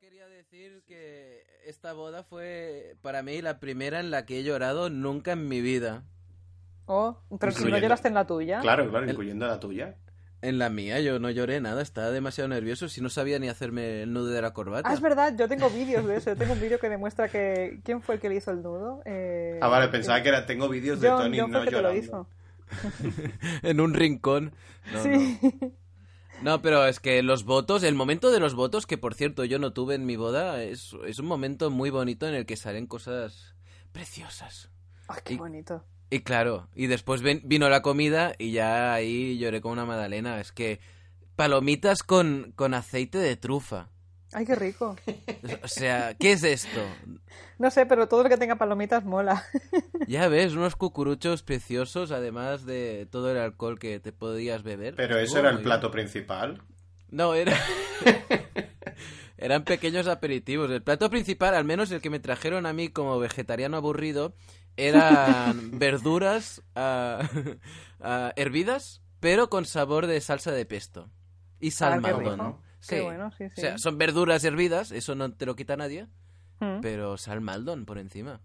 quería decir que esta boda fue para mí la primera en la que he llorado nunca en mi vida. Oh, pero si no lloraste en la tuya. Claro, claro, incluyendo la tuya. En la mía yo no lloré nada, estaba demasiado nervioso si no sabía ni hacerme el nudo de la corbata. Ah, es verdad, yo tengo vídeos de eso. Yo tengo un vídeo que demuestra que. ¿Quién fue el que le hizo el nudo? Eh, Ah, vale, pensaba que era, tengo vídeos de John, Tony John fue no el que te lo hizo. en un rincón. No, sí. no. No, pero es que los votos, el momento de los votos, que por cierto yo no tuve en mi boda, es, es un momento muy bonito en el que salen cosas preciosas. Ay, qué Y- bonito. Y claro, y después ven- vino la comida y ya ahí lloré con una magdalena. Es que palomitas con, con aceite de trufa. Ay, qué rico. O sea, ¿qué es esto? No sé, pero todo lo que tenga palomitas mola. Ya ves, unos cucuruchos preciosos, además de todo el alcohol que te podías beber. Pero eso Estuvo era el plato principal. No, era... Eran pequeños aperitivos. El plato principal, al menos el que me trajeron a mí como vegetariano aburrido, eran verduras ah, ah, hervidas, pero con sabor de salsa de pesto. Y Ah, Sí. Qué bueno, sí, sí. O sea, son verduras hervidas, eso no te lo quita nadie, Mm. pero sal Maldon por encima.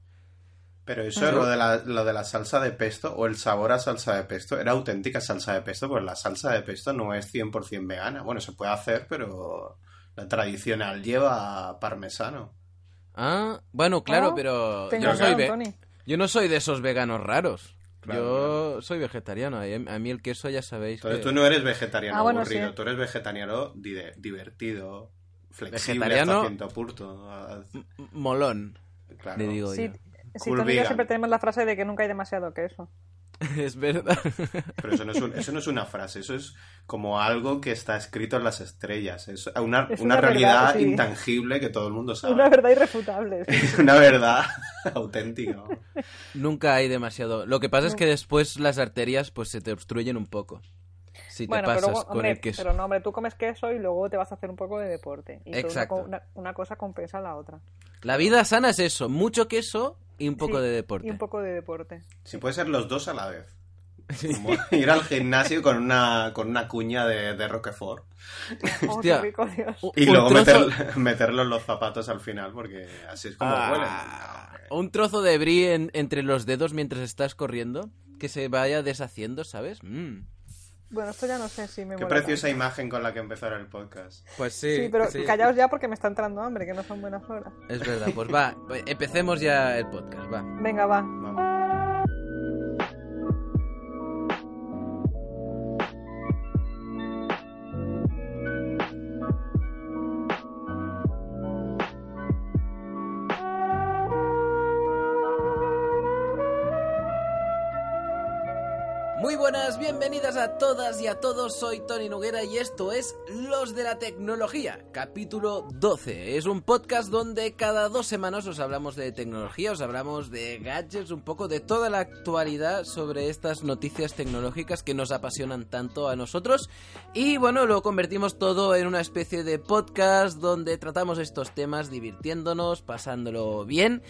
Pero eso, lo de, la, lo de la salsa de pesto o el sabor a salsa de pesto, era auténtica salsa de pesto, pues la salsa de pesto no es 100% vegana. Bueno, se puede hacer, pero la tradicional lleva parmesano. Ah, bueno, claro, Oh, pero soy ve- yo no soy de esos veganos raros. Claro, yo soy vegetariano, a mí el queso ya sabéis Entonces que... tú no eres vegetariano Ah, bueno, aburrido, sí. tú eres vegetariano di- divertido, flexible Vegetariano- hasta cierto punto. Molón, Claro. le digo Sí, yo. sí vegan. siempre tenemos la frase de que nunca hay demasiado queso. es verdad. Pero eso no, es un- eso no es una frase, eso es como algo que está escrito en las estrellas. Es una, Es una una realidad verdad, sí. intangible que todo el mundo sabe. Una verdad irrefutable. sí. Es una verdad auténtica. Nunca hay demasiado. Lo que pasa es que después las arterias pues se te obstruyen un poco. Si te Bueno, pasas pero, con hombre, el queso. pero no, hombre, tú comes queso y luego te vas a hacer un poco de deporte. Y Exacto. Una, una- una cosa compensa a la otra. La vida sana es eso, mucho queso y un poco Sí, de deporte. Y un poco de deporte. Si puede ser los dos a la vez. Como ir al gimnasio con una, con una cuña de, de Roquefort. Oh, Hostia. Y Un luego trozo- meter- meterlo en los zapatos al final, porque así es como Ah, huelen. No, hombre. un trozo de brie en- entre los dedos mientras estás corriendo, que se vaya deshaciendo, ¿sabes? Mm. Bueno, esto ya no sé si me Qué preciosa tanto. imagen con la que empezar el podcast. Pues sí. Sí, pero sí. callaos ya porque me está entrando hambre, que no son buenas horas. Es verdad, pues va, empecemos ya el podcast, va. Venga, va. Vamos. Buenas, bienvenidas a todas y a todos, soy Tony Noguera y esto es Los de la Tecnología, capítulo 12. Es un podcast donde cada dos semanas os hablamos de tecnología, os hablamos de gadgets, un poco de toda la actualidad sobre estas noticias tecnológicas que nos apasionan tanto a nosotros. Y bueno, lo convertimos todo en una especie de podcast donde tratamos estos temas divirtiéndonos, pasándolo bien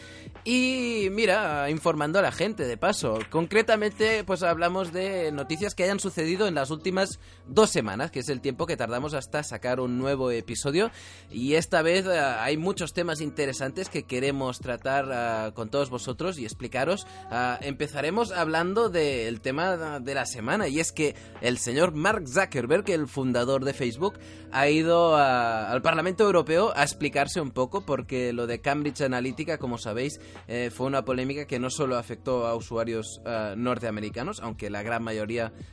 y mira, informando a la gente de paso. Concretamente, pues hablamos de noticias que hayan sucedido en las últimas dos semanas, que es el tiempo que tardamos hasta sacar un nuevo episodio. Y esta vez eh, hay muchos temas interesantes que queremos tratar eh, con todos vosotros y explicaros. Ah, empezaremos hablando del tema de la semana y es que el señor Mark Zuckerberg, el fundador de Facebook, ha ido a- al Parlamento Europeo a explicarse un poco porque lo de Cambridge Analytica, como sabéis, eh, fue una polémica que no solo afectó a usuarios norteamericanos, aunque la gran mayoría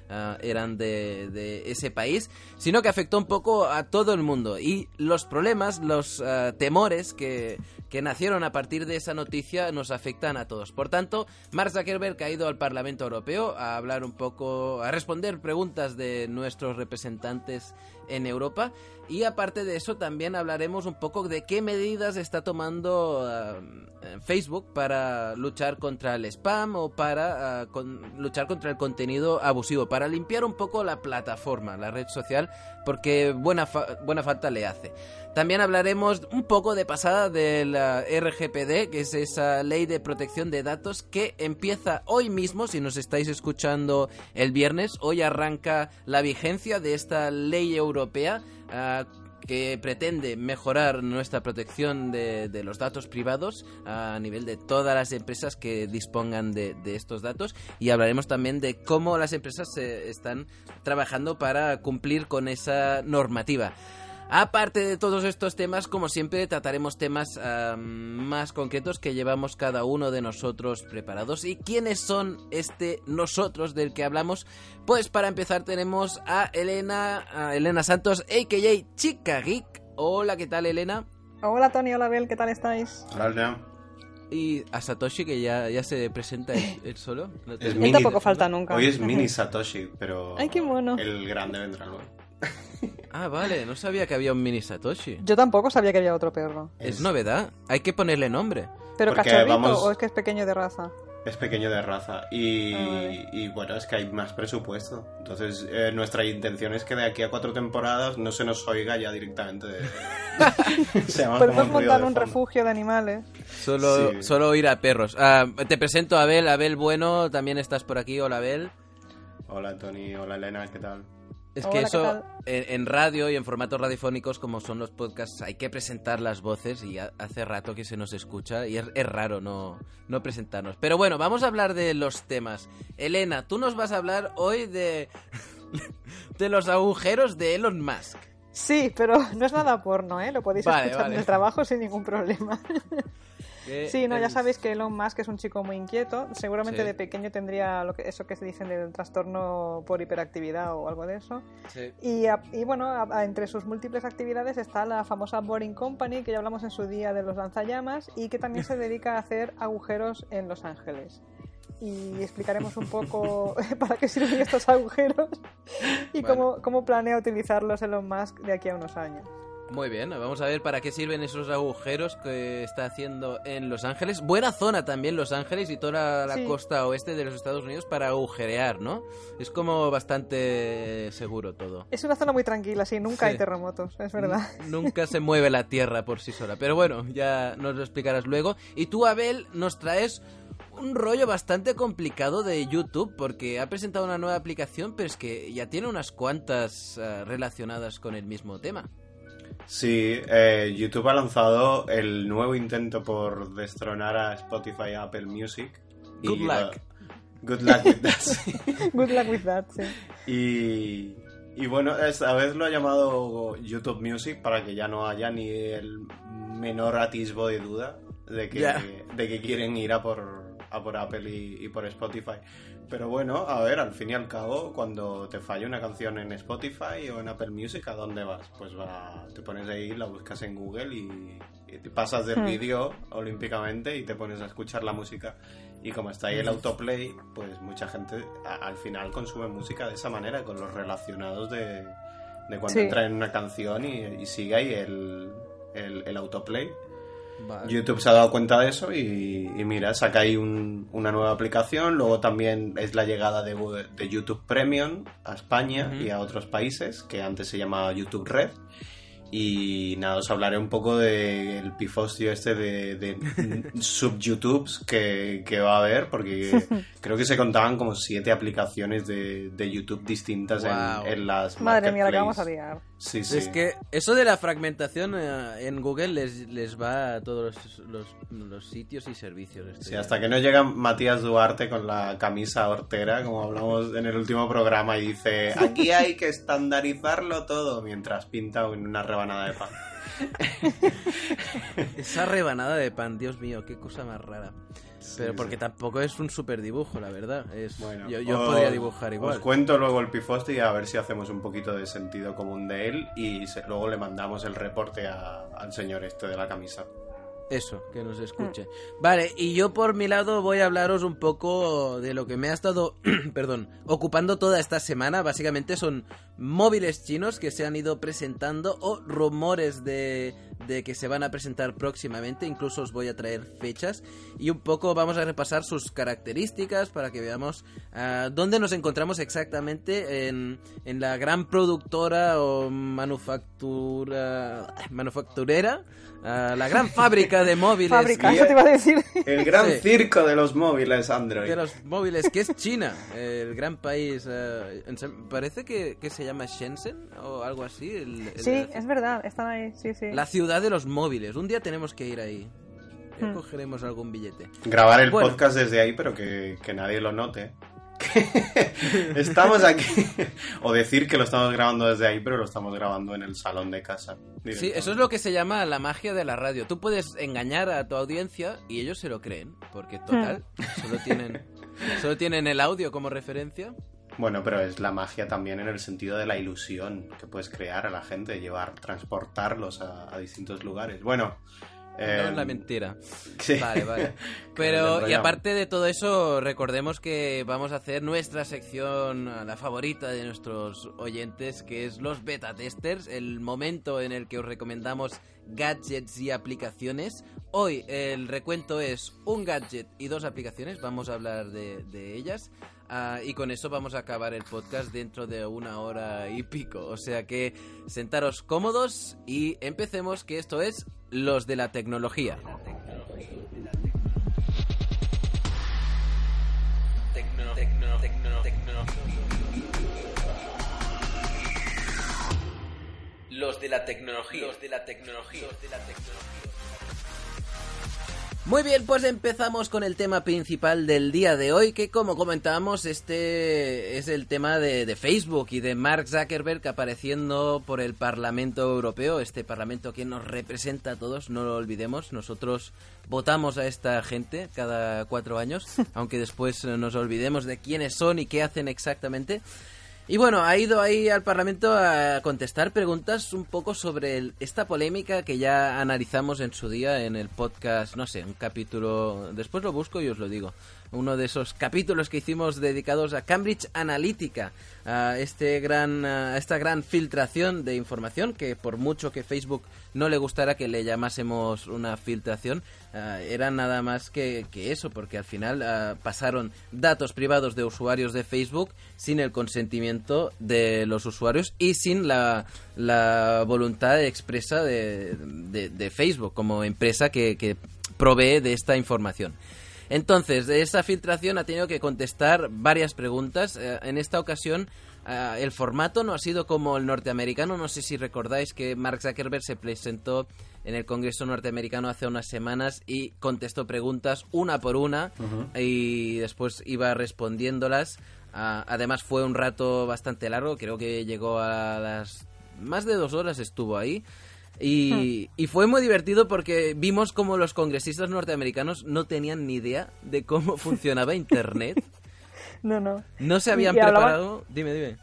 ah, eran de, de ese país, sino que afectó un poco a todo el mundo. Y los problemas, los ah, temores que, que nacieron a partir de esa noticia nos afectan a todos. Por tanto, Mark Zuckerberg ha ido al Parlamento Europeo a hablar un poco, a responder preguntas de nuestros representantes en Europa y aparte de eso también hablaremos un poco de qué medidas está tomando ah, eh, Facebook para luchar contra el spam o para ah, con- luchar contra el contenido abusivo, para limpiar un poco la plataforma, la red social, porque buena, buena falta le hace. También hablaremos un poco de pasada de la RGPD, que es esa ley de protección de datos que empieza hoy mismo, si nos estáis escuchando el viernes, hoy arranca la vigencia de esta ley europea. ah, que pretende mejorar nuestra protección de, los datos privados a nivel de todas las empresas que dispongan de, de estos datos y hablaremos también de cómo las empresas se están trabajando para cumplir con esa normativa. Aparte de todos estos temas, como siempre, trataremos temas uh, más concretos que llevamos cada uno de nosotros preparados. ¿Y quiénes son este nosotros del que hablamos? Pues para empezar tenemos a Elena, a Elena Santos, a.k.a. Chica Geek. Hola, ¿qué tal, Elena? Hola, Tony, hola, Bel, ¿qué tal estáis? Hola, y a Satoshi, que ya, ya se presenta él, él solo. No te... él tampoco falta nunca. Hoy es mini Satoshi, pero Ay, qué mono. el grande vendrá luego. Ah, vale, no sabía que había un mini Satoshi. Yo tampoco sabía que había otro perro. Es, es novedad, hay que ponerle nombre. ¿Pero Porque cachorrito vamos- o es que es pequeño de raza? Es pequeño de raza y, Ah, vale. y bueno, es que hay más presupuesto. Entonces, eh, nuestra intención es que de aquí a cuatro temporadas no se nos oiga ya directamente. De... Podemos montar un refugio de animales. Solo, Sí. solo ir a perros. Ah, te presento a Abel, Abel Bueno, también estás por aquí. Hola, Abel. Hola Tony, hola Elena, ¿qué tal? Es Hola, que ¿qué eso, en, radio y en formatos radiofónicos, como son los podcasts, hay que presentar las voces y ha- hace rato que se nos escucha y es, es raro no, no presentarnos. Pero bueno, vamos a hablar de los temas. Elena, tú nos vas a hablar hoy de, de los agujeros de Elon Musk. Sí, pero no es nada porno, ¿eh? Lo podéis Vale, escuchar vale. en el trabajo sin ningún problema. Sí, no, ya sabéis que Elon Musk es un chico muy inquieto. Seguramente Sí. de pequeño tendría lo que, eso que se dicen del trastorno por hiperactividad o algo de eso. Sí. Y, a- y bueno, a- a- entre sus múltiples actividades está la famosa Boring Company, que ya hablamos en su día de los lanzallamas, y que también se dedica a hacer agujeros en Los Ángeles. Y explicaremos un poco para qué sirven estos agujeros y cómo, cómo planea utilizarlos Elon Musk de aquí a unos años. Muy bien, vamos a ver para qué sirven esos agujeros que está haciendo en Los Ángeles. Buena zona también Los Ángeles y toda la Sí. costa oeste de los Estados Unidos para agujerear, ¿no? Es como bastante seguro todo. Es una zona muy tranquila, sí, nunca Sí. hay terremotos, es verdad. N- Nunca se mueve la tierra por sí sola. Pero bueno, ya nos lo explicarás luego. Y tú, Abel, nos traes un rollo bastante complicado de YouTube porque ha presentado una nueva aplicación, pero es que ya tiene unas cuantas eh, relacionadas con el mismo tema. Sí, eh, YouTube ha lanzado el nuevo intento por destronar a Spotify y Apple Music. y Good lo- luck. good luck with that. sí. Good luck with that, sí. Y, y bueno, esta vez lo ha llamado YouTube Music para que ya no haya ni el menor atisbo de duda de que, de que quieren ir a por, a por Apple y, y por Spotify. Pero bueno, a ver, al fin y al cabo, cuando te falla una canción en Spotify o en Apple Music, ¿a dónde vas? Pues va, te pones ahí, la buscas en Google y, y te pasas del Hmm. vídeo olímpicamente y te pones a escuchar la música. Y como está ahí el autoplay, pues mucha gente a- al final consume música de esa manera, con los relacionados de, de cuando Sí. entra en una canción y, y sigue ahí el, el, el autoplay. YouTube se ha dado cuenta de eso y, y mira, saca ahí un- una nueva aplicación. Luego también es la llegada de, de YouTube Premium a España y a otros países, que antes se llamaba YouTube Red. Y nada, os hablaré un poco del pifostio este de, de sub-YouTubes que, que va a haber, porque creo que se contaban como siete aplicaciones de, de YouTube distintas en- Wow. en, las Madre mía, la que vamos a liar. Sí, sí. Es que eso de la fragmentación eh, en Google les, les va a todos los, los- los sitios y servicios. esto Sí, hasta que no llega Matías Duarte con la camisa hortera, como hablamos en el último programa, y dice, aquí hay que estandarizarlo todo, mientras pinta en una rebanada de pan. Esa rebanada de pan, Dios mío, qué cosa más rara. Pero porque tampoco es un super dibujo, la verdad. Es, Bueno, yo yo os- podría dibujar igual. Os cuento luego el pifoste y a ver si hacemos un poquito de sentido común de él y se- luego le mandamos el reporte a- al señor este de la camisa. Eso, que nos escuche. Mm. Vale, y yo por mi lado voy a hablaros un poco de lo que me ha estado, perdón, ocupando toda esta semana. Básicamente son móviles chinos que se han ido presentando o rumores de, de que se van a presentar próximamente, incluso os voy a traer fechas y un poco vamos a repasar sus características para que veamos ah, dónde nos encontramos exactamente en, en la gran productora o manufactura manufacturera ah, la gran fábrica de móviles Fábrica, te iba a decir. El gran Sí. circo de los móviles Android. de los móviles, que es China, el gran país. Shan- parece que, que se llama Shenzhen o algo así. el- el- Sí, es verdad, están ahí, sí, sí. La ciudad de los móviles. Un día tenemos que ir ahí. Ya Hmm. cogeremos algún billete. Grabar el Bueno. podcast desde ahí, pero que, que nadie lo note. estamos aquí. o decir que lo estamos grabando desde ahí, pero lo estamos grabando en el salón de casa. Sí, eso es lo que se llama la magia de la radio. Tú puedes engañar a tu audiencia y ellos se lo creen. Porque total, solo tienen, solo tienen el audio como referencia. Bueno, pero es la magia también en el sentido de la ilusión que puedes crear a la gente, llevar, transportarlos a, a distintos lugares. Bueno. No eh, es la mentira. sí. Vale, vale. Pero, y aparte de todo eso, recordemos que vamos a hacer nuestra sección, la favorita de nuestros oyentes, que es los beta testers, el momento en el que os recomendamos gadgets y aplicaciones. Hoy el recuento es un gadget y dos aplicaciones, vamos a hablar de, de ellas. Ah, y con eso vamos a acabar el podcast dentro de una hora y pico. O sea que sentaros cómodos y empecemos, que esto es los de la tecnología. Los de la tecnología. Los de la tecnología. Muy bien, pues empezamos con el tema principal del día de hoy, que como comentábamos, este es el tema de, de Facebook y de Mark Zuckerberg apareciendo por el Parlamento Europeo, este Parlamento que nos representa a todos, no lo olvidemos, nosotros votamos a esta gente cada cuatro años, aunque después nos olvidemos de quiénes son y qué hacen exactamente. Y bueno, ha ido ahí al Parlamento a contestar preguntas un poco sobre el- esta polémica que ya analizamos en su día en el podcast, no sé, un capítulo, después lo busco y os lo digo, uno de esos capítulos que hicimos dedicados a Cambridge Analytica, a este gran, a esta gran filtración de información que por mucho que Facebook no le gustara que le llamásemos una filtración, ah, era nada más que, que eso, porque al final ah, pasaron datos privados de usuarios de Facebook sin el consentimiento de los usuarios y sin la, voluntad expresa de, de- de Facebook como empresa que, que provee de esta información. Entonces, de esa filtración ha tenido que contestar varias preguntas. Eh, en esta ocasión, eh, el formato no ha sido como el norteamericano. No sé si recordáis que Mark Zuckerberg se presentó en el Congreso norteamericano hace unas semanas y contestó preguntas una por una y después iba respondiéndolas. Ah, además, fue un rato bastante largo. Creo que llegó a las... Más de dos horas estuvo ahí. Y, y fue muy divertido porque vimos como los congresistas norteamericanos no tenían ni idea de cómo funcionaba Internet. No, no. No se habían hablaban- preparado. Dime, dime.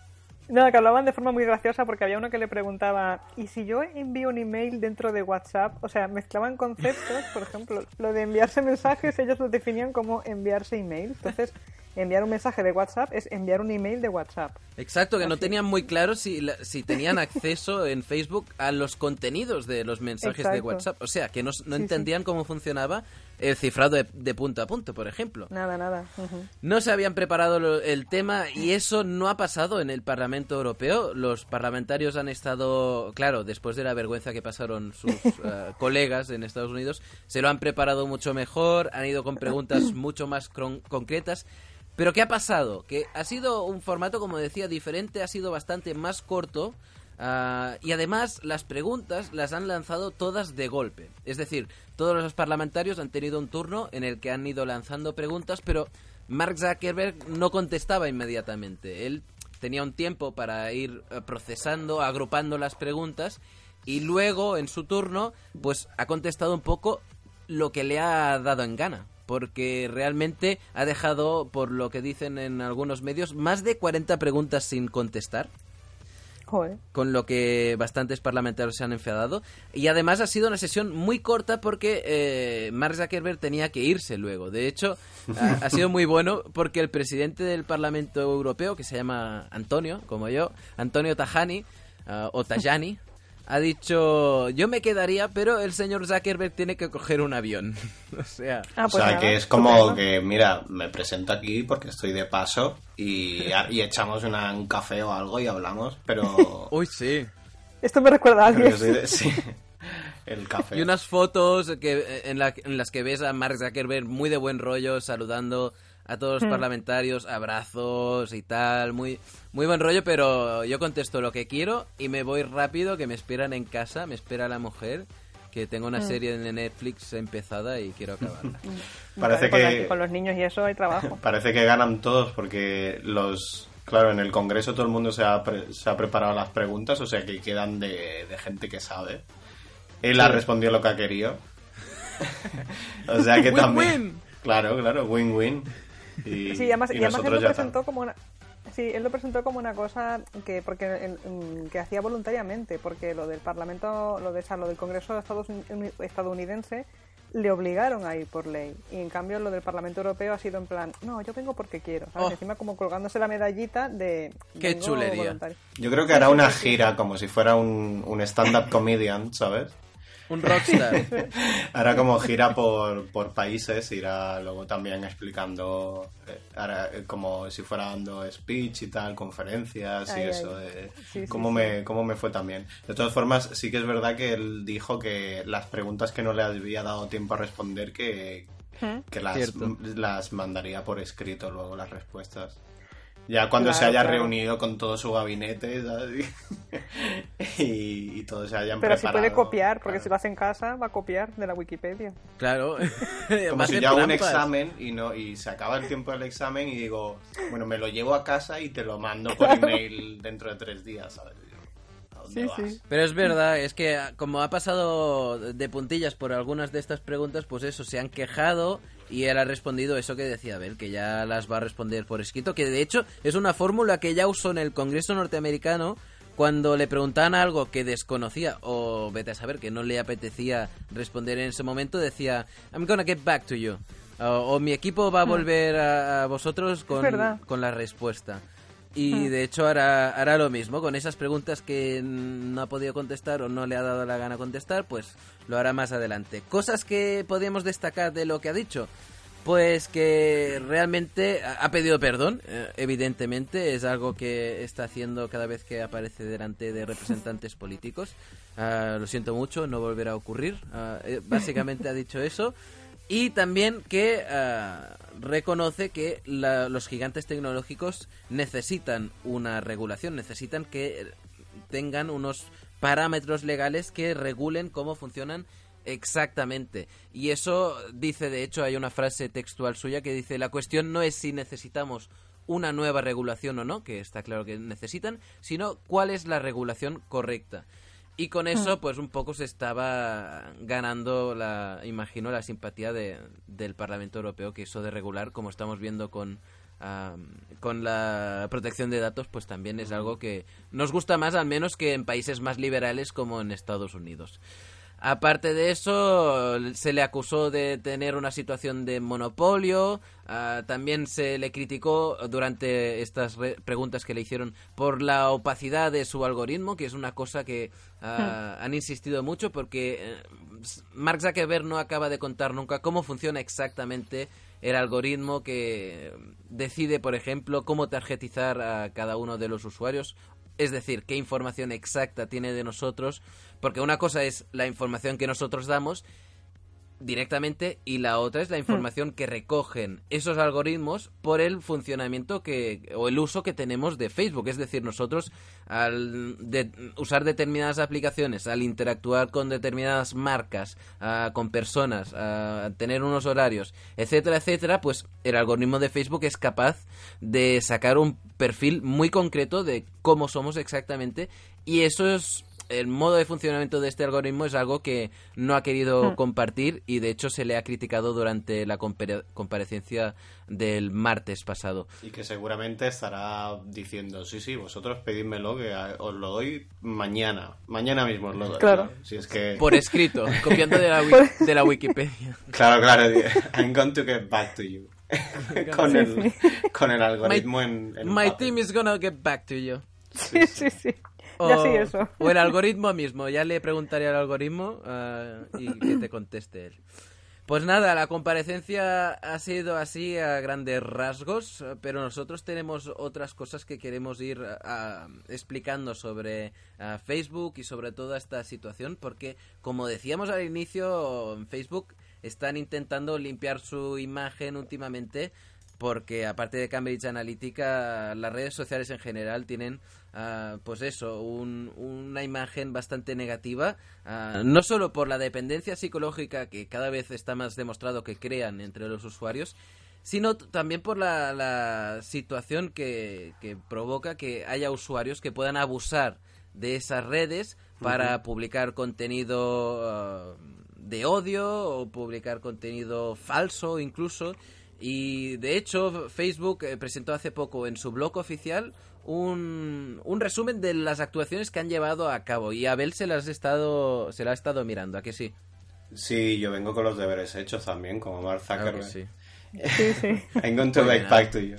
No, que hablaban de forma muy graciosa porque había uno que le preguntaba, ¿y si yo envío un email dentro de WhatsApp? O sea, mezclaban conceptos, por ejemplo, lo de enviarse mensajes, ellos lo definían como enviarse email. Entonces, enviar un mensaje de WhatsApp es enviar un email de WhatsApp. Exacto, que no tenían muy claro si, la- si tenían acceso en Facebook a los contenidos de los mensajes de. WhatsApp. O sea, que no, no Sí, entendían cómo funcionaba el cifrado de, de punto a punto, por ejemplo. Nada, nada. No se habían preparado lo- el tema y eso no ha pasado en el Parlamento Europeo. Los parlamentarios han estado, claro, después de la vergüenza que pasaron sus eh, colegas en Estados Unidos, se lo han preparado mucho mejor, han ido con preguntas mucho más concretas. Pero ¿qué ha pasado? Que ha sido un formato, como decía, diferente, ha sido bastante más corto. ah, y además las preguntas las han lanzado todas de golpe. Es decir, todos los parlamentarios han tenido un turno en el que han ido lanzando preguntas, pero Mark Zuckerberg no contestaba inmediatamente. Él tenía un tiempo para ir eh, procesando, agrupando las preguntas y luego en su turno pues ha contestado un poco lo que le ha dado en gana. Porque realmente ha dejado, por lo que dicen en algunos medios, más de 40 preguntas sin contestar Joder. con lo que bastantes parlamentarios se han enfadado. Y además ha sido una sesión muy corta porque eh, Mark Zuckerberg tenía que irse luego. De hecho, ha, ha sido muy bueno porque el presidente del Parlamento Europeo, que se llama Antonio, como yo, Antonio Tajani, ah, o Tajani, ha dicho, yo me quedaría, pero el señor Zuckerberg tiene que coger un avión. o sea, Ah, o pues sea, nada, que es como que, mira, me presento aquí porque estoy de paso y, y echamos una- un café o algo y hablamos, pero... uy, sí. Esto me recuerda a alguien. de- sí, el café. Y unas fotos que en, la- en las que ves a Mark Zuckerberg muy de buen rollo, saludando a todos los parlamentarios, abrazos y tal, muy, muy buen rollo, pero yo contesto lo que quiero y me voy rápido, que me esperan en casa, me espera la mujer, que tengo una serie de Netflix empezada y quiero acabarla. Parece que- con los niños y eso hay trabajo. Parece que ganan todos porque los... Claro, en el Congreso todo el mundo se ha, pre- se ha preparado las preguntas, o sea que quedan de, de gente que sabe. Él ha respondido lo que ha querido. o sea que Win-win. también... Claro, claro, win-win. Y, Sí, además, y además él lo presentó como una... Sí, él lo presentó como una cosa que porque el- que hacía voluntariamente, porque lo del Parlamento, lo de lo del Congreso de Estados Uni- estadounidense le obligaron a ir por ley y en cambio lo del Parlamento Europeo ha sido en plan, no, yo vengo porque quiero, ¿sabes? Oh. Encima como colgándose la medallita de Qué chulería. voluntario. Yo creo que hará una gira como si fuera un, un stand-up comedian, ¿sabes? Un rockstar. Hará como gira por, por países, irá luego también explicando, eh, hará, eh, como si fuera dando speech y tal, conferencias y Ay, eso, de Sí, sí, cómo, sí. Me, cómo me fue también. De todas formas, sí que es verdad que él dijo que las preguntas que no le había dado tiempo a responder, que, ¿Mm? que las, Cierto. las mandaría por escrito luego las respuestas. Ya cuando se haya claro. reunido con todo su gabinete ¿sabes? y, y todos se hayan Pero si puede copiar, porque claro. si lo hace en casa va a copiar de la Wikipedia. claro. Como si yo hago un examen y no y se acaba el tiempo del examen y digo, bueno, me lo llevo a casa y te lo mando por email dentro de tres días, ¿sabes? Y yo, ¿A dónde Sí, vas? sí. Pero es verdad, es que como ha pasado de puntillas por algunas de estas preguntas, pues eso, se han quejado y él ha respondido eso que decía Abel, que ya las va a responder por escrito, que de hecho es una fórmula que ya usó en el Congreso norteamericano cuando le preguntaban algo que desconocía o vete a saber que no le apetecía responder en ese momento, decía, I'm gonna get back to you. O, o mi equipo va a volver a, a vosotros con, con la respuesta. Y de hecho hará, hará lo mismo con esas preguntas que no ha podido contestar o no le ha dado la gana contestar, pues lo hará más adelante. Cosas que podríamos destacar de lo que ha dicho. Pues que realmente ha pedido perdón, eh, evidentemente, es algo que está haciendo cada vez que aparece delante de representantes políticos. Ah, lo siento mucho, no volverá a ocurrir. Eh, básicamente ha dicho eso. Y también que ah, reconoce que la- los gigantes tecnológicos necesitan una regulación, necesitan que tengan unos parámetros legales que regulen cómo funcionan exactamente. Y eso dice, de hecho, hay una frase textual suya que dice, la cuestión no es si necesitamos una nueva regulación o no, que está claro que necesitan, sino cuál es la regulación correcta. Y con eso, pues un poco se estaba ganando, la, imagino, la simpatía de, del Parlamento Europeo, que eso de regular, como estamos viendo con, con la protección de datos, pues también es algo que nos gusta más, al menos que en países más liberales como en Estados Unidos. Aparte de eso, se le acusó de tener una situación de monopolio. ah, también se le criticó durante estas re- preguntas que le hicieron por la opacidad de su algoritmo, que es una cosa que ah, han insistido mucho porque eh, Mark Zuckerberg no acaba de contar nunca cómo funciona exactamente el algoritmo que decide, por ejemplo, cómo tarjetizar a cada uno de los usuarios es decir, qué información exacta tiene de nosotros, porque una cosa es la información que nosotros damos directamente y la otra es la información que recogen esos algoritmos por el funcionamiento que o el uso que tenemos de Facebook, es decir, nosotros al de- usar determinadas aplicaciones, al interactuar con determinadas marcas, ah, con personas, a tener unos horarios, etcétera, etcétera, pues el algoritmo de Facebook es capaz de sacar un perfil muy concreto de cómo somos exactamente y eso es el modo de funcionamiento de este algoritmo es algo que no ha querido compartir y de hecho se le ha criticado durante la compare- comparecencia del martes pasado. Y que seguramente estará diciendo, sí, sí, vosotros pedídmelo, que a- os lo doy mañana. Mañana mismo os lo doy. Claro. Si es que... Por escrito, copiando de la, wi- de la Wikipedia. Claro, claro. I'm going to get back to you. con, el, con el algoritmo en, en un My papel. team is gonna get back to you. Sí, sí, sí. O, Ya sí, eso. o el algoritmo mismo. Ya le preguntaría al algoritmo ah, y que te conteste él. Pues nada, la comparecencia ha sido así a grandes rasgos, pero nosotros tenemos otras cosas que queremos ir ah, explicando sobre ah, Facebook y sobre toda esta situación, porque como decíamos al inicio, en Facebook están intentando limpiar su imagen últimamente porque aparte de Cambridge Analytica, las redes sociales en general tienen, ah, pues eso, un- una imagen bastante negativa, ah, no solo por la dependencia psicológica que cada vez está más demostrado que crean entre los usuarios, sino también por la, la situación que, que provoca que haya usuarios que puedan abusar de esas redes para publicar contenido ah, de odio o publicar contenido falso incluso. Y de hecho, Facebook eh, presentó hace poco en su blog oficial un, un resumen de las actuaciones que han llevado a cabo. Y Abel se las ha estado, se la ha estado mirando, ¿a que sí? Sí, yo vengo con los deberes hechos también, como Mark Claro Zuckerberg. sí. Sí, sí. I'm going to back to you.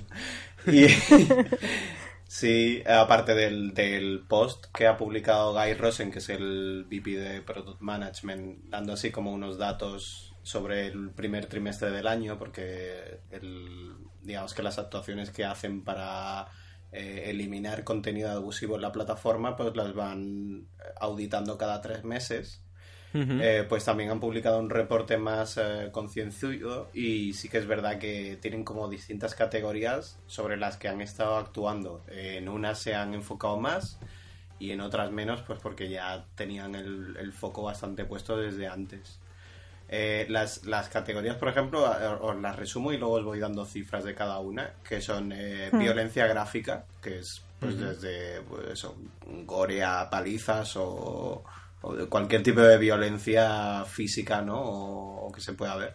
Y, sí, aparte del, del post que ha publicado Guy Rosen, que es el VP de Product Management, dando así como unos datos sobre el primer trimestre del año, porque el, digamos que las actuaciones que hacen para eh, eliminar contenido abusivo en la plataforma, pues las van auditando cada tres meses. Eh, pues también han publicado un reporte más eh, concienzudo y sí que es verdad que tienen como distintas categorías sobre las que han estado actuando. Eh, en unas se han enfocado más y en otras menos, pues porque ya tenían el, el foco bastante puesto desde antes. Eh, las, las categorías, por ejemplo, a- os las resumo y luego os voy dando cifras de cada una, que son eh, Hmm. violencia gráfica, que es pues desde pues, eso, gore a palizas o, o de cualquier tipo de violencia física, ¿no? O, o que se pueda ver.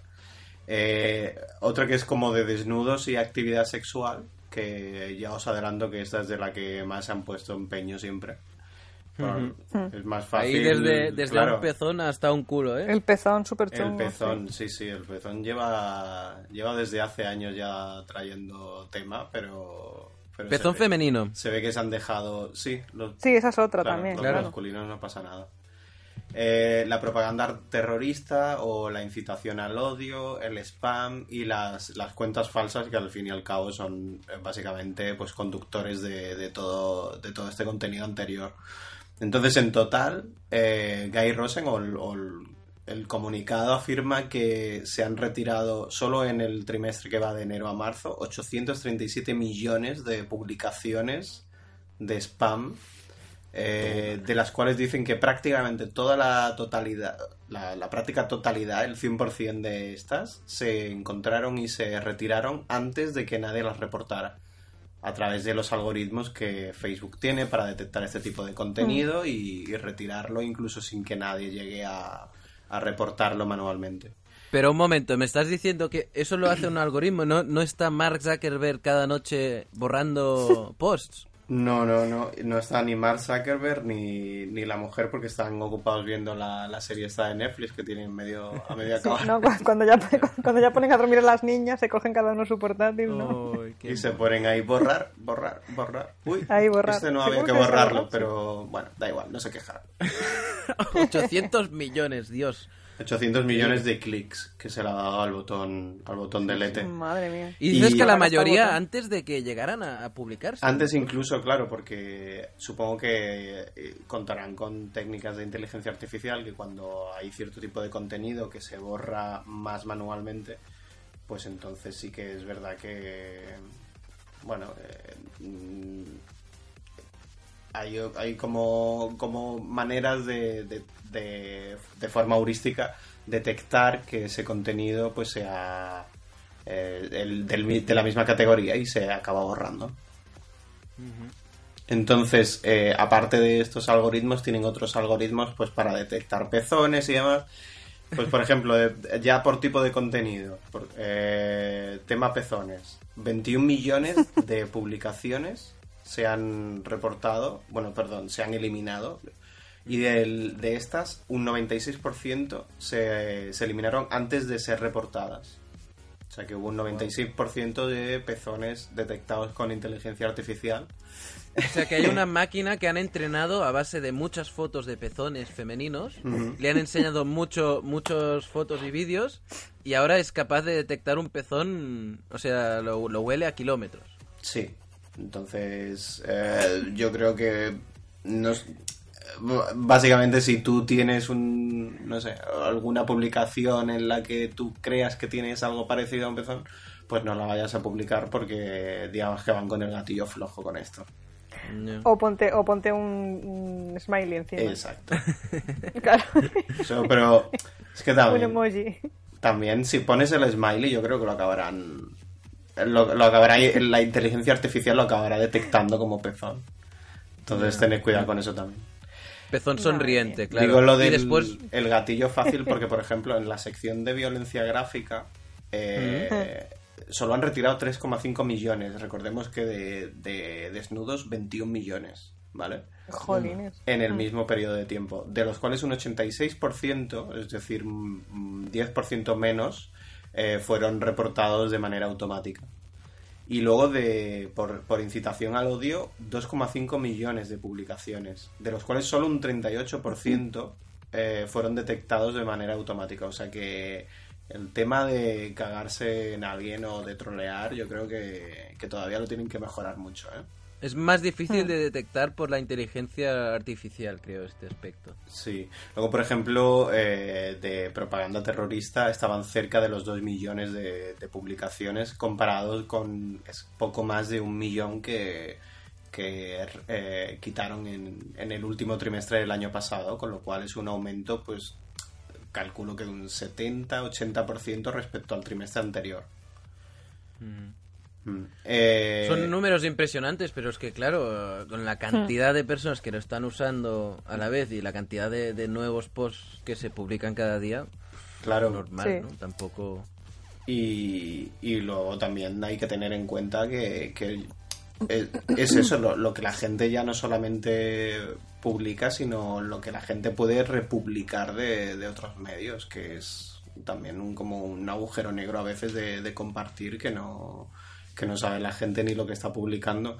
Eh, otra que es como de desnudos y actividad sexual, que ya os adelanto que esta es de la que más han puesto empeño siempre. Es más fácil. Ahí desde, desde claro. un pezón hasta un culo, ¿eh? El pezón súper El chungo. pezón, sí, sí, el pezón lleva, lleva desde hace años ya trayendo tema, pero... pero Pezón se ve- femenino. Se ve que se han dejado... Sí, los, Sí, esa es otra claro, también. los Claro. masculinos no pasa nada. Eh, la propaganda terrorista o la incitación al odio, el spam y las, las cuentas falsas que al fin y al cabo son eh, básicamente pues conductores de, de todo, de todo este contenido anterior. Entonces, en total, eh, Guy Rosen o, o el comunicado afirma que se han retirado solo en el trimestre que va de enero a marzo 837 millones de publicaciones de spam, eh, de las cuales dicen que prácticamente toda la totalidad, la, la práctica totalidad, el 100% de estas, se encontraron y se retiraron antes de que nadie las reportara a través de los algoritmos que Facebook tiene para detectar este tipo de contenido y, y retirarlo incluso sin que nadie llegue a, a reportarlo manualmente. Pero un momento, me estás diciendo que eso lo hace un algoritmo, ¿no? ¿No está Mark Zuckerberg cada noche borrando posts? No, no, no, no está ni Mark Zuckerberg ni, ni la mujer porque están ocupados viendo la, la serie esta de Netflix que tienen medio, a medio Sí, acabar. no, cu- cuando, ya, cuando ya ponen a dormir a las niñas, se cogen cada uno su portátil, Y se ponen ahí borrar, borrar, borrar. Uy, Ahí borrar. este no había ¿cómo que borrarlo, borra? pero bueno, da igual, no se quejarán. 800 millones, Dios. 800 millones de clics que se le ha dado al botón, al botón delete. Madre mía. Y dices Y- que la mayoría antes de que llegaran a, a publicarse. Antes incluso, claro, porque supongo que eh, contarán con técnicas de inteligencia artificial que cuando hay cierto tipo de contenido que se borra más manualmente, pues entonces sí que es verdad que, bueno, eh, hay, hay como, como maneras de, de, de, de forma heurística detectar que ese contenido pues sea eh, el- del de la misma categoría y se acaba borrando. Entonces, eh, aparte de estos algoritmos, tienen otros algoritmos pues para detectar pezones y demás. Pues, por ejemplo, de- ya por tipo de contenido, por, eh, tema pezones, 21 millones de publicaciones se han reportado, bueno, perdón, se han eliminado. Y del- de estas, un 96% se, se eliminaron antes de ser reportadas. O sea que hubo un 96% de pezones detectados con inteligencia artificial. O sea que hay una máquina que han entrenado a base de muchas fotos de pezones femeninos, le han enseñado mucho, muchos fotos y vídeos y ahora es capaz de detectar un pezón, o sea, lo, lo huele a kilómetros. Sí, entonces eh, yo creo que nos, básicamente si tú tienes un, no sé, alguna publicación en la que tú creas que tienes algo parecido a un pezón, pues no la vayas a publicar porque digamos que van con el gatillo flojo con esto. O ponte, o ponte un, un smiley encima. Exacto. Claro. Eso, pero es que un también, emoji. también si pones el smiley yo creo que lo acabarán lo, lo acabará la inteligencia artificial lo acabará detectando como pezón. Entonces tened cuidado con eso también. Pezón sonriente, claro. Digo lo y del después, el gatillo fácil porque, por ejemplo, en la sección de violencia gráfica eh, solo han retirado 3,5 millones. Recordemos que de, de desnudos 21 millones, ¿vale? Jolines. En el mismo periodo de tiempo, de los cuales un 86%, es decir, mm, 10% menos, eh, fueron reportados de manera automática. Y luego, de, por, incitación al odio, 2,5 millones de publicaciones, de los cuales solo un 38% eh, fueron detectados de manera automática. O sea que el tema de cagarse en alguien o de trolear, yo creo que, que todavía lo tienen que mejorar mucho. ¿eh? Es más Hmm. difícil de detectar por la inteligencia artificial, creo, este aspecto. Sí. Luego, por ejemplo, eh, de propaganda terrorista estaban cerca de los 2 millones de, de publicaciones comparados con es poco más de un millón que, que eh, quitaron en, en el último trimestre del año pasado, con lo cual es un aumento, pues calculo que de un 70-80% respecto al trimestre anterior. Mm. Eh, Son números impresionantes, pero es que, claro, con la cantidad de personas que lo están usando a la vez y la cantidad de, de nuevos posts que se publican cada día, claro. normal, Sí. ¿no? Tampoco... Y, y luego también hay que tener en cuenta que, que es, es eso, lo, lo que la gente ya no solamente publica, sino lo que la gente puede republicar de, de otros medios, que es también un, como un agujero negro a veces de, de compartir que no, que no sabe la gente ni lo que está publicando.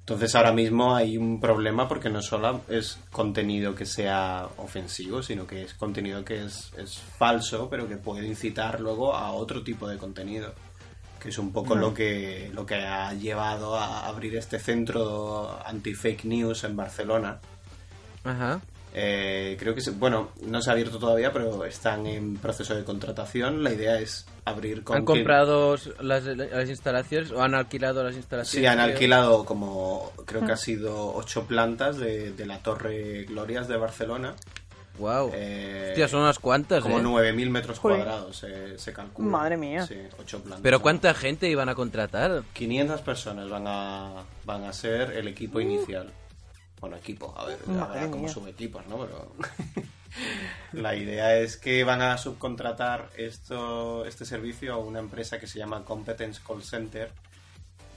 Entonces ahora mismo hay un problema porque no solo es contenido que sea ofensivo, sino que es contenido que es, es falso, pero que puede incitar luego a otro tipo de contenido. Que es un poco lo que lo que ha llevado a abrir este centro anti-fake news en Barcelona. Ajá. Eh, creo que, se- bueno, no se ha abierto todavía, pero están en proceso de contratación. La idea es abrir con ¿Han comprado las, las instalaciones o han alquilado las instalaciones? Sí, han alquilado como creo que ha sido ocho plantas de, de la Torre Glorias de Barcelona. Wow. Eh, Hostia, son unas cuantas, como ¿eh? 9.000 metros Joder. cuadrados se, se calcula. Madre mía. Sí, ocho plantas. Pero ¿cuánta gente iban a contratar? 500 personas van a, van a ser el equipo inicial. Bueno, equipo, a ver, habrá como mía. subequipos, ¿no? Pero la idea es que van a subcontratar esto, este servicio a una empresa que se llama Competence Call Center,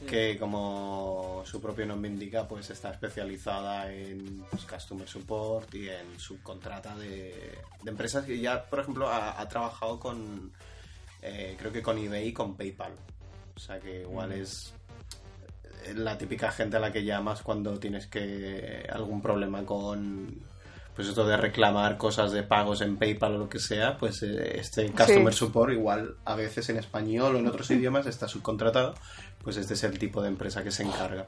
que como su propio nombre indica, pues está especializada en pues, customer support y en subcontrata de, de empresas que ya, por ejemplo, ha, ha trabajado con, eh, creo que con eBay y con PayPal. O sea que igual es la típica gente a la que llamas cuando tienes que algún problema con pues esto de reclamar cosas de pagos en PayPal o lo que sea, pues eh, este customer Sí. support igual a veces en español o en otros idiomas está subcontratado, pues este es el tipo de empresa que se encarga.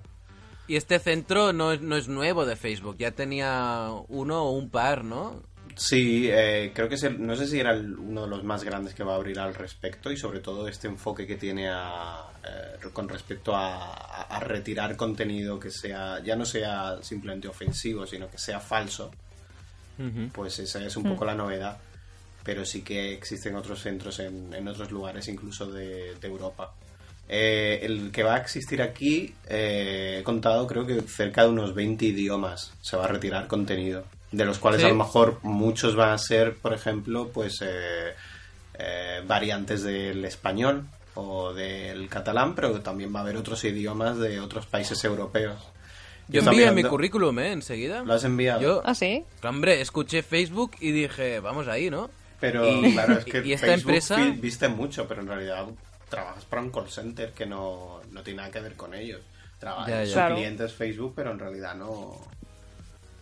Y este centro no es, no es nuevo de Facebook, ya tenía uno o un par, ¿no? Sí, eh, creo que es el- no sé si era el- uno de los más grandes que va a abrir al respecto y sobre todo este enfoque que tiene a, eh, con respecto a, a- a retirar contenido que sea ya no sea simplemente ofensivo, sino que sea falso. Pues esa es un poco la novedad. Pero sí que existen otros centros en, en otros lugares, incluso de, de Europa. Eh, el que va a existir aquí, eh, he contado creo que cerca de unos 20 idiomas se va a retirar contenido. De los cuales Sí. a lo mejor muchos van a ser, por ejemplo, pues eh, eh, variantes del español o del catalán, pero también va a haber otros idiomas de otros países europeos. Yo envié mi currículum, ¿eh? Enseguida. ¿Lo has enviado? Yo, ¿Ah, sí? hombre, escuché Facebook y dije, vamos ahí, ¿no? Pero Y- claro, es que y esta Facebook empresa- vi- viste mucho, pero en realidad trabajas para un call center que no, no tiene nada que ver con ellos. Trabajas, Ya, ya. son Claro. clientes Facebook, pero en realidad no,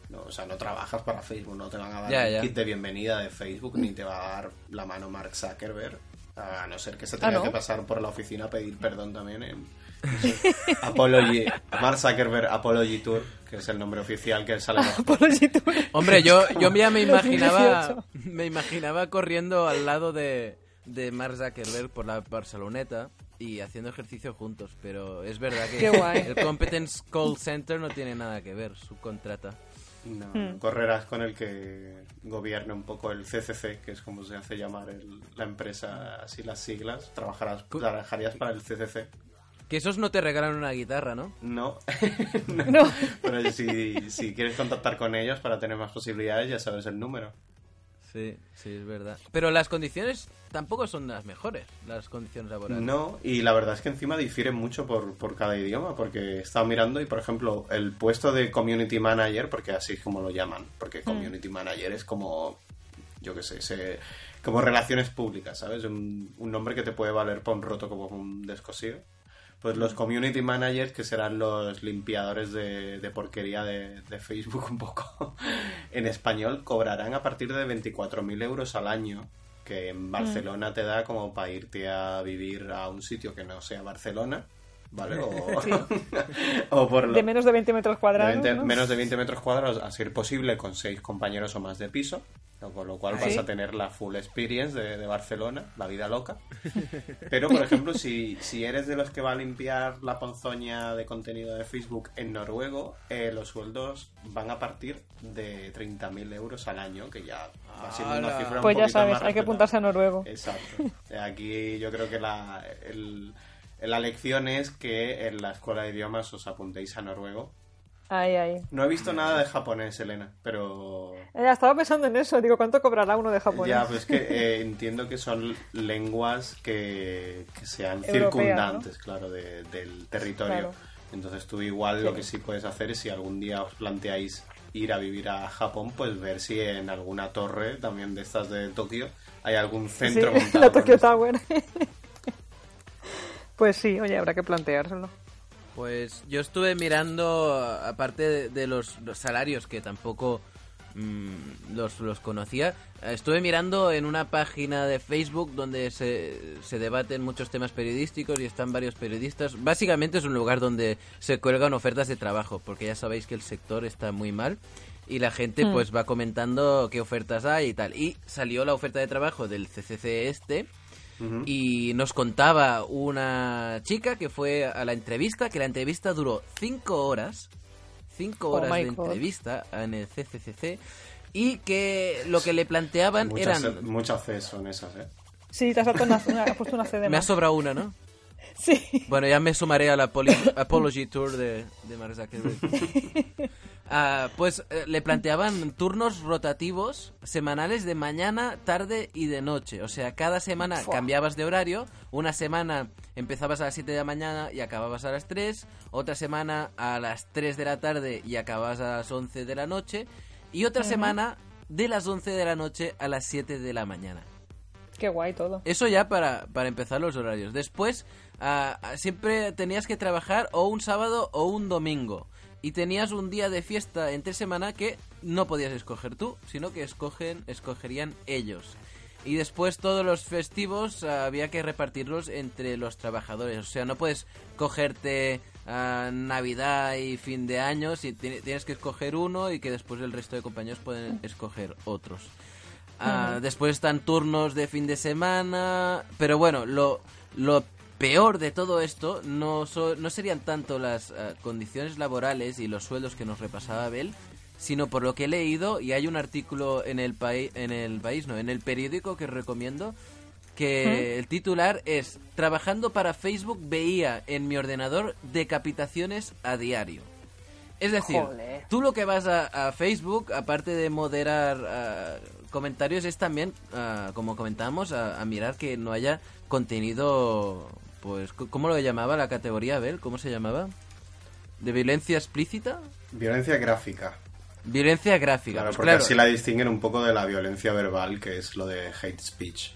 no, o sea, no trabajas para Facebook, no te van a dar Ya, kit de bienvenida de Facebook, ni te va a dar la mano Mark Zuckerberg, a no ser que se Ah, tenga ¿no? que pasar por la oficina a pedir perdón también en Apology, Mark Zuckerberg Apology Tour, que es el nombre oficial que sale en los Apology Tour. Hombre, yo, yo ya me imaginaba 2018. me imaginaba corriendo al lado de, de Mark Zuckerberg por la Barceloneta y haciendo ejercicio juntos, pero es verdad que el Competence Call Center no tiene nada que ver, subcontrata. No, Hmm. correrás con el que gobierna un poco el CCC, que es como se hace llamar el- la empresa, así las siglas. Trabajarás, trabajarías para el CCC. Que esos no te regalan una guitarra, ¿no? No. No. Pero si, si quieres contactar con ellos para tener más posibilidades, ya sabes el número. Sí, sí, es verdad. Pero las condiciones tampoco son las mejores, las condiciones laborales. No, y la verdad es que encima difieren mucho por, por cada idioma, porque he estado mirando y, por ejemplo, el puesto de Community Manager, porque así es como lo llaman, porque Community Manager es como, yo qué sé, se- como relaciones públicas, ¿sabes? Un, un nombre que te puede valer para un roto como un descosido. Pues los Community Managers, que serán los limpiadores de, de porquería de, de Facebook un poco en español, cobrarán a partir de 24.000 euros al año, que en Barcelona te da como para irte a vivir a un sitio que no sea Barcelona, ¿vale? O, o por lo- De menos de 20 metros de cuadrados. 20 ¿no? menos de 20 metros cuadrados, a ser posible con seis compañeros o más de piso, con lo cual Ah, vas ¿sí? a tener la full experience de, de Barcelona, la vida loca. Pero, por ejemplo, si, si eres de los que va a limpiar la ponzoña de contenido de Facebook en noruego, eh, los sueldos van a partir de 30.000 euros al año, que ya va siendo una cifra un Pues ya poquito sabes, más hay que apuntarse a Noruego. Exacto. Aquí yo creo que la, el- la lección es que en la escuela de idiomas os apuntéis a noruego. Ahí, ahí. No he visto nada de japonés, Elena, pero... Ya estaba pensando en eso. Digo, ¿cuánto cobrará uno de japonés? Ya, pues que eh, entiendo que son lenguas que, que sean Europea, circundantes, claro, de- del territorio. Claro. Entonces tú igual lo que sí puedes hacer es si algún día os planteáis ir a vivir a Japón, pues ver si en alguna torre, también de estas de Tokio, hay algún Sí, centro montado la Tokyo. Tower. pues sí, oye, habrá que planteárselo. Pues yo estuve mirando, aparte de, de los, los salarios que tampoco mm, los, los conocía, estuve mirando en una página de Facebook donde se, se debaten muchos temas periodísticos y están varios periodistas. Básicamente es un lugar donde se cuelgan ofertas de trabajo, porque ya sabéis que el sector está muy mal y la gente Mm. pues va comentando qué ofertas hay y tal. Y salió la oferta de trabajo del CCC este. Y nos contaba una chica que fue a la entrevista, que la entrevista duró cinco horas, cinco Oh horas de God. entrevista en el CCCC, y que lo que le planteaban Muchas, eran... muchas Cs son esas, ¿eh? Sí, te has, una, una- has puesto una C de Me ha más. sobrado una, ¿no? Sí. Bueno, ya me sumaré a la poli- Apology Tour de, de Mark Zuckerberg. Ah, pues eh, le planteaban turnos rotativos semanales de mañana, tarde y de noche. O sea, cada semana Fua. cambiabas de horario. Una semana empezabas a las 7 de la mañana y acababas a las 3. Otra semana a las 3 de la tarde y acababas a las 11 de la noche. Y otra semana de las 11 de la noche a las 7 de la mañana. Qué guay todo. Eso ya para, para empezar los horarios. Después, ah, siempre tenías que trabajar o un sábado o un domingo. Y tenías un día de fiesta entre semana que no podías escoger tú, sino que escogen, escogerían ellos. Y después todos los festivos ah, había que repartirlos entre los trabajadores. O sea, no puedes cogerte ah, Navidad y fin de año, si ti- tienes que escoger uno y que después el resto de compañeros pueden escoger otros. Ah, Después están turnos de fin de semana. Pero bueno, lo, lo peor de todo esto no, so- no serían tanto las ah, condiciones laborales y los sueldos que nos repasaba Abel, sino por lo que he leído, y hay un artículo en el, país en el país, no, en el periódico que recomiendo, que el titular es Trabajando para Facebook veía en mi ordenador decapitaciones a diario. Es decir, Joder. tú lo que vas a, a Facebook, aparte de moderar ah, comentarios, es también, ah, como comentábamos, a, a mirar que no haya contenido, pues, ¿cómo lo llamaba la categoría, Abel? ¿Cómo se llamaba? ¿De violencia explícita? Violencia gráfica. Violencia gráfica. Claro, pues porque claro. así la distinguen un poco de la violencia verbal, que es lo de hate speech.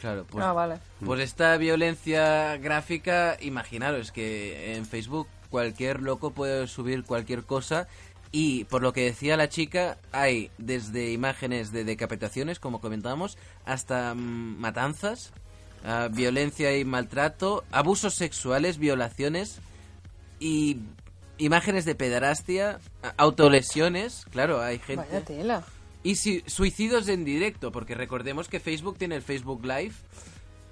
Claro, pues, Ah, vale. pues esta violencia gráfica, imaginaros que en Facebook cualquier loco puede subir cualquier cosa y por lo que decía la chica, hay desde imágenes de decapitaciones, como comentábamos, hasta mm, matanzas, ah, violencia y maltrato, abusos sexuales, violaciones y imágenes de pederastia, autolesiones, claro, hay gente... Vaya tela. Y si, suicidios en directo, porque recordemos que Facebook tiene el Facebook Live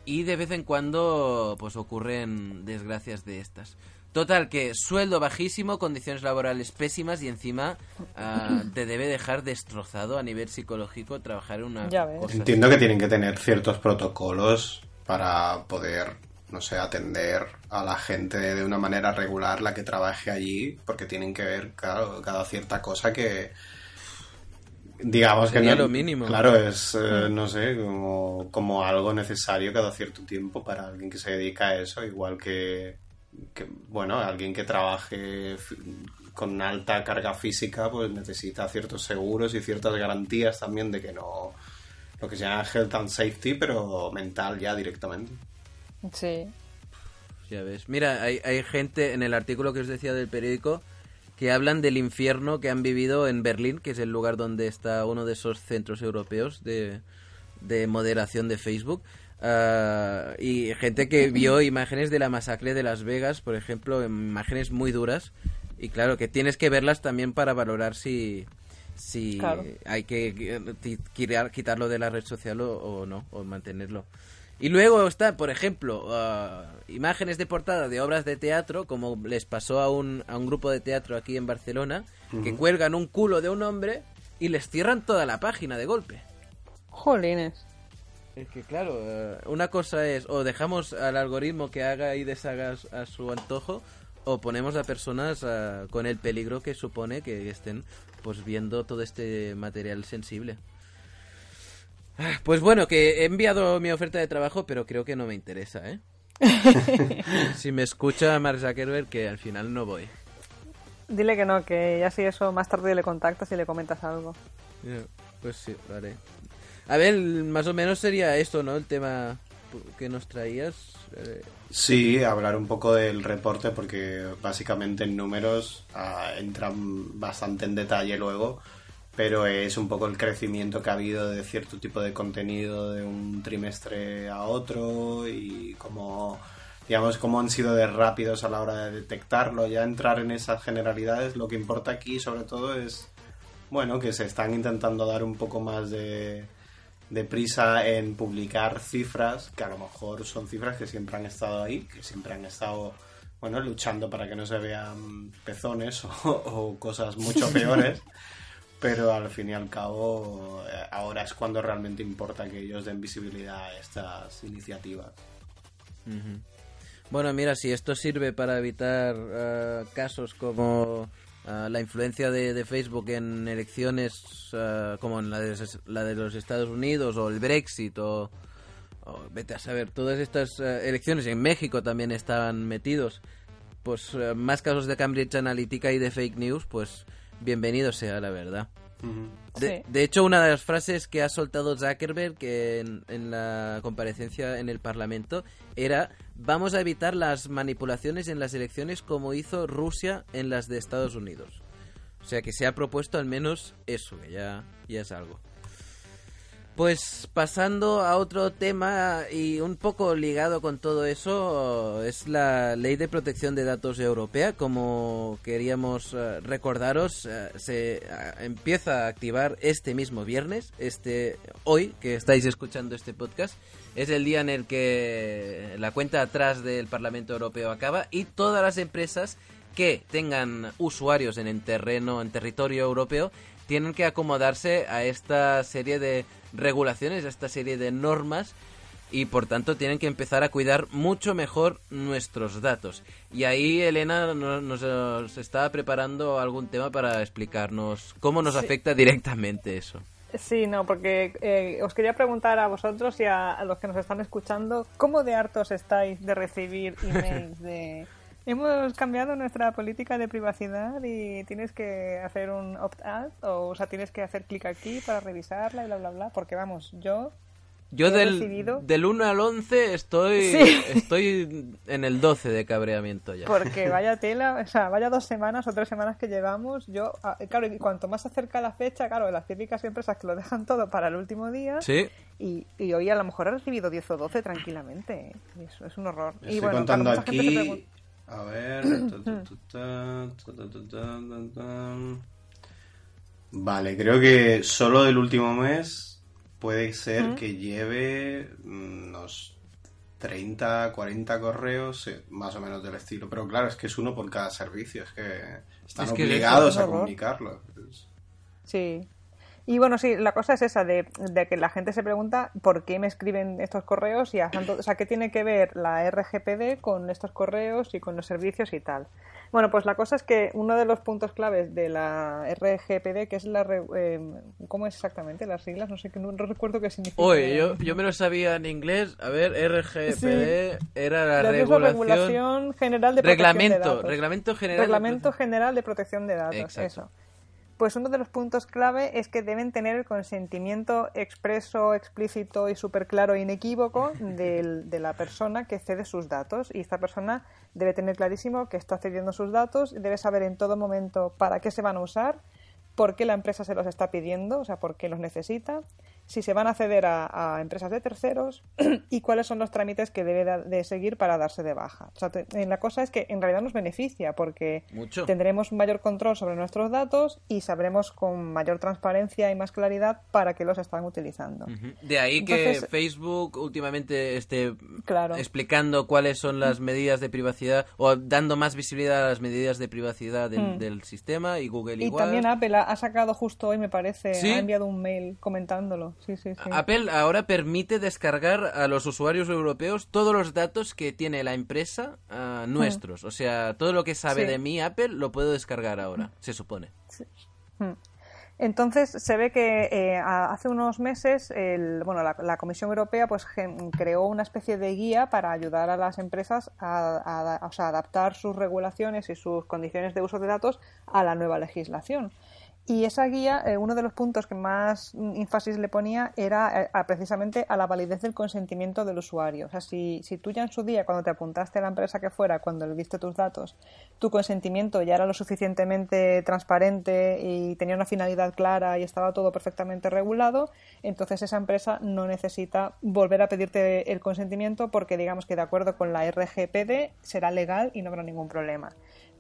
y de vez en cuando pues ocurren desgracias de estas. Total, que sueldo bajísimo, condiciones laborales pésimas y encima ah, te debe dejar destrozado a nivel psicológico trabajar en una Ya ves. cosa Entiendo que tienen que tener ciertos protocolos para poder, no sé, atender a la gente de una manera regular la que trabaje allí, porque tienen que ver, claro, cada cierta cosa que digamos que no lo mínimo. Claro, es eh, no sé, como, como algo necesario cada cierto tiempo para alguien que se dedica a eso, igual que, que bueno, alguien que trabaje con alta carga física, pues necesita ciertos seguros y ciertas garantías también de que no lo que se llama health and safety, pero mental ya directamente. Sí. Ya ves. Mira, hay, hay gente en el artículo que os decía del periódico que hablan del infierno que han vivido en Berlín, que es el lugar donde está uno de esos centros europeos de, de moderación de Facebook. Ah, y gente que vio imágenes de la masacre de Las Vegas, por ejemplo, imágenes muy duras. Y claro, que tienes que verlas también para valorar si, si Claro. hay que eh, quitarlo de la red social o, o no, o mantenerlo. Y luego está, por ejemplo, ah, imágenes de portada de obras de teatro, como les pasó a un, a un grupo de teatro aquí en Barcelona, que cuelgan un culo de un hombre y les cierran toda la página de golpe. Jolines. Es que claro, eh, una cosa es o dejamos al algoritmo que haga y deshaga a- su antojo o ponemos a personas ah, con el peligro que supone que estén pues viendo todo este material sensible. Ah, Pues bueno, que he enviado mi oferta de trabajo, pero creo que no me interesa, ¿eh? si me escucha Mark Zuckerberg, que al final no voy. Dile que no, que ya si eso más tarde le contactas y le comentas algo. Pues sí, vale. A ver, más o menos sería esto, ¿no? El tema que nos traías. eh, Sí, hablar un poco del reporte porque básicamente en números ah, entran bastante en detalle luego, pero es un poco el crecimiento que ha habido de cierto tipo de contenido de un trimestre a otro y cómo, digamos, cómo han sido de rápidos a la hora de detectarlo. Ya entrar en esas generalidades, lo que importa aquí sobre todo es, bueno, que se están intentando dar un poco más de de prisa en publicar cifras que a lo mejor son cifras que siempre han estado ahí, que siempre han estado bueno luchando para que no se vean pezones o, o cosas mucho peores, pero al fin y al cabo eh, ahora es cuando realmente importa que ellos den visibilidad a estas iniciativas. Bueno, mira, si esto sirve para evitar eh, casos como eh, la influencia de, Facebook en elecciones eh, como en la de, la de los Estados Unidos o el Brexit o, vete a saber, todas estas eh, elecciones en México también estaban metidos, pues más casos de Cambridge Analytica y de fake news, pues bienvenido sea la verdad. De, Sí. de hecho, una de las frases que ha soltado Zuckerberg que en, en la comparecencia en el Parlamento era vamos a evitar las manipulaciones en las elecciones como hizo Rusia en las de Estados Unidos. O sea que se ha propuesto al menos eso, que ya, ya es algo. Pues pasando a otro tema y un poco ligado con todo eso es la Ley de Protección de Datos Europea. Como queríamos eh, recordaros, eh, se eh, empieza a activar este mismo viernes, este hoy que estáis escuchando este podcast. Es el día en el que la cuenta atrás del Parlamento Europeo acaba y todas las empresas que tengan usuarios en el terreno, en territorio europeo, tienen que acomodarse a esta serie de regulaciones, a esta serie de normas y por tanto tienen que empezar a cuidar mucho mejor nuestros datos. Y ahí Elena no- nos, nos está preparando algún tema para explicarnos cómo nos Sí. afecta directamente eso. Sí, no, porque eh, os quería preguntar a vosotros y a, a los que nos están escuchando, ¿cómo de hartos estáis de recibir emails de... Hemos cambiado nuestra política de privacidad y tienes que hacer un opt-out o, o sea, tienes que hacer clic aquí para revisarla y bla, bla, bla. Porque vamos, yo Yo he del, recibido... del 1 al 11 estoy, Sí. estoy en el 12 de cabreamiento ya. Porque vaya tela, o sea, vaya dos semanas o tres semanas que llevamos, yo, ah, claro, y cuanto más se acerca la fecha, claro, las típicas empresas que lo dejan todo para el último día, Sí, y, y hoy a lo mejor he recibido 10 o 12 tranquilamente, ¿eh? y eso es un horror. y bueno, contando claro, aquí. A ver. Vale, creo que solo del último mes puede ser que lleve mm, unos 30, 40 correos, eh, más o menos del estilo. Pero claro, es que es uno por cada servicio, es que están Es que obligados es a comunicarlo. Sí. Y bueno, sí, la cosa es esa, de, de que la gente se pregunta por qué me escriben estos correos y a tanto- o sea, qué tiene que ver la RGPD con estos correos y con los servicios y tal. Bueno, pues la cosa es que uno de los puntos claves de la RGPD, que es la... eh, ¿Cómo es exactamente las siglas? No sé, que no, recuerdo qué significa. Oye, yo, yo me lo sabía en inglés. A ver, RGPD era la La regulación... regulación general de protección de reglamento, datos. reglamento general. de Reglamento protección- General de Protección de Datos, Exacto. eso. Pues uno de los puntos clave es que deben tener el consentimiento expreso, explícito y súper claro e inequívoco del- de la persona que cede sus datos. Y esta persona debe tener clarísimo que está cediendo sus datos, debe saber en todo momento para qué se van a usar, por qué la empresa se los está pidiendo, o sea, por qué los necesita, si se van a ceder a, a empresas de terceros y cuáles son los trámites que debe de seguir para darse de baja. O sea, te- eh, la cosa es que en realidad nos beneficia porque Mucho. tendremos mayor control sobre nuestros datos y sabremos con mayor transparencia y más claridad para qué los están utilizando. De ahí que Entonces- Facebook últimamente esté Claro. explicando cuáles son las medidas de privacidad o dando más visibilidad a las medidas de privacidad del, Mm. del sistema y Google Y igual. también Apple ha, ha sacado justo hoy, me parece, ¿Sí? ha enviado un mail comentándolo. Sí, sí, sí. Apple ahora permite descargar a los usuarios europeos todos los datos que tiene la empresa ah, nuestros. O sea, todo lo que sabe de mí Apple lo puedo descargar ahora, se supone. Mm. Entonces se ve que eh, hace unos meses el, bueno, la, la Comisión Europea pues creó una especie de guía para ayudar a las empresas a, a- o sea, adaptar sus regulaciones y sus condiciones de uso de datos a la nueva legislación. Y esa guía, eh, uno de los puntos que más énfasis le ponía era eh, precisamente a la validez del consentimiento del usuario. O sea, si, si tú ya en su día, cuando te apuntaste a la empresa que fuera, cuando le diste tus datos, tu consentimiento ya era lo suficientemente transparente y tenía una finalidad clara y estaba todo perfectamente regulado, entonces esa empresa no necesita volver a pedirte el consentimiento porque digamos que de acuerdo con la RGPD será legal y no habrá ningún problema.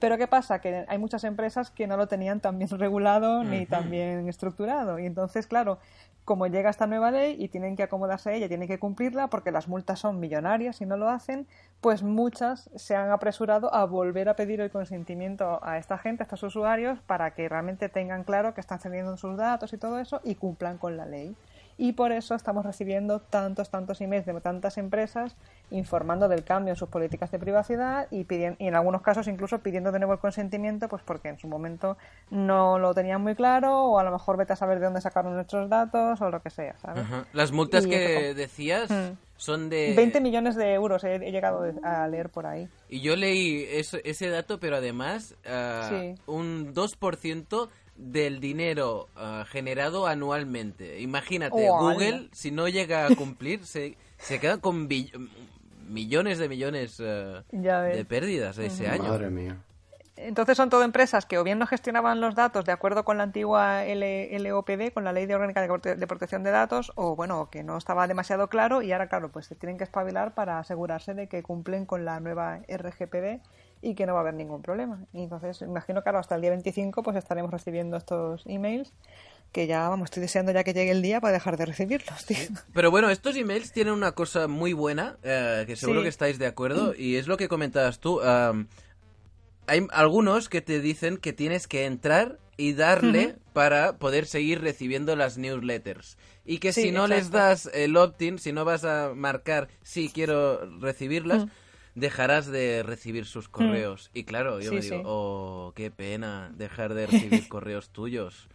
Pero ¿qué pasa? Que hay muchas empresas que no lo tenían tan bien regulado ni tan bien estructurado. Y entonces, claro, como llega esta nueva ley y tienen que acomodarse a ella, tienen que cumplirla porque las multas son millonarias si no lo hacen, pues muchas se han apresurado a volver a pedir el consentimiento a esta gente, a estos usuarios, para que realmente tengan claro que están cediendo sus datos y todo eso y cumplan con la ley. Y por eso estamos recibiendo tantos, tantos emails de tantas empresas informando del cambio en sus políticas de privacidad y, pidien- y en algunos casos incluso pidiendo de nuevo el consentimiento, pues porque en su momento no lo tenían muy claro o a lo mejor vete a saber de dónde sacaron nuestros datos o lo que sea, ¿sabes? Ajá. Las multas Y que eso- decías Mm. son de... 20 millones de euros he, he llegado a leer por ahí. Y yo leí eso- ese dato, pero además ah, Sí. un 2% del dinero ah, generado anualmente. Imagínate, Oh, Google, anda. si no llega a cumplir, se, se queda con millones de millones ah, de pérdidas ese año. Madre mía. Entonces son todo empresas que o bien no gestionaban los datos de acuerdo con la antigua L- LOPD, con la Ley de Orgánica de de Protección de Datos, o bueno, que no estaba demasiado claro y ahora, claro, pues se tienen que espabilar para asegurarse de que cumplen con la nueva RGPD y que no va a haber ningún problema. Y entonces, imagino que ahora hasta el día 25 pues estaremos recibiendo estos emails que ya, vamos, estoy deseando ya que llegue el día para dejar de recibirlos, tío. Pero bueno, estos emails tienen una cosa muy buena, eh, que seguro Sí. que estáis de acuerdo, y es lo que comentabas tú. am, hay algunos que te dicen que tienes que entrar y darle para poder seguir recibiendo las newsletters. Y que Sí, si no les das el opt-in, si no vas a marcar sí quiero recibirlas, Mm. Dejarás de recibir sus correos. Y claro, yo Sí, me digo, sí. oh, qué pena dejar de recibir correos tuyos.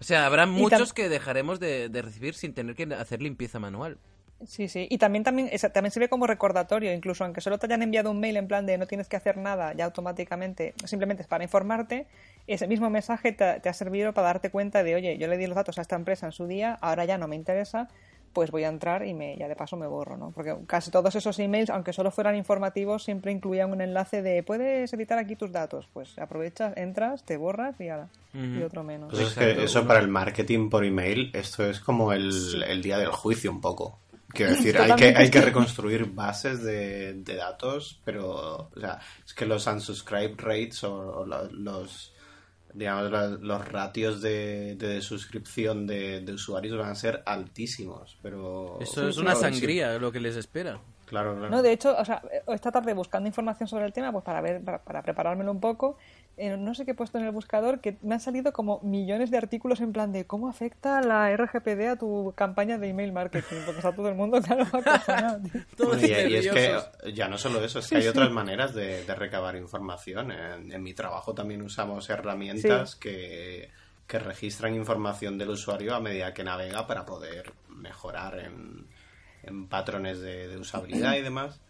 O sea, habrá muchos que dejaremos de, de recibir sin tener que hacer limpieza manual. Sí, sí. Y también, también, también sirve como recordatorio, incluso aunque solo te hayan enviado un mail en plan de no tienes que hacer nada ya automáticamente, simplemente es para informarte, ese mismo mensaje te, te ha servido para darte cuenta de, oye, yo le di los datos a esta empresa en su día, ahora ya no me interesa, pues voy a entrar y me, ya de paso me borro, ¿no? Porque casi todos esos emails, aunque solo fueran informativos, siempre incluían un enlace de puedes editar aquí tus datos. Pues aprovechas, entras, te borras y, ala, y otro menos. Pues es que eso para el marketing por email, esto es como el, el día del juicio un poco. Quiero decir, hay que, hay que reconstruir bases de, de datos, pero o sea, es que los unsubscribe rates o, los digamos los ratios de, de suscripción de, de usuarios van a ser altísimos, pero Eso es una sangría lo que les espera. Claro, claro. No, de hecho, o sea, esta tarde buscando información sobre el tema, pues para ver, para, para preparármelo un poco, eh, no sé qué he puesto en el buscador, que me han salido como millones de artículos en plan de cómo afecta la RGPD a tu campaña de email marketing, porque está todo el mundo, claro, acojonado, y, y es que ya no solo eso, es que hay otras maneras de, de recabar información. En, en mi trabajo también usamos herramientas que, que registran información del usuario a medida que navega para poder mejorar en, en patrones de, de usabilidad y demás.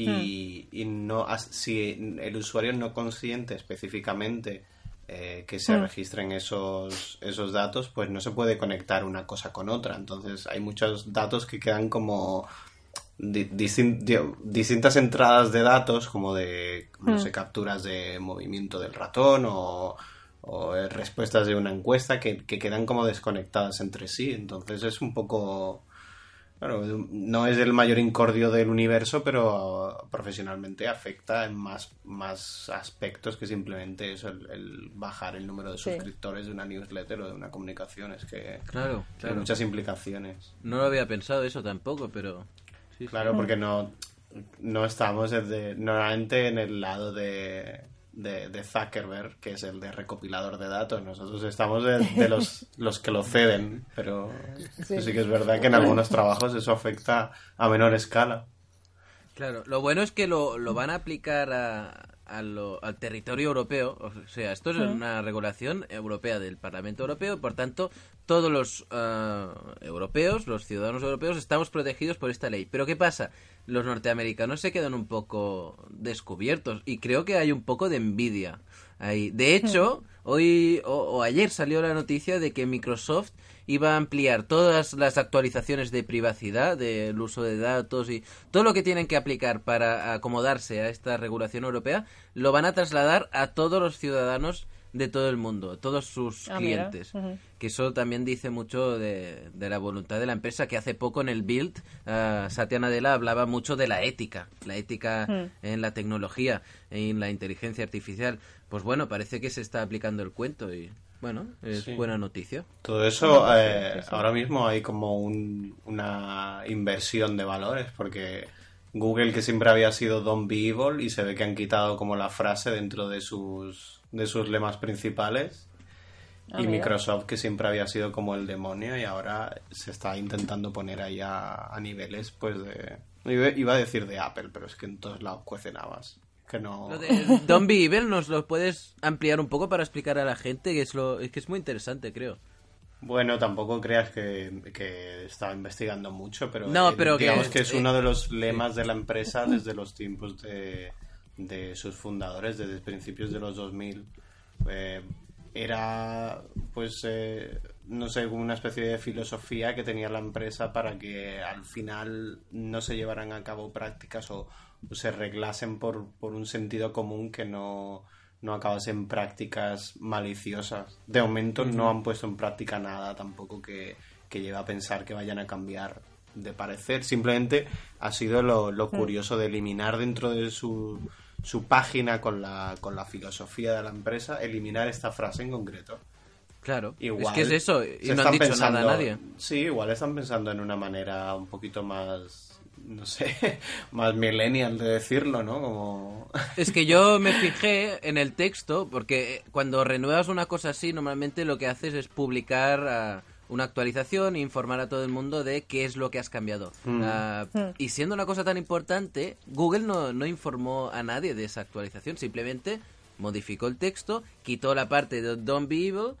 Y, y no si el usuario no consiente específicamente eh, que se registren esos, esos datos, pues no se puede conectar una cosa con otra. Entonces hay muchos datos que quedan como di- distin- di- distintas entradas de datos, como de, no sé, capturas de movimiento del ratón o, o, eh, respuestas de una encuesta que, que quedan como desconectadas entre sí. Entonces es un poco... Claro, no es el mayor incordio del universo, pero profesionalmente afecta en más, más aspectos que simplemente eso, el, el bajar el número de Sí. suscriptores de una newsletter o de una comunicación. Es que Claro, hay claro. muchas implicaciones. No lo había pensado eso tampoco, pero... sí, sí. Claro, porque no, no estamos desde, normalmente en el lado de, de, de Zuckerberg, que es el de recopilador de datos. Nosotros estamos de, de los, los que lo ceden, pero sí. Sí. que es verdad que en algunos trabajos eso afecta a menor escala. Claro, lo bueno es que lo, lo van a aplicar a, a lo- al territorio europeo. O sea, esto es una regulación europea del Parlamento Europeo. Por tanto, todos los ah, europeos, los ciudadanos europeos, estamos protegidos por esta ley. Pero ¿qué pasa? Los norteamericanos se quedan un poco descubiertos y creo que hay un poco de envidia ahí. De hecho, hoy o, o ayer salió la noticia de que Microsoft iba a ampliar todas las actualizaciones de privacidad, del uso de datos y todo lo que tienen que aplicar para acomodarse a esta regulación europea, lo van a trasladar a todos los ciudadanos de todo el mundo, todos sus Ah, clientes. Que eso también dice mucho de, de la voluntad de la empresa, que hace poco en el Build, ah, Satya Nadella hablaba mucho de la ética, la ética Hmm. en la tecnología, en la inteligencia artificial. Pues bueno, parece que se está aplicando el cuento y bueno, es Sí. buena noticia. Todo eso, eh, ahora mismo hay como un- una inversión de valores, porque Google, que siempre había sido Don't Be Evil, y se ve que han quitado como la frase dentro de sus, de sus lemas principales. Ah, y mira. Microsoft, que siempre había sido como el demonio, y ahora se está intentando poner ahí a, a niveles, pues de... Iba iba a decir de Apple, pero es que en todos lados cuecen habas. Que no... Lo de Don't Be Evil, ¿nos lo puedes ampliar un poco para explicar a la gente? Que es, lo, es que es muy interesante, creo. Bueno, tampoco creas que, que estaba investigando mucho, pero, No, eh, pero que- digamos que, es eh, uno de los lemas de la empresa desde los tiempos de, de sus fundadores, desde principios de los 2000. Eh, era, pues, eh, no sé, una especie de filosofía que tenía la empresa para que al final no se llevaran a cabo prácticas o se reglasen por, por un sentido común que no, no acabasen prácticas maliciosas. De momento no han puesto en práctica nada tampoco que, que lleve a pensar que vayan a cambiar de parecer. Simplemente ha sido lo, lo curioso de eliminar dentro de su, su página con la, con la filosofía de la empresa, eliminar esta frase en concreto. Claro, Igual es que es eso, y no han dicho nada a pensando- nadie. Sí, igual están pensando en una manera un poquito más, no sé, más millennial de decirlo, ¿no? Como... Es que yo me fijé en el texto, porque cuando renuevas una cosa así, normalmente lo que haces es publicar ah, una actualización e informar a todo el mundo de qué es lo que has cambiado. Ah, y siendo una cosa tan importante, Google no, no informó a nadie de esa actualización, simplemente modificó el texto, quitó la parte de Don't Be Evil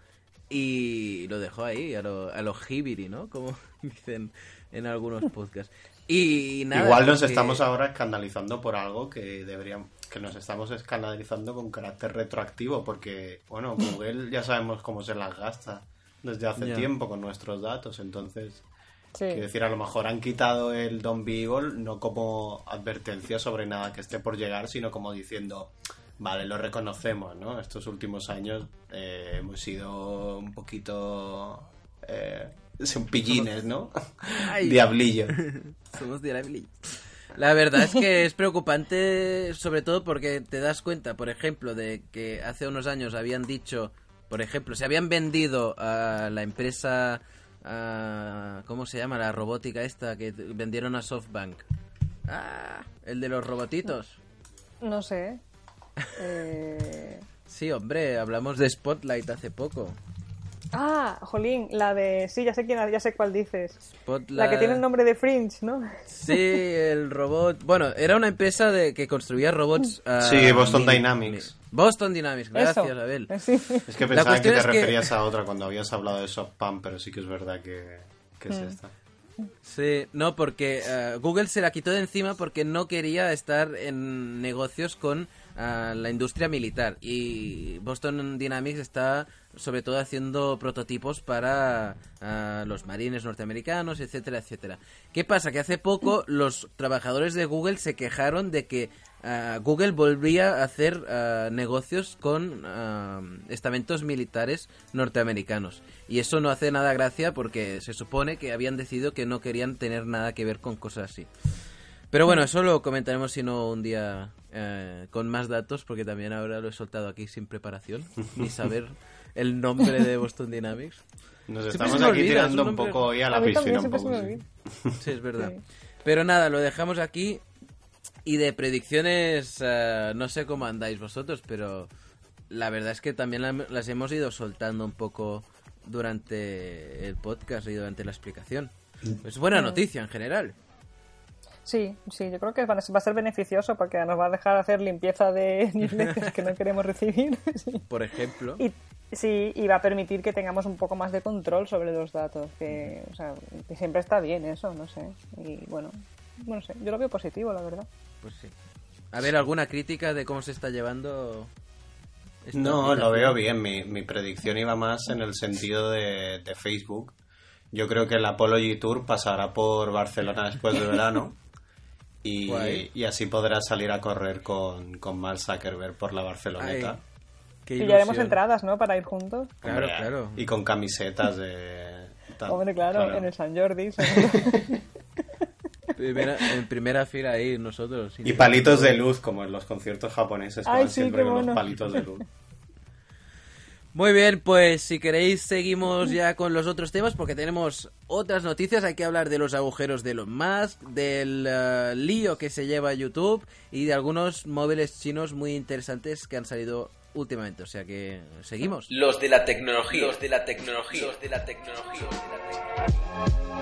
y lo dejó ahí, a lo, a lo hibiri, ¿no? Como dicen en algunos podcasts. Y nada, igual nos que- estamos ahora escandalizando por algo que deberíamos, que nos estamos escandalizando con carácter retroactivo, porque, bueno, Google ya sabemos cómo se las gasta desde hace tiempo con nuestros datos, entonces... Quiero decir, a lo mejor han quitado el Don't Be Evil no como advertencia sobre nada que esté por llegar, sino como diciendo, vale, lo reconocemos, ¿no? Estos últimos años eh, hemos sido un poquito... Eh, son pillines, ¿no? Diablillo. Somos diablillo. La verdad es que es preocupante, sobre todo porque te das cuenta, por ejemplo, de que hace unos años habían dicho, por ejemplo, se habían vendido a la empresa, ¿cómo se llama? La robótica esta que vendieron a SoftBank. Ah, el de los robotitos. No sé. Eh... Sí, hombre, hablamos de Spotlight hace poco. Ah, Jolín, la de... Sí, ya sé quién, ya sé cuál dices. La que tiene el nombre de Fringe, ¿no? Sí, el robot... Bueno, era una empresa de que construía robots... sí, Boston Dynamics. Boston Dynamics, gracias, Abel. Es que pensaba que te referías a otra cuando habías hablado de SoftPam, pero sí que es verdad que, es mm. esta. Sí, no, porque eh, Google se la quitó de encima porque no quería estar en negocios con uh, la industria militar y Boston Dynamics está sobre todo haciendo prototipos para los marines norteamericanos, etcétera, etcétera. ¿Qué pasa? Que hace poco los trabajadores de Google se quejaron de que Google volvía a hacer negocios con estamentos militares norteamericanos. Y eso no hace nada gracia porque se supone que habían decidido que no querían tener nada que ver con cosas así. Pero bueno, eso lo comentaremos si no un día eh, con más datos, porque también ahora lo he soltado aquí sin preparación, ni saber el nombre de Boston Dynamics. Nos estamos aquí tirando un poco hoy a la piscina. sí. es verdad. Pero nada, lo dejamos aquí. Y de predicciones, eh, no sé cómo andáis vosotros, pero la verdad es que también las hemos ido soltando un poco durante el podcast y durante la explicación. Es buena noticia en general. Sí, sí, yo creo que va a ser beneficioso porque nos va a dejar hacer limpieza de newsletters que no queremos recibir. Por ejemplo. Y, Sí, y va a permitir que tengamos un poco más de control sobre los datos, que, o sea, que siempre está bien eso, no sé. Y bueno, no sé, yo lo veo positivo, la verdad. Pues sí. A ver, ¿alguna crítica de cómo se está llevando? No, lo veo bien. Mi, mi predicción iba más en el sentido de, Facebook. Yo creo que el Apology Tour pasará por Barcelona después de verano. Y, y, así podrá salir a correr con, con Mark Zuckerberg por la Barceloneta. Y ya haremos entradas, ¿no? Para ir juntos. Claro, claro. Y con camisetas de... Hombre, claro, en el San Jordi. en primera fila ahí nosotros. Y palitos de luz, como en los conciertos japoneses, que van siempre con los palitos de luz. Muy bien, pues si queréis seguimos ya con los otros temas porque tenemos otras noticias. Hay que hablar de los agujeros de los Musk, del eh, lío que se lleva YouTube y de algunos móviles chinos muy interesantes que han salido últimamente. O sea que seguimos. Los de la tecnología. Los de la tecnología. Los de la tecnología. Los de la tecnología.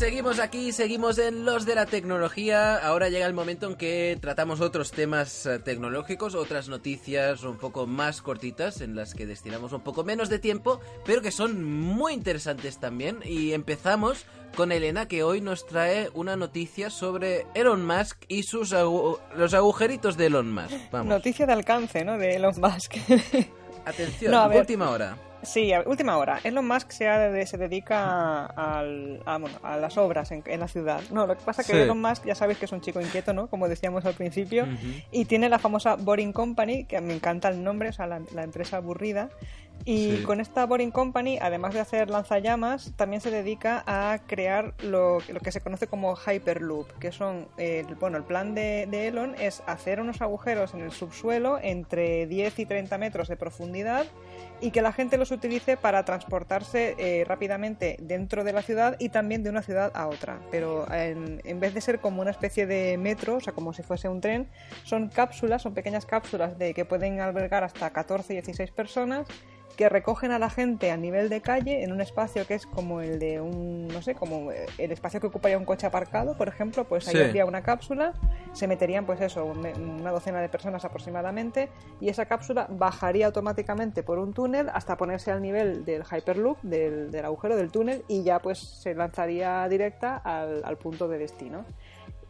Seguimos aquí, seguimos en los de la tecnología. Ahora llega el momento en que tratamos otros temas eh, tecnológicos, otras noticias un poco más cortitas, en las que destinamos un poco menos de tiempo, pero que son muy interesantes también. Y empezamos con Elena, que hoy nos trae una noticia sobre Elon Musk y sus los agujeritos de Elon Musk. Noticia de alcance, ¿no? De Elon Musk. Atención, última hora. Sí, a última hora. Elon Musk se, se dedica a, a, las obras en, la ciudad. No, lo que pasa es que Elon Musk ya sabéis que es un chico inquieto, ¿no? Como decíamos al principio. Y tiene la famosa Boring Company, que me encanta el nombre, o sea, la, empresa aburrida. Y con esta Boring Company, además de hacer lanzallamas, también se dedica a crear lo, lo que se conoce como Hyperloop, que son, bueno, el plan de, de, Elon es hacer unos agujeros en el subsuelo entre 10 y 30 metros de profundidad y que la gente los utilice para transportarse eh, rápidamente dentro de la ciudad y también de una ciudad a otra. Pero en, en, vez de ser como una especie de metro, o sea, como si fuese un tren, son cápsulas, son pequeñas cápsulas de que pueden albergar hasta 14 y 16 personas que recogen a la gente a nivel de calle en un espacio que es como el de un, no sé, como el espacio que ocuparía un coche aparcado, por ejemplo, pues ahí habría una cápsula, se meterían pues eso, una docena de personas aproximadamente, y esa cápsula bajaría automáticamente por un túnel hasta ponerse al nivel del Hyperloop, del, agujero del túnel, y ya pues se lanzaría directa al, al punto de destino.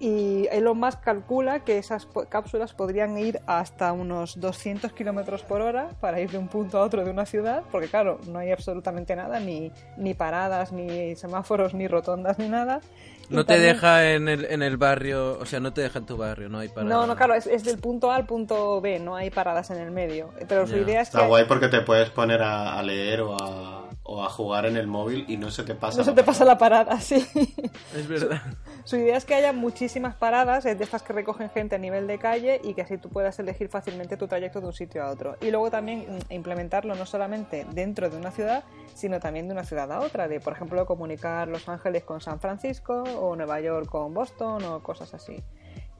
Y Elon Musk calcula que esas cápsulas podrían ir hasta unos 200 kilómetros por hora para ir de un punto a otro de una ciudad, porque claro, no hay absolutamente nada, ni, ni paradas, ni semáforos, ni rotondas, ni nada. No te deja en el, en el barrio, o sea, no te deja en tu barrio, no hay para... No, no, claro, es, es del punto A al punto B, no hay paradas en el medio. Pero su idea es Está que guay porque te puedes poner a, a leer o a, o a jugar en el móvil y no se te pasa. no se te pasa la parada, sí. Es verdad. Su idea es que haya muchísimas paradas, eh, de estas que recogen gente a nivel de calle y que así tú puedas elegir fácilmente tu trayecto de un sitio a otro. Y luego también implementarlo no solamente dentro de una ciudad, sino también de una ciudad a otra, de por ejemplo comunicar Los Ángeles con San Francisco o Nueva York con Boston o cosas así.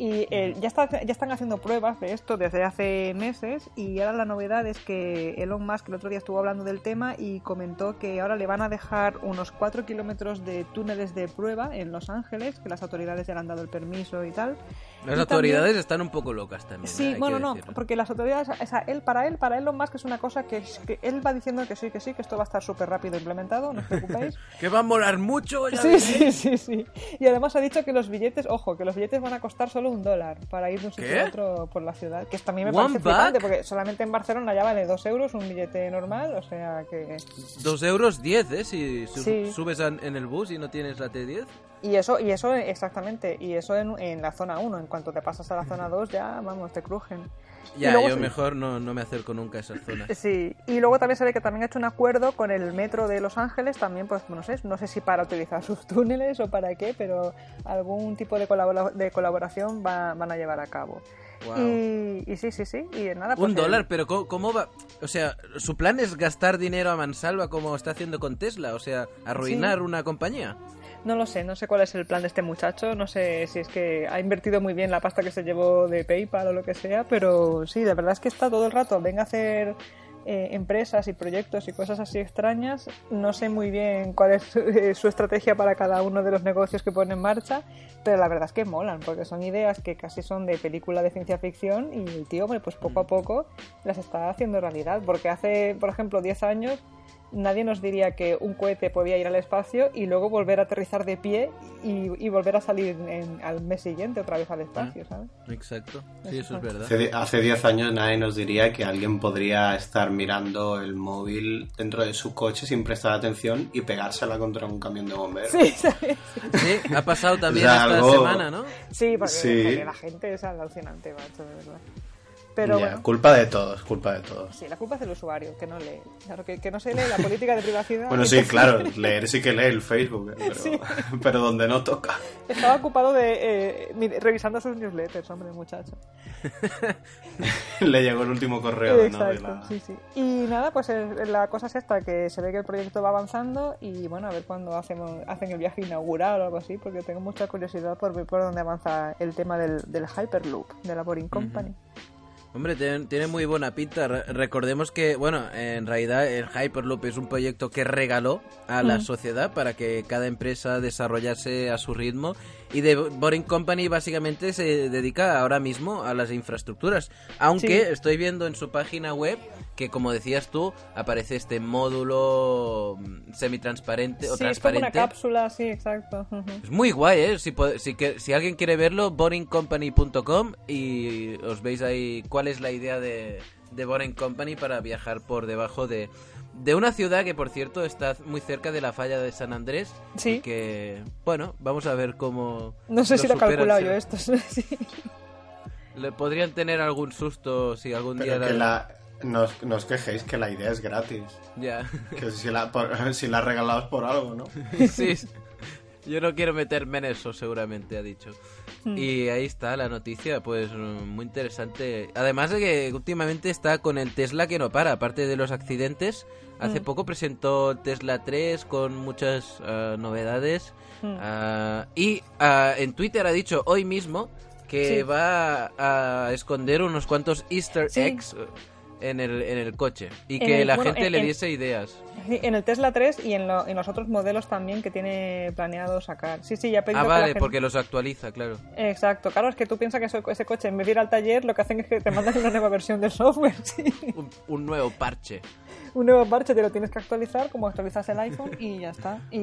Y eh, ya, está- ya están haciendo pruebas de esto desde hace meses y ahora la novedad es que Elon Musk el otro día estuvo hablando del tema y comentó que ahora le van a dejar unos 4 kilómetros de túneles de prueba en Los Ángeles, que las autoridades ya le han dado el permiso y tal. Las Y autoridades también- están un poco locas también. Sí, bueno, no, decirlo. porque las autoridades, o sea, él, para él, para Elon Musk es una cosa que, es- que él va diciendo que sí, que sí, que esto va a estar súper rápido implementado, no os preocupéis. Que va a molar mucho, ya Sí, sí, sí, sí. Y además ha dicho que los billetes, ojo, que los billetes van a costar solo un dólar para ir de un sitio ¿Qué? a otro por la ciudad. Que mí me One parece flipante, porque solamente en Barcelona ya vale dos euros un billete normal, o sea que... Dos euros diez, ¿eh? Si su- Sí. subes en el bus y no tienes la T10. Y eso, y eso exactamente, y eso en, en la zona 1, en cuanto te pasas a la zona 2 ya, vamos, te crujen. Ya, yo sí. mejor no, no me acerco nunca a esas zonas. Sí, y luego también se ve que también ha hecho un acuerdo con el metro de Los Ángeles, también, pues no sé, no sé si para utilizar sus túneles o para qué, pero algún tipo de, colabora- de colaboración va- van a llevar a cabo. Wow. Y, y sí, sí, sí, y nada, pues Un el- dólar, pero ¿cómo, cómo va? O sea, su plan es gastar dinero a mansalva como está haciendo con Tesla, o sea, arruinar una compañía. No lo sé, no sé cuál es el plan de este muchacho, no sé si es que ha invertido muy bien la pasta que se llevó de PayPal o lo que sea, pero sí, de verdad es que está todo el rato, venga a hacer eh, empresas y proyectos y cosas así extrañas, no sé muy bien cuál es eh, su estrategia para cada uno de los negocios que pone en marcha, pero la verdad es que molan, porque son ideas que casi son de película de ciencia ficción y el tío, hombre, pues poco a poco las está haciendo realidad, porque hace, por ejemplo, 10 años nadie nos diría que un cohete podía ir al espacio y luego volver a aterrizar de pie y, y volver a salir en- al mes siguiente otra vez al espacio, ¿sabes? Exacto, sí, eso es verdad. Hace di- Hace 10 años nadie nos diría que alguien podría estar mirando el móvil dentro de su coche sin prestar atención y pegársela contra un camión de bomberos. Sí, ¿sabes? Sí, ha pasado también O sea, esta algo- semana, ¿no? Sí, porque, Sí. porque la gente es alucinante, macho, de verdad. Pero Ya, bueno, culpa de todos, culpa de todos. sí, la culpa es del usuario, que no lee. Claro, que, que no se lee la política de privacidad. Bueno, sí, claro, leer sí que lee el Facebook, pero, pero donde no toca. Estaba ocupado de eh, revisando sus newsletters, hombre, muchacho. Le llegó el último correo ¿no? de Exacto, la... sí, sí. Y nada, pues eh, la cosa es esta, que se ve que el proyecto va avanzando y bueno, a ver cuándo hacemos, hacen el viaje inaugural o algo así, porque tengo mucha curiosidad por ver por dónde avanza el tema del, del Hyperloop, de la Boring Company. Hombre, tiene, tiene muy buena pinta. Re- recordemos que, bueno, en realidad el Hyperloop es un proyecto que regaló a la Mm. sociedad para que cada empresa desarrollase a su ritmo. Y The Boring Company básicamente se dedica ahora mismo a las infraestructuras. Aunque Sí. estoy viendo en su página web que, como decías tú, aparece este módulo mm, semitransparente o Sí, es como una transparente. cápsula, sí, exacto. Es muy guay, ¿eh? Si, po- si, que- si alguien quiere verlo, boringcompany.com y os veis ahí cuál es la idea de, de Boring Company para viajar por debajo de, de una ciudad que, por cierto, está muy cerca de la falla de San Andrés. Sí. Y que, bueno, vamos a ver cómo... No sé si lo he calculado yo esto. sí. Le podrían tener algún susto si algún día... Pero que la... No, os- no os quejéis que la idea es gratis. Ya. Que si la, por- si la regalabas por algo, ¿no? sí. Yo no quiero meterme en eso, seguramente, ha dicho. Hmm. Y ahí está la noticia, pues mm, muy interesante. Además de que últimamente está con el Tesla que no para, aparte de los accidentes. Hace Mm. poco presentó Tesla 3 con muchas ah, novedades. Mm. Ah, y ah, en Twitter ha dicho hoy mismo que Sí. va a esconder unos cuantos Easter Sí. eggs eh, en el, en el coche. Y En que el- la bueno, gente en- le diese ideas. En el Tesla 3 y en, lo- en los otros modelos también que tiene planeado sacar. Sí, sí, ya Ah, vale, gente- porque los actualiza, claro. Exacto, claro, es que tú piensas que eso- ese coche en vez de ir al taller lo que hacen es que te mandan una nueva versión del software. Sí. Un, un nuevo parche. Un nuevo parche te lo tienes que actualizar, como actualizas el iPhone y ya está. Y,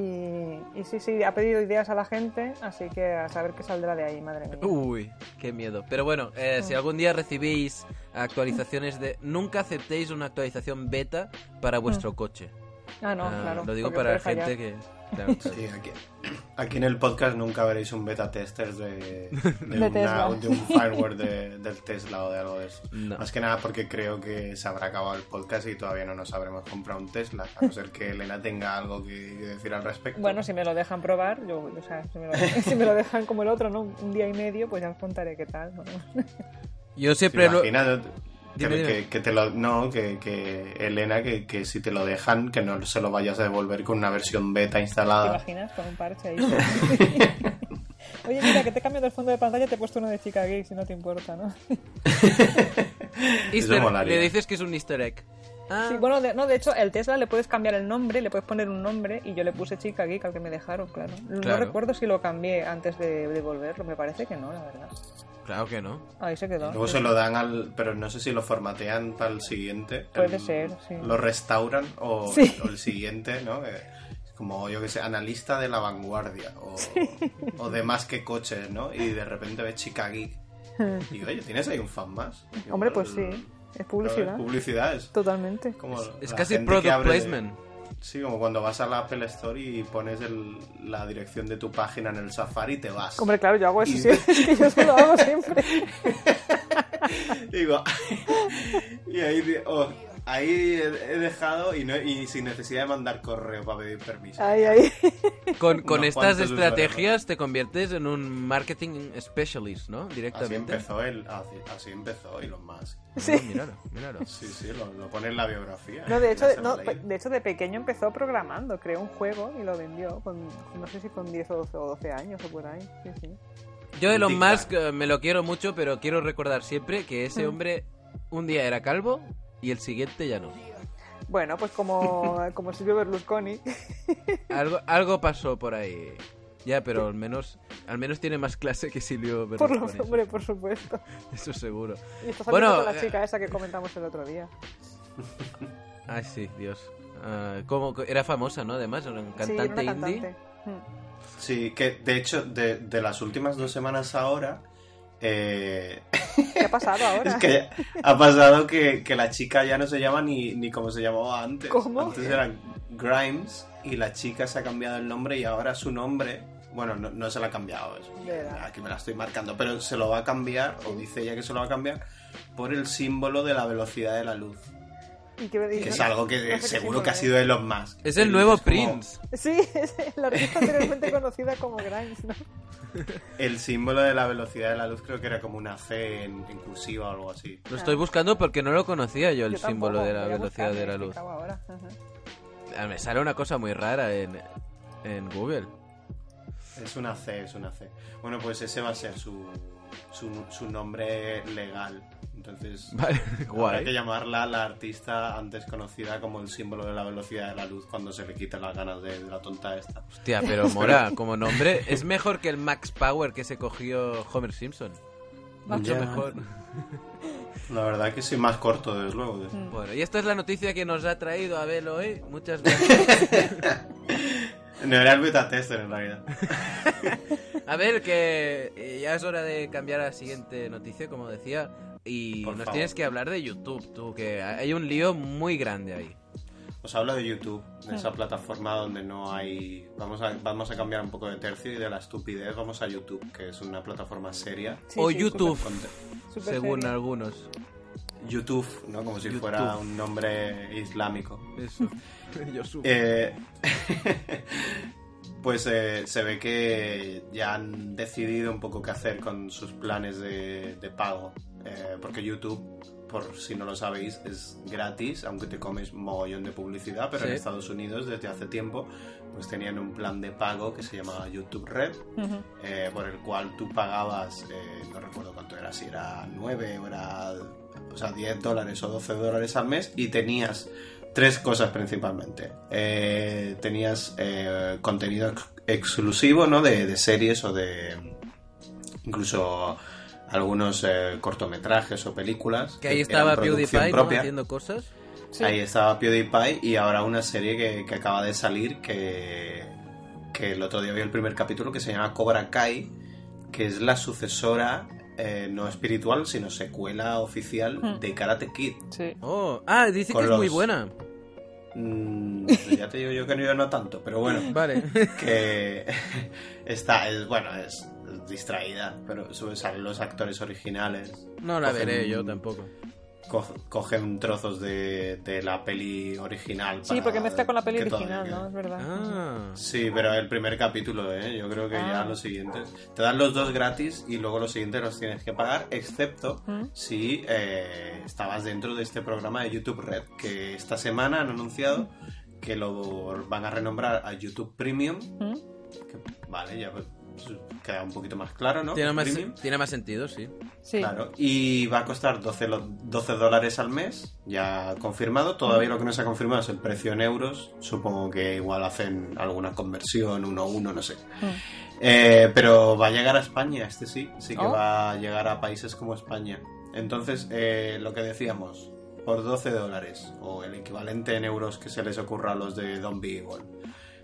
y sí, sí, ha pedido ideas a la gente, así que a saber qué saldrá de ahí, madre mía. Uy, qué miedo. Pero bueno, eh, si algún día recibís actualizaciones de... Nunca aceptéis una actualización beta para vuestro coche. Ah, no, Ah, claro. Lo digo para gente que... Sí, aquí, aquí en el podcast nunca veréis un beta tester de, de, De una- de un firmware de- del Tesla o de algo de eso. No. Más que nada porque creo que se habrá acabado el podcast y todavía no nos habremos comprado un Tesla, a no ser que Elena tenga algo que, decir al respecto. Bueno, si me lo dejan probar, yo, o sea, si me lo, si me lo dejan como el otro, ¿no? Un día y medio, pues ya os contaré qué tal. ¿no? Yo siempre lo... ¿no? que, Dime, que- que te lo no que, que Elena que, que si te lo dejan que no se lo vayas a devolver con una versión beta ¿Te instalada imaginas? Con un parche ahí. Oye, mira, que te he cambiado el fondo de pantalla, te he puesto uno de chica gay, si no te importa, ¿no? Easter- le dices que es un easter egg. Ah, Sí, bueno, de, no, de hecho, el Tesla le puedes cambiar el nombre, le puedes poner un nombre y yo le puse chica geek al que me dejaron, claro. No Claro. recuerdo si lo cambié antes de devolverlo, me parece que no, la verdad. Claro que no. Ahí se quedó. luego sí. se lo dan al pero no sé si lo formatean para el siguiente Puede el- ser, sí. lo restauran o, Sí. o el siguiente no Eh, como yo que sé analista de la vanguardia o, o de más que coches no y de repente ves chica geek y oye tienes ahí un fan más Hombre, pues sí, es publicidad. Es publicidad es Totalmente. como Es casi product de- placement. Sí, como cuando vas a la Apple Store y pones el- la dirección de tu página en el Safari y te vas. Hombre, claro, yo hago eso Y- es que yo eso lo hago siempre. Digo, y ahí, oh, ahí he dejado y, no, y sin necesidad de mandar correo para pedir permiso. Ahí, ahí. Con, con estas estrategias te conviertes en un marketing specialist, ¿no? Así Directamente. empezó el, así, así empezó Elon Musk. Sí. Ah, míralo, míralo. Sí, sí, lo, lo pone en la biografía. No, de hecho, no, de hecho, de pequeño empezó programando, creó un juego y lo vendió, con, no sé si con 10 o 12, o 12 años o por ahí. Sí, sí. Yo Elon. Musk eh, me lo quiero mucho, pero quiero recordar siempre que ese Mm. hombre un día era calvo y el siguiente ya no. Bueno, pues como, como Silvio Berlusconi. Algo, algo pasó por ahí. Ya, pero al menos, al menos tiene más clase que Silvio Por Berlusconi. los hombres, por supuesto. Eso seguro. Y está Bueno, con la eh, chica esa que comentamos el otro día. Ay, sí, Dios. ¿cómo? Era famosa, ¿no? Además, era un sí, era cantante una indie. cantante. Mm. Sí, que de hecho, de, de las últimas dos semanas ahora, eh, ¿Qué ha pasado ahora? es que ha pasado que, que la chica ya no se llama ni, ni como se llamaba antes. ¿Cómo? Antes era Grimes y la chica se ha cambiado el nombre y ahora su nombre, bueno, no, no se la ha cambiado, es- Verá. aquí me la estoy marcando, pero se lo va a cambiar, o dice ella que se lo va a cambiar, por el símbolo de la velocidad de la luz. ¿Y qué me Que es algo que No sé qué seguro que ha sido Elon Musk. Es el nuevo como Prince. Sí, es la artista anteriormente conocida como Grimes, ¿no? El símbolo de la velocidad de la luz creo que era como una C en, en cursiva o algo así. Lo estoy buscando porque no lo conocía yo, el Yo símbolo tampoco, de la velocidad de la luz. ahora. Ah, Me sale una cosa muy rara en, en Google. Es una C, es una C. Bueno, pues ese va a ser su, su, su nombre legal. Entonces, Vale, habrá que llamarla la artista antes conocida como el símbolo de la velocidad de la luz cuando se le quiten las ganas de, de la tonta esta. Hostia, pero Mora, como nombre, es mejor que el Max Power que se cogió Homer Simpson. Mucho Ya. mejor. La verdad que sí, más corto, desde luego. Mm. Bueno, y esta es la noticia que nos ha traído Abel hoy. Muchas gracias. No era el beta tester en realidad. A ver, que eh, ya es hora de cambiar a la siguiente noticia, como decía. Y Por nos favor. tienes que hablar de YouTube, tú, que hay un lío muy grande ahí. Os hablo de YouTube, de esa plataforma donde no hay... Vamos a, vamos a cambiar un poco de tercio y de la estupidez vamos a YouTube, que es una plataforma seria. Sí, o sí, YouTube, según algunos. YouTube, ¿no? Como si YouTube. fuera un nombre islámico. Eso. Eh, pues eh, se ve que ya han decidido un poco qué hacer con sus planes de, de pago. Eh, porque YouTube, por si no lo sabéis, es gratis, aunque te comes mogollón de publicidad, pero Sí. en Estados Unidos desde hace tiempo pues tenían un plan de pago que se llamaba YouTube Red, eh, por el cual tú pagabas, eh, no recuerdo cuánto era, si era 9 o era, o sea, 10 dólares o 12 dólares al mes y tenías tres cosas principalmente. Eh, tenías eh, contenido ex- exclusivo, ¿no? De, de series o de incluso algunos eh, cortometrajes o películas. Que ahí estaba PewDiePie haciendo cosas. Sí. Ahí estaba PewDiePie y ahora una serie que, que acaba de salir que, que el otro día vi el primer capítulo que se llama Cobra Kai, que es la sucesora eh, no espiritual, sino secuela oficial Hmm. de Karate Kid. Sí. Oh, ah, dice Con que es muy buena. Mm, ya te digo yo que no, yo no tanto, pero bueno, Vale. que está, es, bueno, es, distraída, pero suelen salir los actores originales. No la veré yo tampoco. Co- cogen trozos de, de la peli original. Sí, porque mezcla con la peli todavía original. ¿no? Es verdad. Ah. Sí, pero el primer capítulo, ¿eh? Yo creo que ya Ah. los siguientes. Te dan los dos gratis y luego los siguientes los tienes que pagar, excepto ¿Mm? si eh, estabas dentro de este programa de YouTube Red, que esta semana han anunciado que lo van a renombrar a YouTube Premium. ¿Mm? que, vale, ya pues, queda un poquito más claro, ¿no? Tiene, más, tiene más sentido, sí. Sí. Claro, y va a costar 12, lo- 12 dólares al mes, ya confirmado. Todavía lo que no se ha confirmado es el precio en euros. Supongo que igual hacen alguna conversión, uno a uno, no sé. Mm. Eh, pero va a llegar a España, este sí, sí que Oh. va a llegar a países como España. Entonces, eh, lo que decíamos, por 12 dólares, o el equivalente en euros que se les ocurra a los de Don Beagle,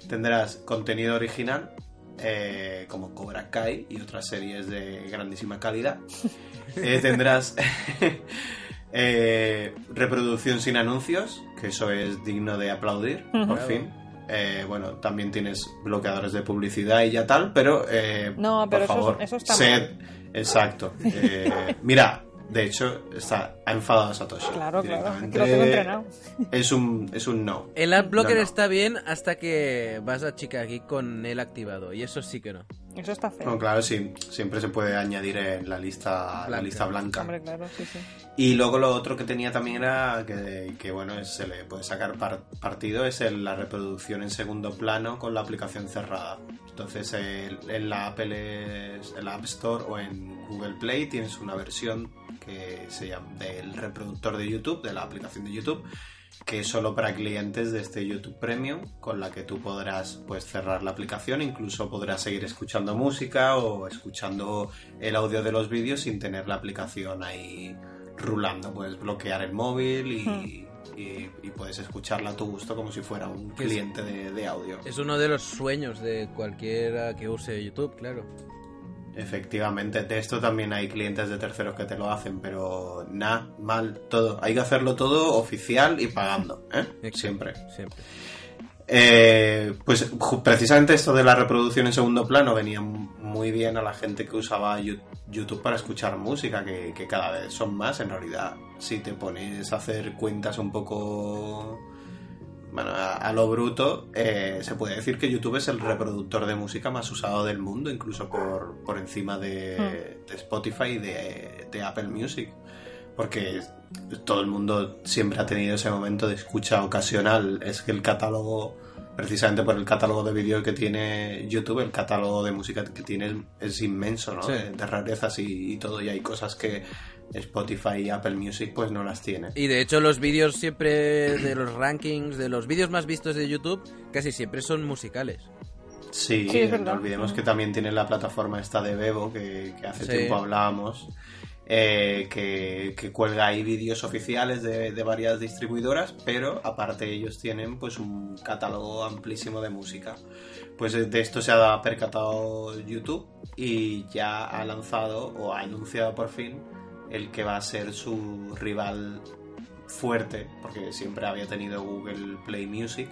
tendrás contenido original, eh, como Cobra Kai y otras series de grandísima calidad. Eh, tendrás eh, reproducción sin anuncios, que eso es digno de aplaudir, por fin. Bueno, también tienes bloqueadores de publicidad y ya tal, pero No, pero por eso- favor, eso está sed- Exacto. Mira, de hecho, está, ha enfadado a Satoshi. Claro, claro. Que lo tengo entrenado. Es un, es un no. El adblocker No, no. está bien hasta que vas a Chica aquí con él activado. Y eso sí que no. Eso está feo. No, claro, sí, siempre se puede añadir en la lista la Blanca. lista blanca. Hombre, claro, sí, sí. Y luego lo otro que tenía también era que, que, bueno, se le puede sacar par- partido, es el- la reproducción en segundo plano con la aplicación cerrada. Entonces el- en la Apple, es- en la App Store o en Google Play tienes una versión que se llama del reproductor de YouTube, de la aplicación de YouTube, que es solo para clientes de este YouTube Premium, con la que tú podrás pues cerrar la aplicación, incluso podrás seguir escuchando música o escuchando el audio de los vídeos sin tener la aplicación ahí rulando. Puedes bloquear el móvil y, y- y puedes escucharla a tu gusto como si fuera un cliente de, de audio. Es uno de los sueños de cualquiera que use YouTube, claro. Efectivamente, de esto también hay clientes de terceros que te lo hacen, pero nada, mal, todo. Hay que hacerlo todo oficial y pagando, ¿eh? Siempre. Siempre. Eh, pues precisamente esto de la reproducción en segundo plano venía muy bien a la gente que usaba YouTube para escuchar música, que, que cada vez son más. En realidad, si te pones a hacer cuentas un poco bueno, a, a lo bruto, eh, se puede decir que YouTube es el reproductor de música más usado del mundo, incluso por, por encima de, de Spotify y de, de Apple Music. Porque todo el mundo siempre ha tenido ese momento de escucha ocasional. Es que el catálogo, precisamente por el catálogo de vídeos que tiene YouTube, el catálogo de música que tiene es, inmenso, ¿no? Sí. De, de rarezas y, y todo. Y hay cosas que Spotify y Apple Music pues no las tiene. Y de hecho los vídeos siempre de los rankings, de los vídeos más vistos de YouTube, casi siempre son musicales. Sí, no olvidemos que también tiene la plataforma esta de Bebo, que, que hace Sí. tiempo hablábamos, eh, que, que cuelga ahí vídeos oficiales de, de varias distribuidoras, pero aparte ellos tienen pues un catálogo amplísimo de música. Pues de esto se ha percatado YouTube y ya ha lanzado o ha anunciado por fin el que va a ser su rival fuerte, porque siempre había tenido Google Play Music,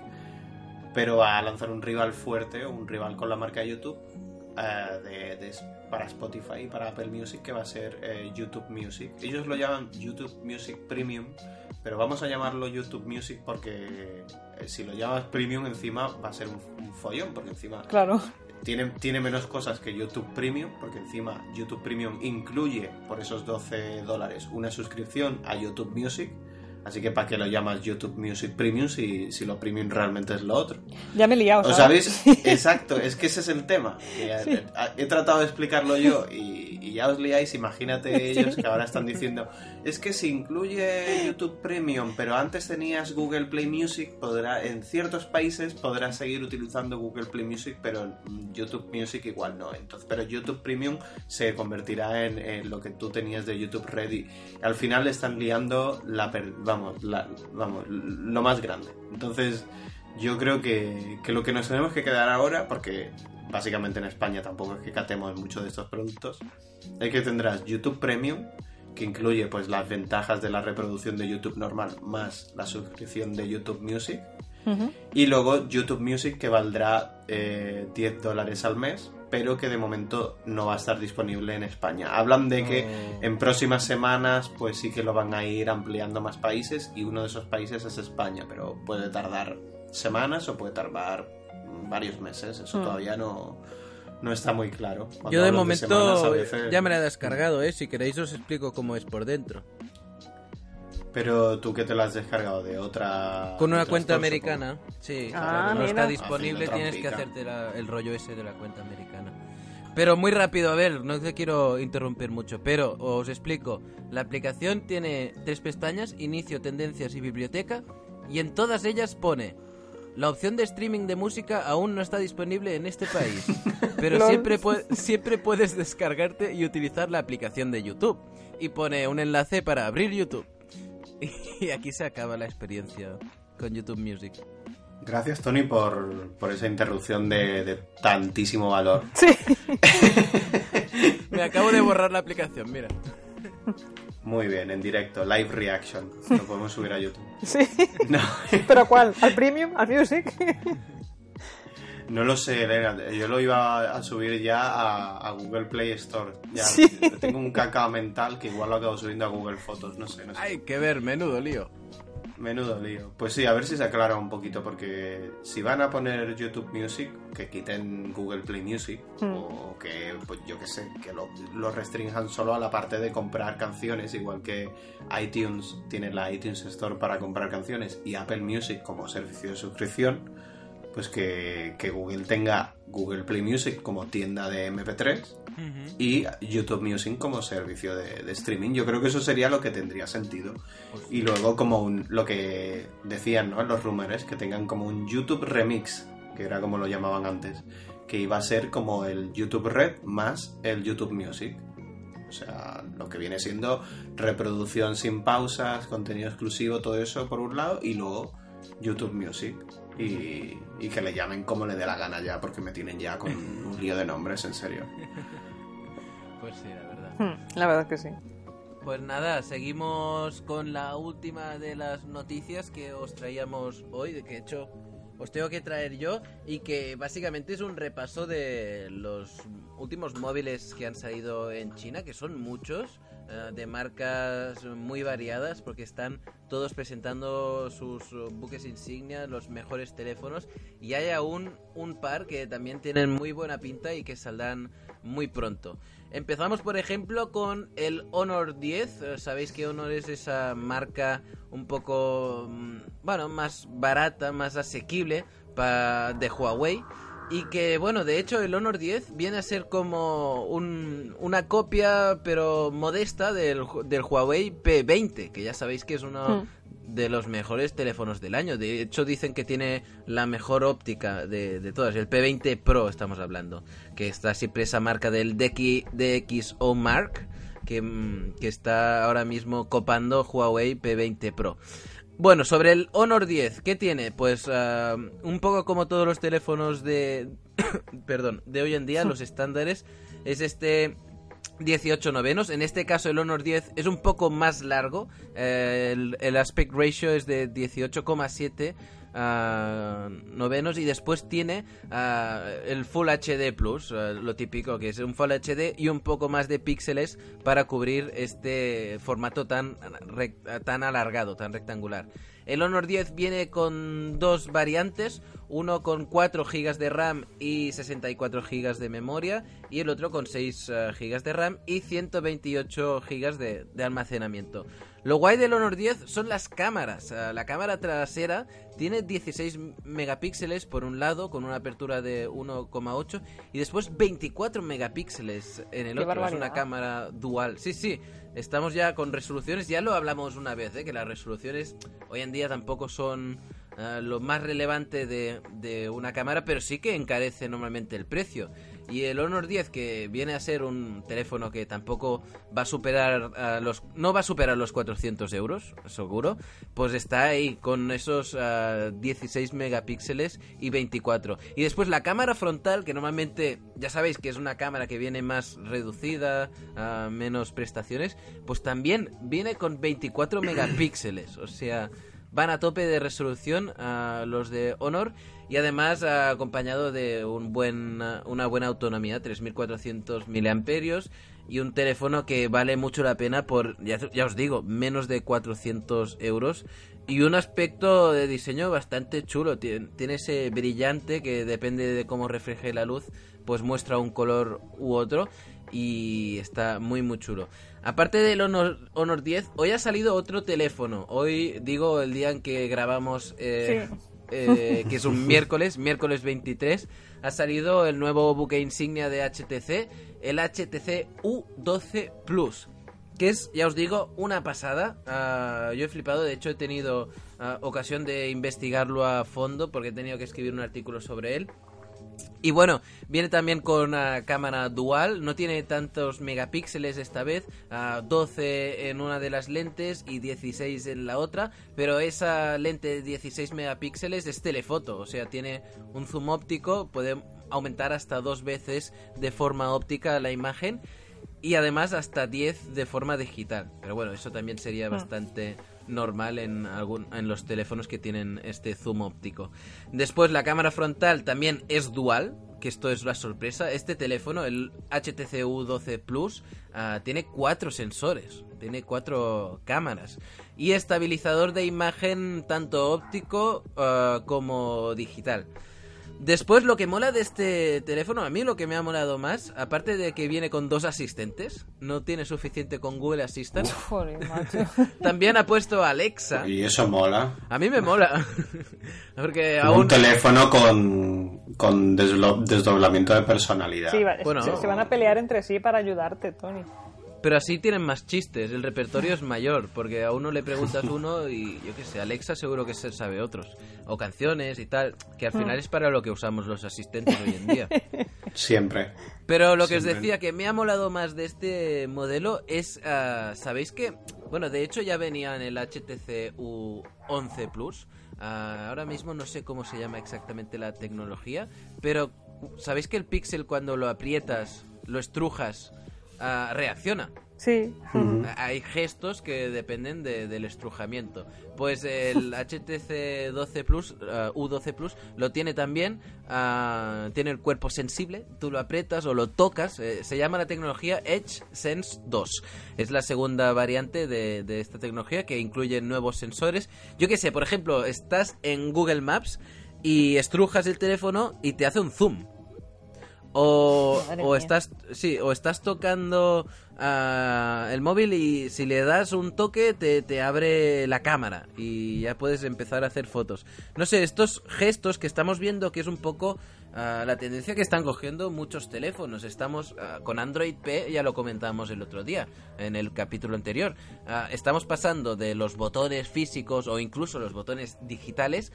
pero va a lanzar un rival fuerte un rival con la marca YouTube eh, de- de- para Spotify y para Apple Music que va a ser eh, YouTube Music. Ellos lo llaman YouTube Music Premium, pero vamos a llamarlo YouTube Music porque eh, si lo llamas Premium encima va a ser un, un follón, porque encima Claro. Tiene, tiene menos cosas que YouTube Premium, porque encima YouTube Premium incluye por esos 12 dólares una suscripción a YouTube Music. Así que ¿para qué lo llamas YouTube Music Premium si, si lo premium realmente es lo otro? Ya me he liado, ¿Os ¿sabes? sabéis? Exacto, es que ese es el tema. que he, he tratado de explicarlo yo y, y ya os liáis. Imagínate ellos que ahora están diciendo: es que si incluye YouTube Premium, pero antes tenías Google Play Music, podrá en ciertos países podrás seguir utilizando Google Play Music, pero en YouTube Music igual no. Entonces, pero YouTube Premium se convertirá en, en lo que tú tenías de YouTube Ready. Al final le están liando la per- vamos, la- vamos, lo más grande. Entonces, yo creo que, que lo que nos tenemos que quedar ahora, porque básicamente en España tampoco es que catemos mucho de estos productos, es que tendrás YouTube Premium, que incluye pues las ventajas de la reproducción de YouTube normal más la suscripción de YouTube Music. Y luego YouTube Music que valdrá eh, 10 dólares al mes, pero que de momento no va a estar disponible en España. Hablan de que en próximas semanas pues sí que lo van a ir ampliando a más países y uno de esos países es España, pero puede tardar semanas o puede tardar varios meses. Eso Mm. todavía no, no está muy claro. Cuando Yo de semanas, momento veces- ya me la he descargado, ¿eh? Si queréis os explico cómo es por dentro. Pero tú que te lo has descargado de otra... Con una cuenta store, americana. Sí, Ah, claro, no mira. está disponible, tienes que hacerte la- el rollo ese de la cuenta americana. Pero muy rápido, a ver, no te quiero interrumpir mucho, pero os explico. La aplicación tiene tres pestañas, inicio, tendencias y biblioteca, y en todas ellas pone... La opción de streaming de música aún no está disponible en este país, pero siempre, pu- siempre puedes descargarte y utilizar la aplicación de YouTube. Y pone un enlace para abrir YouTube. Y aquí se acaba la experiencia con YouTube Music. Gracias, Tony, por, por esa interrupción de, de tantísimo valor. Sí. Me acabo de borrar la aplicación, mira. Muy bien, en directo, live reaction. Lo podemos subir a YouTube. Sí. No, ¿Pero cuál? ¿Al Premium? ¿Al Music? no lo sé, Elena. Yo lo iba a subir ya a, a Google Play Store. Ya Sí. tengo un cacao mental que igual lo acabo subiendo a Google Fotos. No sé, no sé. Hay que ver, menudo lío. Menudo lío. Pues sí, a ver si se aclara un poquito, porque si van a poner YouTube Music, que quiten Google Play Music, Hmm. o que, pues yo qué sé, que lo, lo restrinjan solo a la parte de comprar canciones, igual que iTunes tiene la iTunes Store para comprar canciones y Apple Music como servicio de suscripción, pues que, que Google tenga Google Play Music como tienda de MP3 y YouTube Music como servicio de, de streaming. Yo creo que eso sería lo que tendría sentido. Y luego como un, lo que decían ¿no? los rumores, que tengan como un YouTube Remix, que era como lo llamaban antes, que iba a ser como el YouTube Red más el YouTube Music. O sea, lo que viene siendo reproducción sin pausas, contenido exclusivo, todo eso por un lado, y luego YouTube Music. Y, y que le llamen como le dé la gana ya, porque me tienen ya con un lío de nombres, en serio. Pues sí, la verdad. Hmm, La verdad que sí. Pues nada, seguimos con la última de las noticias que os traíamos hoy, de que de hecho os tengo que traer yo y que básicamente es un repaso de los últimos móviles que han salido en China, que son muchos, eh, de marcas muy variadas, porque están todos presentando sus eh, buques insignia, los mejores teléfonos, y hay aún un par que también tienen muy buena pinta y que saldrán muy pronto. Empezamos, por ejemplo, con el Honor 10. Eh, Sabéis que Honor es esa marca un poco, mm, bueno, más barata, más asequible de Huawei. Y que, bueno, de hecho el Honor 10 viene a ser como un- una copia, pero modesta, del, del Huawei P20, que ya sabéis que es uno Hmm. de los mejores teléfonos del año. De hecho, dicen que tiene la mejor óptica de, de todas. El P20 Pro estamos hablando. Que está siempre esa marca del DX, DxO Mark. Que, mm, que está ahora mismo copando Huawei P20 Pro. Bueno, sobre el Honor 10, ¿qué tiene? Pues ah, un poco como todos los teléfonos de... perdón, de hoy en día, los estándares, es este 18 novenos. En este caso el Honor 10 es un poco más largo. eh, el, el aspect ratio es de 18,7 novenos y después tiene el Full HD Plus, lo típico que es un Full HD y un poco más de píxeles para cubrir este formato tan, tan alargado, tan rectangular. El Honor 10 viene con dos variantes, uno con 4 GB de RAM y 64 GB de memoria y el otro con 6 GB de RAM y 128 GB de, de almacenamiento. Lo guay del Honor 10 son las cámaras. Eh, La cámara trasera tiene 16 megapíxeles por un lado con una apertura de 1,8 y después 24 megapíxeles en el Qué otro. Es una cámara dual. Sí, sí. Estamos ya con resoluciones, ya lo hablamos una vez, ¿eh? que las resoluciones hoy en día tampoco son eh, lo más relevante de, de una cámara, pero sí que encarece normalmente el precio. y el Honor 10 que viene a ser un teléfono que tampoco va a superar a los no va a superar los 400 euros seguro pues está ahí con esos 16 megapíxeles y 24 y después la cámara frontal que normalmente ya sabéis que es una cámara que viene más reducida a menos prestaciones pues también viene con 24 megapíxeles o sea van a tope de resolución a los de Honor y además acompañado de un buen, una buena autonomía, 3400 miliamperios y un teléfono que vale mucho la pena por, ya, ya, os digo, menos de 400 euros y un aspecto de diseño bastante chulo. Tiene, tiene ese brillante que depende de cómo refleje la luz, pues muestra un color u otro y está muy muy chulo. Aparte del Honor, Honor 10, hoy ha salido otro teléfono. Hoy digo el día en que grabamos, eh, Sí. eh, que es un miércoles, miércoles 23, ha salido el nuevo buque insignia de HTC, el HTC U12 Plus. Que es, ya os digo, una pasada. Ah, yo he flipado, de hecho he tenido ah, ocasión de investigarlo a fondo porque he tenido que escribir un artículo sobre él. Y bueno, viene también con una cámara dual, no tiene tantos megapíxeles esta vez, ah, 12 en una de las lentes y 16 en la otra, pero esa lente de 16 megapíxeles es telefoto, o sea, tiene un zoom óptico, puede aumentar hasta dos veces de forma óptica la imagen y además hasta 10 de forma digital. Pero bueno, eso también sería bastante normal en, algún, en los teléfonos que tienen este zoom óptico. Después la cámara frontal también es dual, que esto es la sorpresa. Este teléfono, el HTC U12 Plus, uh, tiene cuatro sensores, tiene cuatro cámaras y estabilizador de imagen tanto óptico uh, como digital. Después, lo que mola de este teléfono, a mí lo que me ha molado más, aparte de que viene con dos asistentes, no tiene suficiente con Google Assistant, Joder, macho. también ha puesto Alexa. Y eso mola. A mí me mola. Porque Un teléfono con, con desdoblamiento de personalidad. Sí, va- Bueno. se, se van a pelear entre sí para ayudarte, Tony. Pero así tienen más chistes, el repertorio es mayor, porque a uno le preguntas uno y yo qué sé, Alexa seguro que se sabe otros, o canciones y tal, que al final es para lo que usamos los asistentes hoy en día. Siempre. Pero lo que os Siempre. decía que me ha molado más de este modelo es, ah, ¿sabéis que? Bueno, de hecho ya venía en el HTC U11 Plus. Ah, ahora mismo no sé cómo se llama exactamente la tecnología, pero ¿sabéis que el Pixel cuando lo aprietas, lo estrujas, reacciona? Sí. Hay gestos que dependen de- del estrujamiento. Pues el HTC 12 Plus, uh, U12 Plus, lo tiene también. ah, tiene el cuerpo sensible. Tú lo aprietas o lo tocas. eh, se llama la tecnología Edge Sense 2. Es la segunda variante de, de esta tecnología que incluye nuevos sensores. Yo qué sé, por ejemplo, estás en Google Maps y estrujas el teléfono y te hace un zoom. O, o estás sí o estás tocando ah, el móvil y si le das un toque te, te abre la cámara y ya puedes empezar a hacer fotos. No sé estos gestos que estamos viendo que es un poco ah, la tendencia que están cogiendo muchos teléfonos. Estamos ah, con Android P ya lo comentamos el otro día en el capítulo anterior. Estamos pasando de los botones físicos o incluso los botones digitales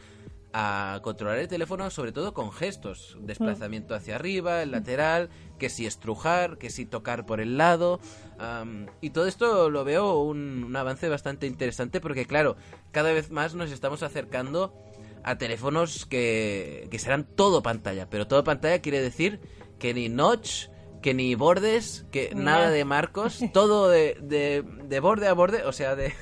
a controlar el teléfono sobre todo con gestos, desplazamiento hacia arriba, el lateral, que si estrujar, que si tocar por el lado, am, y todo esto lo veo un, un avance bastante interesante porque claro, cada vez más nos estamos acercando a teléfonos que, que serán todo pantalla, pero todo pantalla quiere decir que ni notch, que ni bordes, que nada de marcos, todo de, de, de borde a borde, o sea, de,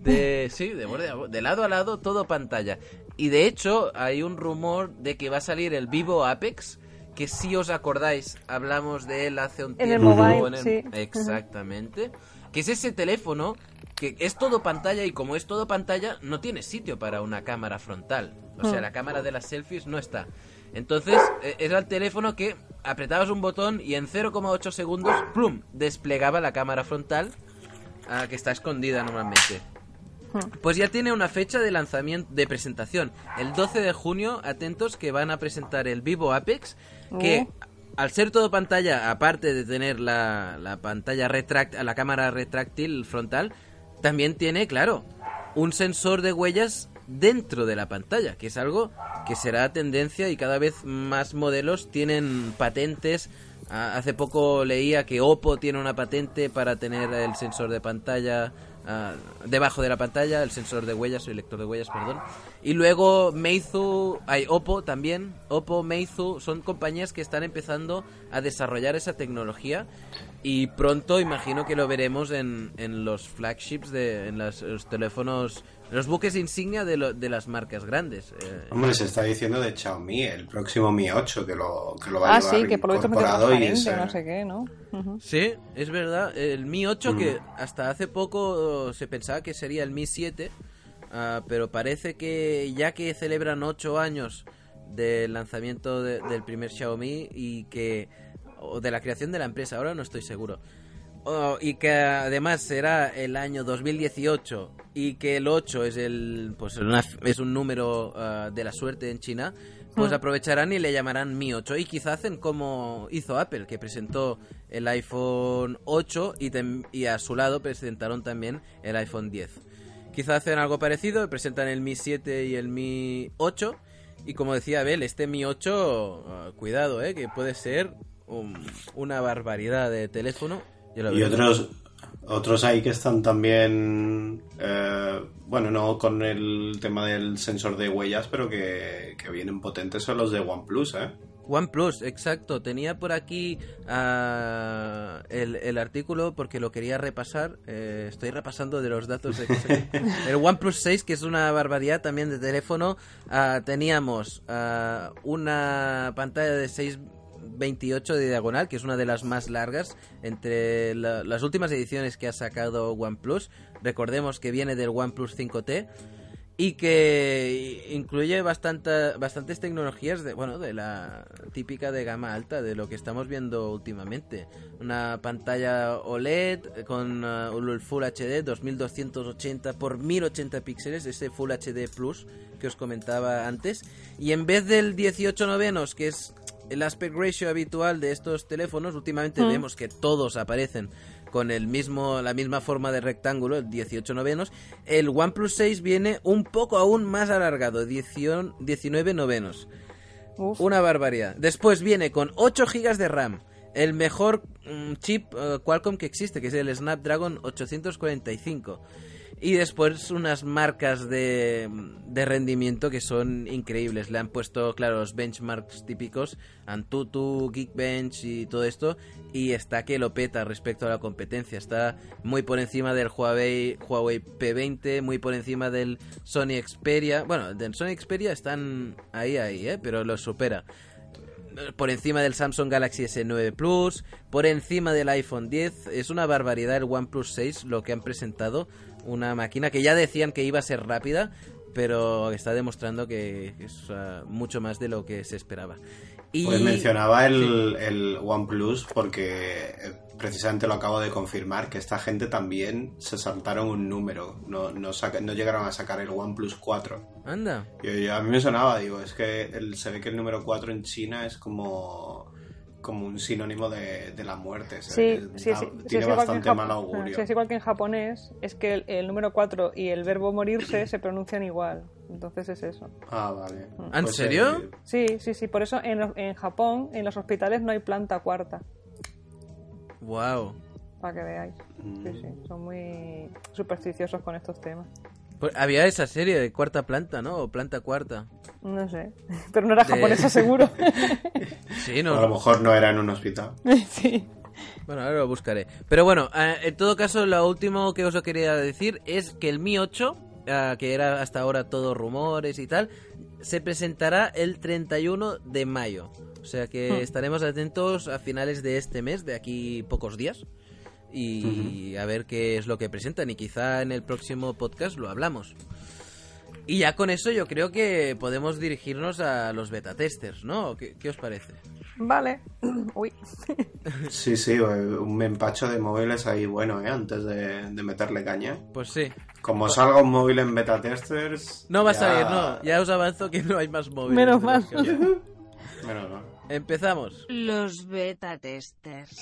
de sí, de borde a borde, de lado a lado, todo pantalla. Y de hecho, hay un rumor de que va a salir el Vivo Apex, que si os acordáis, hablamos de él hace un En el tiempo. mobile, en el- sí. Exactamente. Que es ese teléfono que es todo pantalla y como es todo pantalla, no tiene sitio para una cámara frontal. O sea, Hmm. la cámara de las selfies no está. Entonces, eh, era el teléfono que apretabas un botón y en 0,8 segundos, ¡plum!, desplegaba la cámara frontal ah, que está escondida normalmente. Pues ya tiene una fecha de lanzamiento, de presentación. El 12 de junio, atentos, que van a presentar el Vivo Apex, que Oh. al ser todo pantalla, aparte de tener la, la pantalla retráctil, la cámara retráctil frontal, también tiene, claro, un sensor de huellas dentro de la pantalla, que es algo que será tendencia y cada vez más modelos tienen patentes. Ah, Hace poco leía que Oppo tiene una patente para tener el sensor de pantalla ah, debajo de la pantalla, el sensor de huellas, el lector de huellas, perdón. Y luego Meizu, hay Oppo también, Oppo, Meizu, son compañías que están empezando a desarrollar esa tecnología y pronto imagino que lo veremos en, en los flagships, de, en los teléfonos, los buques insignia de, lo- de las marcas grandes. Eh, Hombre, se está diciendo de Xiaomi, el próximo Mi 8, que lo, que lo va a Ah, llevar sí, que por incorporado y transparente, es, eh, no sé qué, ¿no? Sí, es verdad. El Mi 8 que hasta hace poco se pensaba que sería el Mi 7, ah, pero parece que ya que celebran 8 años del lanzamiento de- del primer Xiaomi y que o de la creación de la empresa, ahora no estoy seguro. Oh, y que además será el año 2018 y que el 8 es el pues una- es un número ah, de la suerte en China, pues Hmm. aprovecharán y le llamarán Mi 8 y quizá hacen como hizo Apple, que presentó el iPhone 8 y, tem- y a su lado presentaron también el iPhone 10. Quizá hacen algo parecido, presentan el Mi 7 y el Mi 8 y como decía Abel, este Mi 8, ah, cuidado, eh, que puede ser un- una barbaridad de teléfono. Y otros, otros ahí que están también, eh, bueno, no con el tema del sensor de huellas, pero que, que vienen potentes son los de OnePlus, ¿eh? OnePlus, exacto. Tenía por aquí ah, el, el artículo porque lo quería repasar. Eh, estoy repasando de los datos. exactos. el OnePlus 6, que es una barbaridad también de teléfono. ah, teníamos ah, una pantalla de 628 de diagonal, que es una de las más largas entre la- las últimas ediciones que ha sacado OnePlus. Recordemos que viene del OnePlus 5T y que incluye bastante, bastantes tecnologías de bueno de la típica de gama alta de lo que estamos viendo últimamente una pantalla OLED con uh, Full HD 2280 por 1080 píxeles ese Full HD Plus que os comentaba antes y en vez del 18 novenos que es el aspect ratio habitual de estos teléfonos últimamente Mm. vemos que todos aparecen con el mismo la misma forma de rectángulo, el 18 novenos. El OnePlus 6 viene un poco aún más alargado, 18 19 novenos. Uf. Una barbaridad. Después viene con 8 GB de RAM, el mejor mm, chip eh, Qualcomm que existe, que es el Snapdragon 845. Y después unas marcas de, de rendimiento que son increíbles. Le han puesto, claro, los benchmarks típicos, Antutu, Geekbench y todo esto. Y está que lo peta respecto a la competencia. Está muy por encima del Huawei, Huawei P20, muy por encima del Sony Xperia. Bueno, del Sony Xperia están ahí, ahí, ¿eh? pero lo supera por encima del Samsung Galaxy S9 Plus, por encima del iPhone 10. Es una barbaridad el OnePlus 6 lo que han presentado. Una máquina que ya decían que iba a ser rápida, pero está demostrando que es uh, mucho más de lo que se esperaba. Y... Pues mencionaba el, el OnePlus porque eh, precisamente lo acabo de confirmar que esta gente también se saltaron un número, no, no, saca- no llegaron a sacar el OnePlus 4. Anda. A mí me sonaba, digo, es que el- se ve que el número 4 en China es como, como un sinónimo de, de la muerte. Sí, ¿sabes? sí, Da- sí, sí, tiene en bastante Jap- mal augurio. sí, es igual que en japonés, es que el, el número 4 y el verbo morirse se pronuncian igual. Entonces es eso. Ah, vale. ¿En Pues, serio? eh, Sí, sí, sí. Por eso en, en Japón, en los hospitales no hay planta cuarta. Wow. Para que veáis. Mm. Sí, sí. Son muy supersticiosos con estos temas. Pues había esa serie de cuarta planta, ¿no? O planta cuarta. No sé. Pero no era De- japonesa seguro. Sí, a lo no. mejor no era en un hospital. sí. Bueno, ahora lo buscaré. Pero bueno, eh, en todo caso, lo último que os quería decir es que el Mi 8, eh, que era hasta ahora todo rumores y tal, se presentará el 31 de mayo. O sea que Hmm. estaremos atentos a finales de este mes, de aquí pocos días. Y a ver qué es lo que presentan. Y quizá en el próximo podcast lo hablamos. Y ya con eso yo creo que podemos dirigirnos a los beta testers, ¿no? ¿Qué, qué os parece? Vale. Uy. Sí, sí, un empacho de móviles ahí bueno, ¿eh? Antes de, de meterle caña. Pues sí. Como salga un móvil en beta testers. No va a salir, no. Ya os avanzo que no hay más móviles. Menos mal. Menos mal. Empezamos. Los beta testers.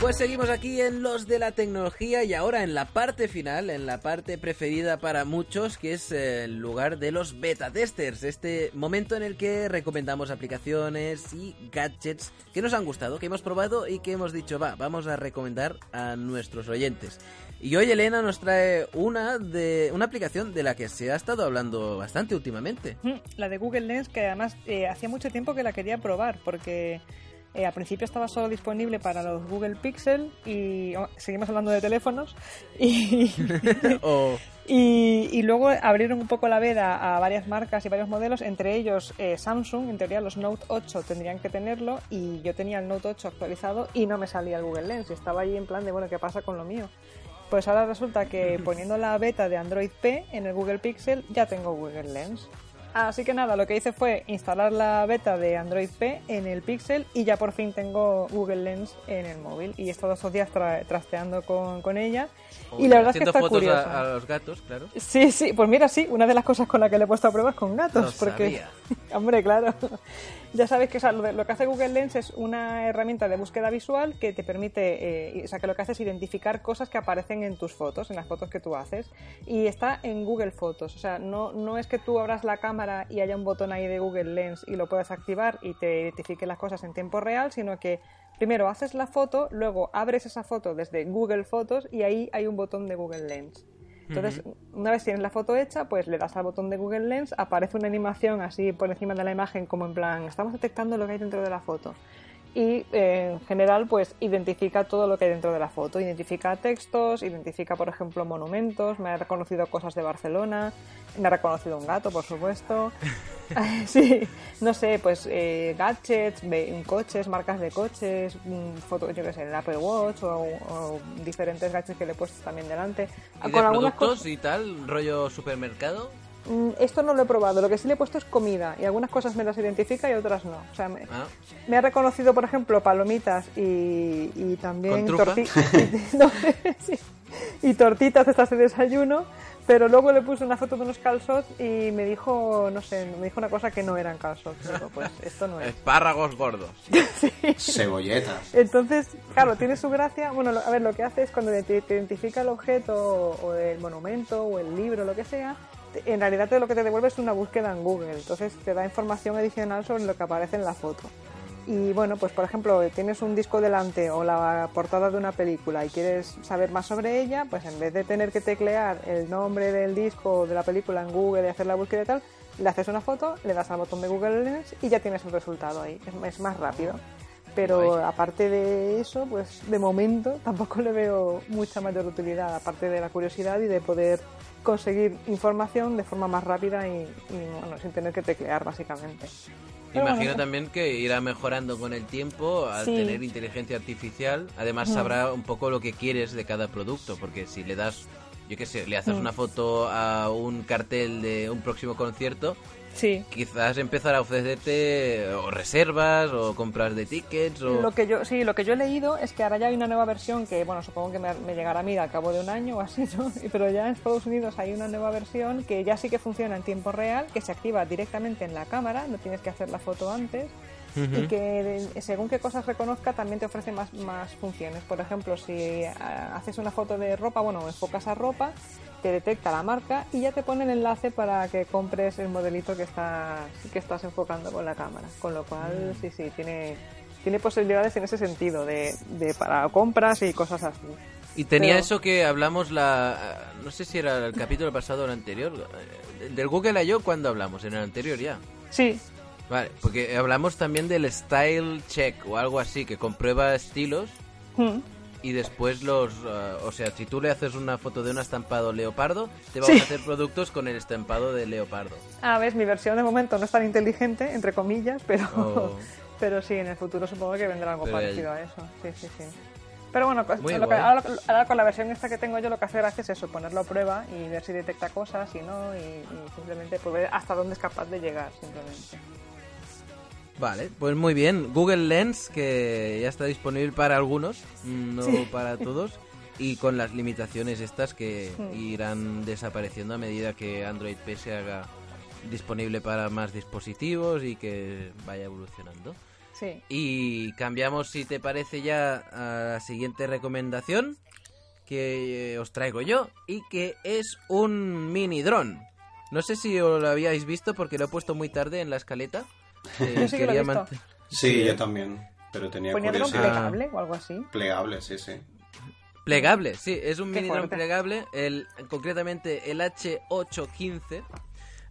Pues seguimos aquí en los de la tecnología y ahora en la parte final, en la parte preferida para muchos, que es el lugar de los beta testers, este momento en el que recomendamos aplicaciones y gadgets que nos han gustado, que hemos probado y que hemos dicho, va, vamos a recomendar a nuestros oyentes. Y hoy Elena nos trae una de una aplicación de la que se ha estado hablando bastante últimamente. Mm, La de Google Lens, que además eh, hacía mucho tiempo que la quería probar, porque eh, al principio estaba solo disponible para los Google Pixel y oh, seguimos hablando de teléfonos y, y luego abrieron un poco la veda a varias marcas y varios modelos, entre ellos eh, Samsung, en teoría los Note 8 tendrían que tenerlo y yo tenía el Note 8 actualizado y no me salía el Google Lens y estaba ahí en plan de, bueno, ¿qué pasa con lo mío? Pues ahora resulta que poniendo la beta de Android P en el Google Pixel ya tengo Google Lens. Así que nada, lo que hice fue instalar la beta de Android P en el Pixel y ya por fin tengo Google Lens en el móvil. Y he estado días tra- trasteando con ella. Y la verdad es que está fotos curiosa. a, a los gatos, claro. Sí, sí, pues mira, sí, una de las cosas con las que le he puesto a prueba es con gatos, Lo porque, sabía. hombre, claro, ya sabes que o sea, lo, de- lo que hace Google Lens es una herramienta de búsqueda visual que te permite, eh, o sea, que lo que hace es identificar cosas que aparecen en tus fotos, en las fotos que tú haces, y está en Google Fotos, o sea, no, no es que tú abras la cámara y haya un botón ahí de Google Lens y lo puedas activar y te identifique las cosas en tiempo real, sino que primero haces la foto, luego abres esa foto desde Google Fotos y ahí hay un botón de Google Lens. Entonces, una vez tienes la foto hecha, pues le das al botón de Google Lens, aparece una animación así por encima de la imagen, como en plan, estamos detectando lo que hay dentro de la foto. Y eh, en general, pues identifica todo lo que hay dentro de la foto. Identifica textos, identifica, por ejemplo, monumentos, me ha reconocido cosas de Barcelona, me ha reconocido un gato, por supuesto. sí, no sé, pues eh, gadgets, coches, marcas de coches, mm, foto, yo qué sé, el Apple Watch o, o diferentes gadgets que le he puesto también delante. ¿Y de Con algunas productos cosas- y tal, rollo supermercado? Mm, Esto no lo he probado, lo que sí le he puesto es comida y algunas cosas me las identifica y otras no. O sea, me, Ah, me ha reconocido, por ejemplo, palomitas y, y también ¿Con trufa? torti- no, sí. y tortitas estas de desayuno, pero luego le puse una foto de unos calzots y me dijo, no sé, me dijo una cosa que no eran calzots. Digo, pues esto no es. espárragos gordos. Cebolletas. Entonces, claro, tiene su gracia. Bueno, lo- a ver, lo que hace es cuando te, identifica el objeto o el monumento o el libro, lo que sea, en realidad te- lo que te devuelve es una búsqueda en Google. Entonces te da información adicional sobre lo que aparece en la foto. Y bueno, pues por ejemplo, tienes un disco delante o la portada de una película y quieres saber más sobre ella, pues en vez de tener que teclear el nombre del disco o de la película en Google y hacer la búsqueda y tal, le haces una foto, le das al botón de Google Lens y ya tienes el resultado ahí. Es, más rápido. Pero aparte de eso, pues de momento tampoco le veo mucha mayor utilidad, aparte de la curiosidad y de poder conseguir información de forma más rápida y, y, bueno, sin tener que teclear básicamente. Imagino bueno, también que irá mejorando con el tiempo al Sí. tener inteligencia artificial. Además Mm. sabrá un poco lo que quieres de cada producto, porque si le das, yo qué sé, le haces Mm. una foto a un cartel de un próximo concierto, Sí. quizás empezar a ofrecerte o reservas o compras de tickets o... Lo que yo, sí, lo que yo he leído es que ahora ya hay una nueva versión que, bueno, supongo que me, me llegará a mí al cabo de un año o así, ¿no? Pero ya en Estados Unidos hay una nueva versión que ya sí que funciona en tiempo real, que se activa directamente en la cámara, no tienes que hacer la foto antes. Y que según qué cosas reconozca también te ofrece más, más funciones. Por ejemplo, si ah, haces una foto de ropa, bueno, enfocas a ropa, te detecta la marca y ya te pone el enlace para que compres el modelito que estás, que estás enfocando con la cámara. Con lo cual, sí, sí, tiene, tiene posibilidades en ese sentido, de, de para compras y cosas así. Y tenía Pero- eso que hablamos la... No sé si era el capítulo pasado o el anterior. eh, Del Google I.O. cuando hablamos, en el anterior ya. Sí, Vale, porque hablamos también del Style Check o algo así, que comprueba estilos mm, y después los... eh, o sea, si tú le haces una foto de un estampado leopardo, te va Sí. a hacer productos con el estampado de leopardo. a ver, mi versión de momento no es tan inteligente, entre comillas, pero, Oh. pero sí, en el futuro supongo que vendrá algo Pero el- parecido a eso. Sí, sí, sí. Pero bueno, Muy lo que- ahora, ahora con la versión esta que tengo yo lo que hace gracia es eso, ponerlo a prueba y ver si detecta cosas y no, y, y simplemente pues, ver hasta dónde es capaz de llegar, simplemente. Vale, pues muy bien. Google Lens, que ya está disponible para algunos, no Sí. para todos, y con las limitaciones estas que irán desapareciendo a medida que Android P se haga disponible para más dispositivos y que vaya evolucionando. Sí. Y cambiamos, si te parece, ya a la siguiente recomendación que eh, os traigo yo y que es un mini dron. No sé si os lo habíais visto porque lo he puesto muy tarde en la escaleta. Eh, Yo sí que lo he quería visto. mant- Sí, yo también. Pero tenía Ponía dron curiosidad. plegable o algo así. Plegable, sí, sí. Plegable, sí, es un mini dron plegable, el, concretamente el H815.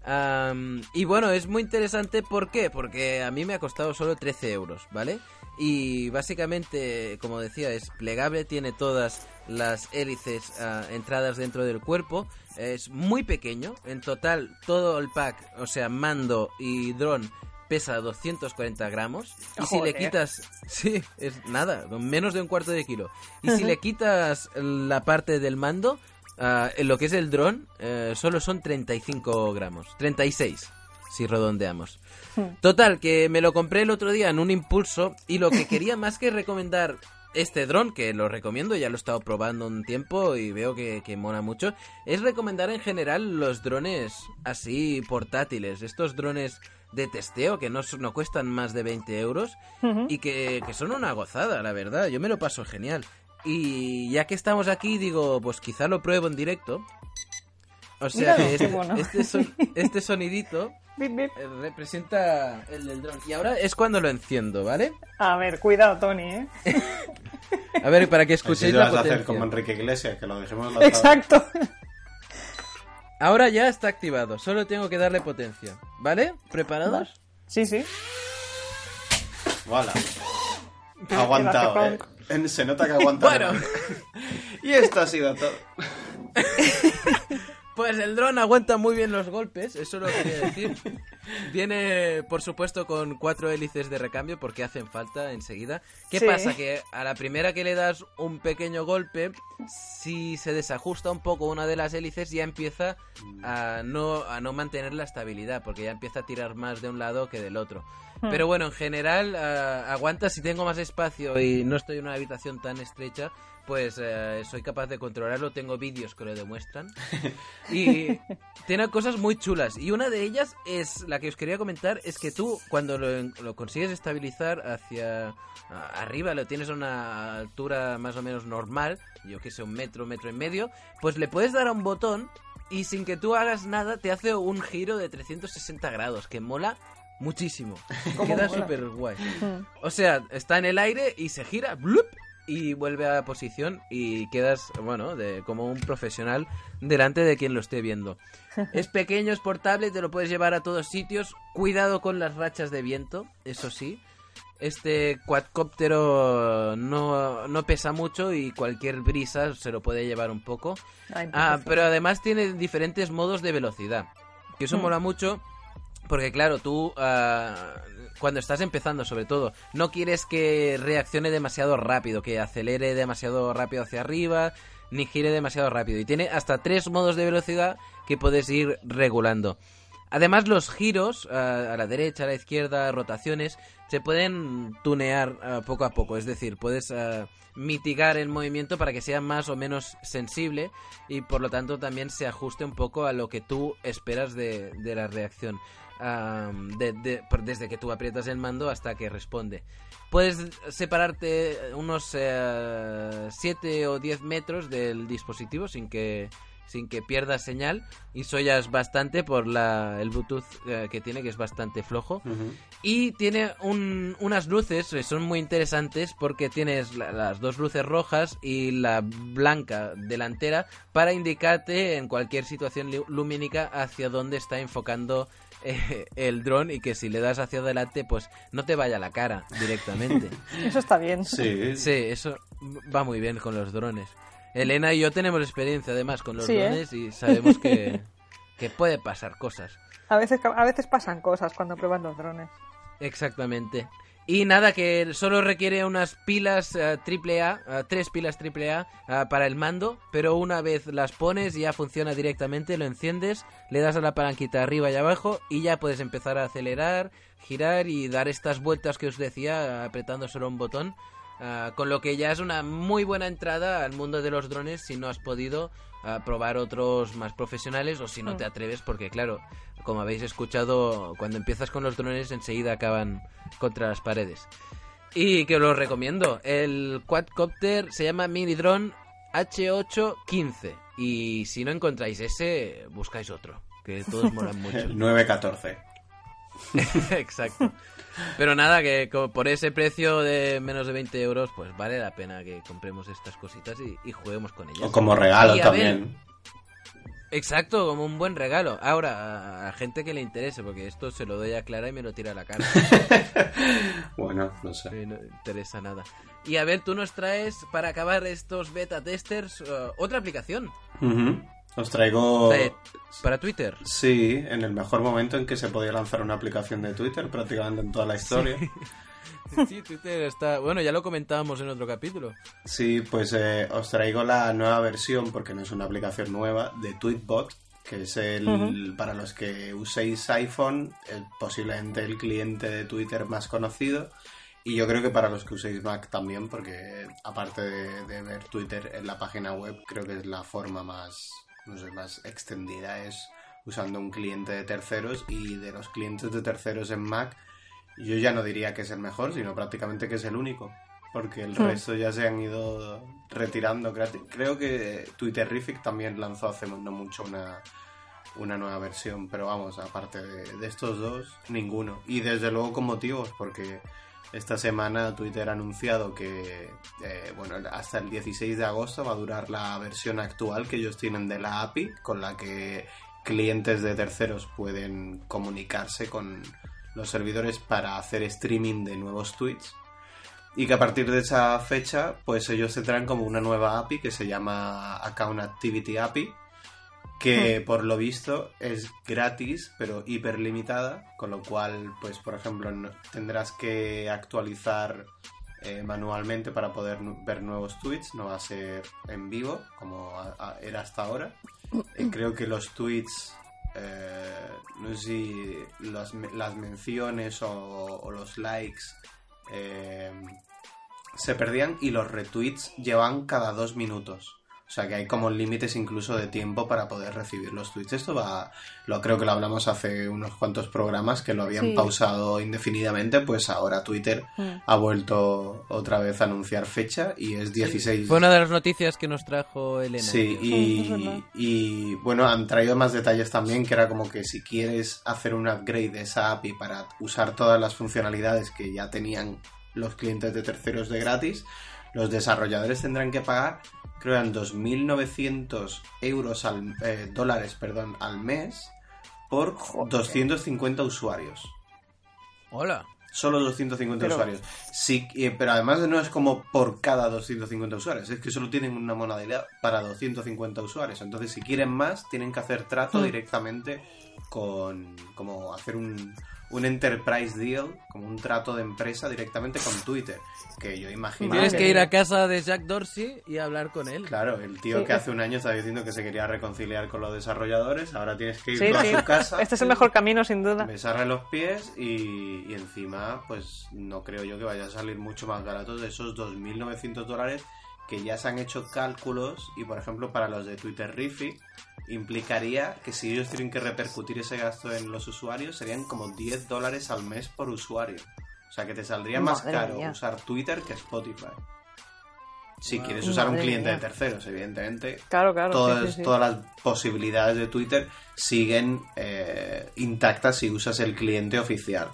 Am, y bueno, es muy interesante, ¿por qué? Porque a mí me ha costado solo 13 euros, ¿vale? Y básicamente, como decía, es plegable, tiene todas las hélices ah, entradas dentro del cuerpo, es muy pequeño, en total todo el pack, o sea, mando y dron pesa 240 gramos y si le quitas sí es nada menos de un cuarto de kilo. Y si le quitas la parte del mando ah, en lo que es el dron eh, solo son 35 gramos 36 si redondeamos. Total que me lo compré el otro día en un impulso y lo que quería más que recomendar este dron, que lo recomiendo, ya lo he estado probando un tiempo y veo que, que mola mucho, es recomendar en general los drones así portátiles, estos drones de testeo que no, s- no cuestan más de 20 euros y que, que son una gozada, la verdad, yo me lo paso genial. Y ya que estamos aquí, digo, pues quizá lo pruebo en directo. O sea, qué este, mono. este, son- este sonidito Bip, bip. eh, representa el del dron. Y ahora es cuando lo enciendo, ¿vale? A ver, cuidado, Tony, ¿eh? A ver, para que escuchéis lo la vas a hacer potencia. como Enrique Iglesias, que lo dejemos lanzado. Exacto. Ahora ya está activado, solo tengo que darle potencia. ¿Vale? ¿Preparados? Sí, sí. Voilà. Aguantado, ¿eh? Se nota que ha aguantado. Bueno. Y esto ha sido todo. Pues el dron aguanta muy bien los golpes, eso lo quería decir. Viene, por supuesto, con cuatro hélices de recambio porque hacen falta enseguida. ¿Qué Sí. pasa? Que a la primera que le das un pequeño golpe, si se desajusta un poco una de las hélices, ya empieza a no, a no mantener la estabilidad porque ya empieza a tirar más de un lado que del otro. Hmm. Pero bueno, en general ah, aguanta si tengo más espacio y no estoy en una habitación tan estrecha, pues eh, soy capaz de controlarlo. Tengo vídeos que lo demuestran. Y tiene cosas muy chulas. Y una de ellas es la que os quería comentar, es que tú cuando lo, lo consigues estabilizar hacia arriba, lo tienes a una altura más o menos normal, yo que sé, un metro, metro y medio, pues le puedes dar a un botón y sin que tú hagas nada te hace un giro de 360 grados, que mola muchísimo. ¿Cómo Queda súper guay. O sea, está en el aire y se gira, ¡blup! Y vuelve a la posición y quedas, bueno, de, como un profesional delante de quien lo esté viendo. Es pequeño, es portable, te lo puedes llevar a todos sitios. Cuidado con las rachas de viento, eso sí. Este cuadcóptero no, no pesa mucho y cualquier brisa se lo puede llevar un poco. Ay, Ah, pero además tiene diferentes modos de velocidad. Que eso Mm. mola mucho. Porque claro, tú ah, cuando estás empezando sobre todo, no quieres que reaccione demasiado rápido, que acelere demasiado rápido hacia arriba, ni gire demasiado rápido. Y tiene hasta tres modos de velocidad que puedes ir regulando. Además, los giros ah, a la derecha, a la izquierda, rotaciones, se pueden tunear ah, poco a poco. Es decir, puedes ah, mitigar el movimiento para que sea más o menos sensible y por lo tanto también se ajuste un poco a lo que tú esperas de la reacción. De- de- desde que tú aprietas el mando hasta que responde. Puedes separarte unos 7 o 10 metros del dispositivo sin que sin que pierdas señal y eso ya es bastante por la, el Bluetooth eh, que tiene que es bastante flojo y tiene un- unas luces que son muy interesantes porque tienes la- las dos luces rojas y la blanca delantera para indicarte en cualquier situación lumínica hacia dónde está enfocando eh, el dron y que si le das hacia adelante pues no te vaya a la cara directamente. Eso está bien. Sí. Sí, eso va muy bien con los drones. Elena y yo tenemos experiencia además con los Sí, ¿eh? drones y sabemos que, que puede pasar cosas. A veces, a veces pasan cosas cuando pruebas los drones. Exactamente. Y nada, que solo requiere unas pilas eh, AAA, eh, tres pilas AAA eh, para el mando, pero una vez las pones ya funciona directamente, lo enciendes, le das a la palanquita arriba y abajo y ya puedes empezar a acelerar, girar y dar estas vueltas que os decía apretando solo un botón. Con lo que ya es una muy buena entrada al mundo de los drones si no has podido ah, probar otros más profesionales o si no Mm. te atreves, porque claro, como habéis escuchado, cuando empiezas con los drones enseguida acaban contra las paredes. Y que os lo recomiendo. El quadcopter se llama Mini Drone H815. Y si no encontráis ese, buscáis otro. Que todos molan mucho. El 914. Exacto. Pero nada, que por ese precio de menos de 20 euros, pues vale la pena que compremos estas cositas y, y juguemos con ellas. O como regalo Y también. Exacto, como un buen regalo. Ahora, a, gente que le interese, porque esto se lo doy a Clara y me lo tira a la cara. Bueno, no sé. Sí, no interesa nada. Y a ver, tú nos traes, para acabar estos beta testers, uh, otra aplicación. Os traigo... Sea, para Twitter. Sí, en el mejor momento en que se podía lanzar una aplicación de Twitter, prácticamente en toda la historia. Sí, Twitter está... Bueno, ya lo comentábamos en otro capítulo. Sí, pues eh, os traigo la nueva versión, porque no es una aplicación nueva, de Tweetbot, que es el, para los que uséis iPhone, el- posiblemente el cliente de Twitter más conocido. Y yo creo que para los que uséis Mac también, porque aparte de, de ver Twitter en la página web, creo que es la forma más, no sé, más extendida, es usando un cliente de terceros y de los clientes de terceros en Mac, yo ya no diría que es el mejor, sino prácticamente que es el único porque el Hmm. resto ya se han ido retirando. Creo- Creo que Twitterific también lanzó hace no mucho una, una nueva versión, pero vamos, aparte de, de estos dos, ninguno. Y desde luego con motivos, porque esta semana Twitter ha anunciado que, eh, bueno, hasta el 16 de agosto va a durar la versión actual que ellos tienen de la API, con la que clientes de terceros pueden comunicarse con los servidores para hacer streaming de nuevos tweets. Y que a partir de esa fecha pues ellos tendrán como una nueva API que se llama Account Activity API que por lo visto es gratis pero hiperlimitada con lo cual pues por ejemplo tendrás que actualizar eh, manualmente para poder ver nuevos tweets. No va a ser en vivo como a- a- era hasta ahora. Eh, creo que los tweets eh, no sé si las menciones o, o los likes eh, se perdían y los retweets llevan cada dos minutos. O sea que hay como límites incluso de tiempo para poder recibir los tweets. Esto va, lo creo que lo hablamos hace unos cuantos programas que lo habían Sí. pausado indefinidamente, pues ahora Twitter Mm. ha vuelto otra vez a anunciar fecha y es 16 Fue una de las noticias que nos trajo Elena. Sí. Sí, y, bueno, han traído más detalles también, que era como que si quieres hacer un upgrade de esa API para usar todas las funcionalidades que ya tenían los clientes de terceros de gratis, los desarrolladores tendrán que pagar, creo, eran 2.900 euros al, eh, dólares perdón, al mes por Joder. 250 usuarios. Hola. Solo 250 Pero- usuarios. Sí, eh, pero además no es como por cada 250 usuarios, es que solo tienen una monedad para 250 usuarios. Entonces, si quieren más, tienen que hacer trato Hmm. directamente con. como hacer un, un enterprise deal, como un trato de empresa directamente con Twitter. Que yo imagino. Tienes que ir a casa de Jack Dorsey y hablar con él. Claro, el tío Sí. que hace un año estaba diciendo que se quería reconciliar con los desarrolladores, ahora tienes que ir Sí, a su casa. Este es el mejor camino, sin duda. besarle los pies y, y encima, pues no creo yo que vaya a salir mucho más barato de esos 2.900 dólares que ya se han hecho cálculos y, por ejemplo, para los de Twitter Riffy implicaría que si ellos tienen que repercutir ese gasto en los usuarios serían como 10 dólares al mes por usuario. O sea que te saldría más caro mía. usar Twitter que Spotify. Si Wow. quieres usar un cliente mía. de terceros, evidentemente, Claro, claro. sí, todas, sí, sí. todas las posibilidades de Twitter siguen eh, intactas si usas el cliente oficial.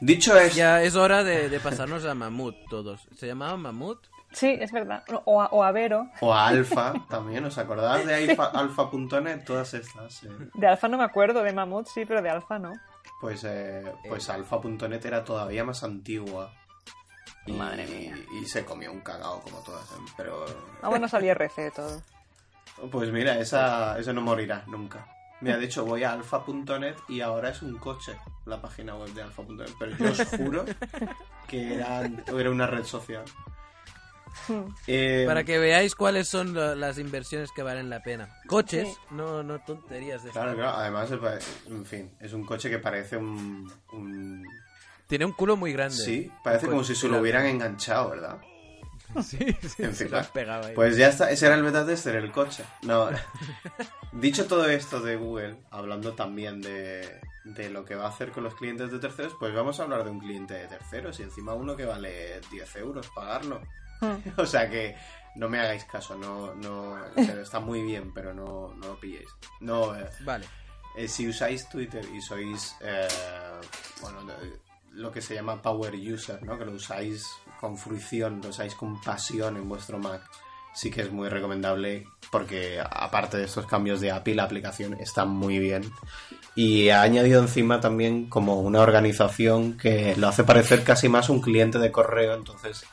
Dicho esto, Ya es hora de, de pasarnos a Mamut todos. ¿Se llamaba Mamut? Sí, es verdad. O a, o a Vero. o a Alfa también, ¿os acordáis de alfa- alfa.net? Todas estas. eh. De Alfa no me acuerdo, de Mamut sí, pero de Alfa no. Pues, eh, pues alfa.net era todavía más antigua. Y, Madre mía. y se comió un cagao como todas. eh, Pero Ah, bueno, salía RC todo. pues mira, esa, eso no morirá nunca. Mira, de hecho voy a alfa.net y ahora es un coche la página web de alfa.net. Pero yo os juro que era, era una red social. Eh, Para que veáis cuáles son la- las inversiones que valen la pena. Coches, Sí. no, no tonterías de Claro, claro. Además, en fin, es un coche que parece un... un- Tiene un culo muy grande. Sí, parece como si se lo hubieran enganchado, ¿verdad? Sí, sí, En se fin, lo has pegado ahí. Pues ya está, ese era el beta tester, el coche. No, dicho todo esto de Google, hablando también de, de lo que va a hacer con los clientes de terceros, pues vamos a hablar de un cliente de terceros y encima uno que vale 10 euros pagarlo. O sea que no me hagáis caso, no, no, está muy bien, pero no, no lo pilléis. No, eh, Vale. eh, si usáis Twitter y sois, eh, bueno, lo que se llama power user, ¿no? Que lo usáis con fruición, lo usáis con pasión en vuestro Mac, sí que es muy recomendable porque aparte de estos cambios de API, la aplicación está muy bien. Y ha añadido encima también como una organización que lo hace parecer casi más un cliente de correo, entonces...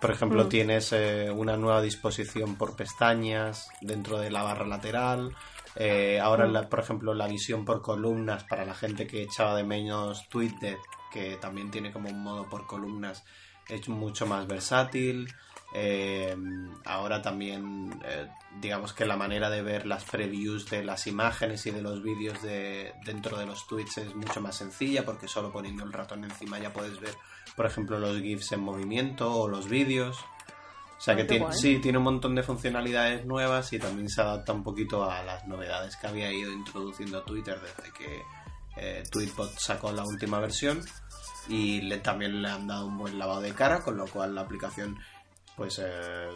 Por ejemplo, Mm. tienes eh, una nueva disposición por pestañas dentro de la barra lateral. Eh, ahora, Mm. la- por ejemplo, la visión por columnas para la gente que echaba de menos TweetDeck, que también tiene como un modo por columnas, es mucho más versátil. Eh, ahora también, eh, digamos que la manera de ver las previews de las imágenes y de los vídeos de, dentro de los tweets es mucho más sencilla porque solo poniendo el ratón encima ya puedes ver, por ejemplo, los GIFs en movimiento o los vídeos. O sea que tiene, sí, tiene un montón de funcionalidades nuevas y también se adapta un poquito a las novedades que había ido introduciendo Twitter desde que eh, Tweetbot sacó la última versión y le, también le han dado un buen lavado de cara, con lo cual la aplicación pues eh,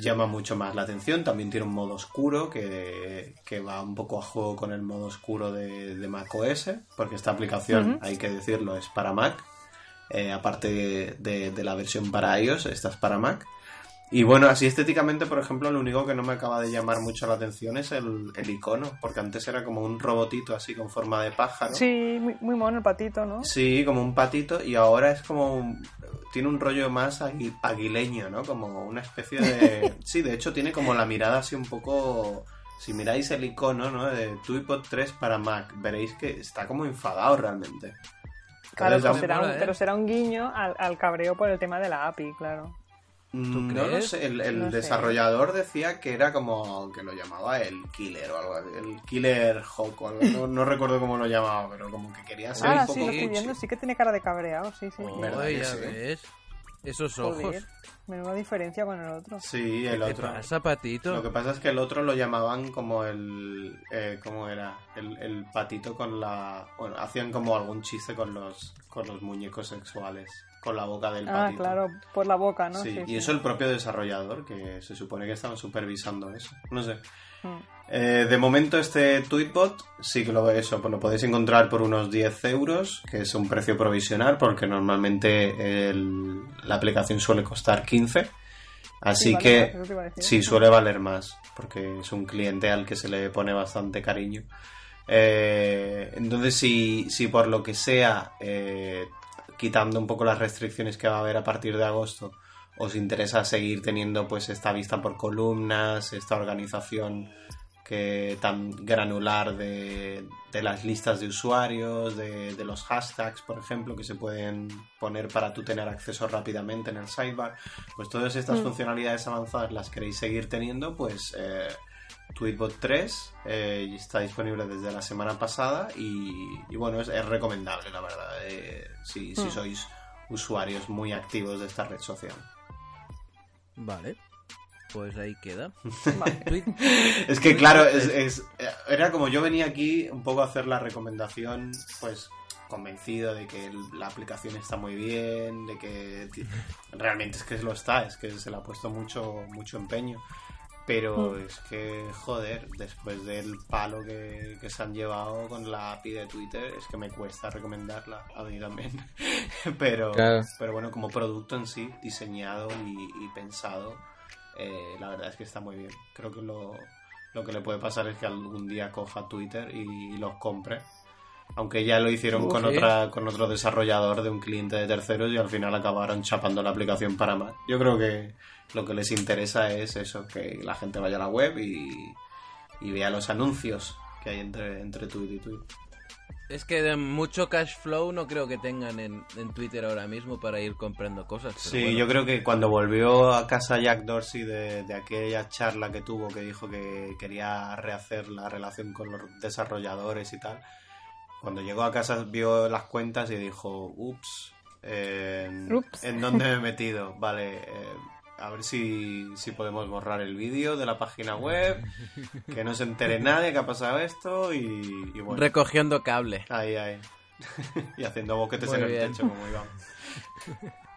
llama mucho más la atención. También tiene un modo oscuro que, que va un poco a juego con el modo oscuro de, de Mac OS, porque esta aplicación, hay que decirlo, es para Mac. Eh, aparte de, de la versión para iOS, esta es para Mac. Y bueno, así estéticamente, por ejemplo, lo único que no me acaba de llamar mucho la atención es el, el icono, porque antes era como un robotito así con forma de pájaro. Sí, muy, muy mono el patito, ¿no? Sí, como un patito, y ahora es como. un- tiene un rollo más agui- aguileño, ¿no? Como una especie de. Sí, de hecho, tiene como la mirada así un poco. Si miráis el icono, ¿no? De Tweetbot 3 para Mac, veréis que está como enfadado realmente. Claro, pero será, un, ¿eh? pero será un guiño al, al cabreo por el tema de la API, claro. Mm, No lo crees? sé, el, el No sé. desarrollador decía que era como que lo llamaba el killer o algo así, el killer hawk o algo, no, no recuerdo cómo lo llamaba, pero como que quería ser Ah, un poco sí, lo estoy viendo, sí que tiene cara de cabreado, sí, sí. Oh, ¿Verdad ya sí? ves. Esos ojos. Joder, menuda diferencia con el otro. Sí, ¿Qué el te otro. pasa, Patito? Lo que pasa es que el otro lo llamaban como el. Eh, ¿Cómo era? El, el patito con la. Bueno, hacían como algún chiste con los, con los muñecos sexuales. Con la boca del Ah, patito. claro, por la boca, ¿no? Sí, y eso el propio desarrollador, que se supone que estaban supervisando eso. No sé. Mm. Eh, de momento este Tweetbot sí que lo eso, pues lo podéis encontrar por unos 10 euros, que es un precio provisional, porque normalmente el- la aplicación suele costar 15. Así Sí, que sí, suele valer más, porque es un cliente al que se le pone bastante cariño. Eh, entonces, si, si por lo que sea, eh, quitando un poco las restricciones que va a haber a partir de agosto, os interesa seguir teniendo pues esta vista por columnas, esta organización que tan granular de, de las listas de usuarios, de, de los hashtags, por ejemplo, que se pueden poner para tú tener acceso rápidamente en el sidebar, pues todas estas Mm. funcionalidades avanzadas las queréis seguir teniendo, pues eh, Tweetbot 3 eh, está disponible desde la semana pasada y, y bueno, es, es recomendable, la verdad, eh, si, si Mm. sois usuarios muy activos de esta red social. Vale. Pues ahí queda. Vale. Es que claro, es, es- era como yo venía aquí un poco a hacer la recomendación, pues convencido de que el- la aplicación está muy bien, de que realmente es que lo está, es que se le ha puesto mucho, mucho empeño. Pero Mm. es que, joder, después del palo que, que se han llevado con la API de Twitter, es que me cuesta recomendarla a mí también. pero, Claro. pero bueno, como producto en sí, diseñado y, y pensado, eh, la verdad es que está muy bien. Creo que lo, lo que le puede pasar es que algún día coja Twitter y, los compre. Aunque ya lo hicieron con, otra, con otro desarrollador de un cliente de terceros y al final acabaron chapando la aplicación para Mac. Yo creo que lo que les interesa es eso, que la gente vaya a la web y, y vea los anuncios que hay entre, entre tweet y tweet. Es que de mucho cash flow no creo que tengan en, en Twitter ahora mismo para ir comprando cosas. Sí, bueno. yo creo que cuando volvió a casa Jack Dorsey de, de aquella charla que tuvo, que dijo que quería rehacer la relación con los desarrolladores y tal, cuando llegó a casa vio las cuentas y dijo, ups, en, Ups. ¿en dónde me he metido? Vale, eh, a ver si, si podemos borrar el vídeo de la página web, que no se entere nadie que ha pasado esto y, y bueno. Recogiendo cable. Ahí, ahí. y haciendo boquetes Muy en el techo como Iván.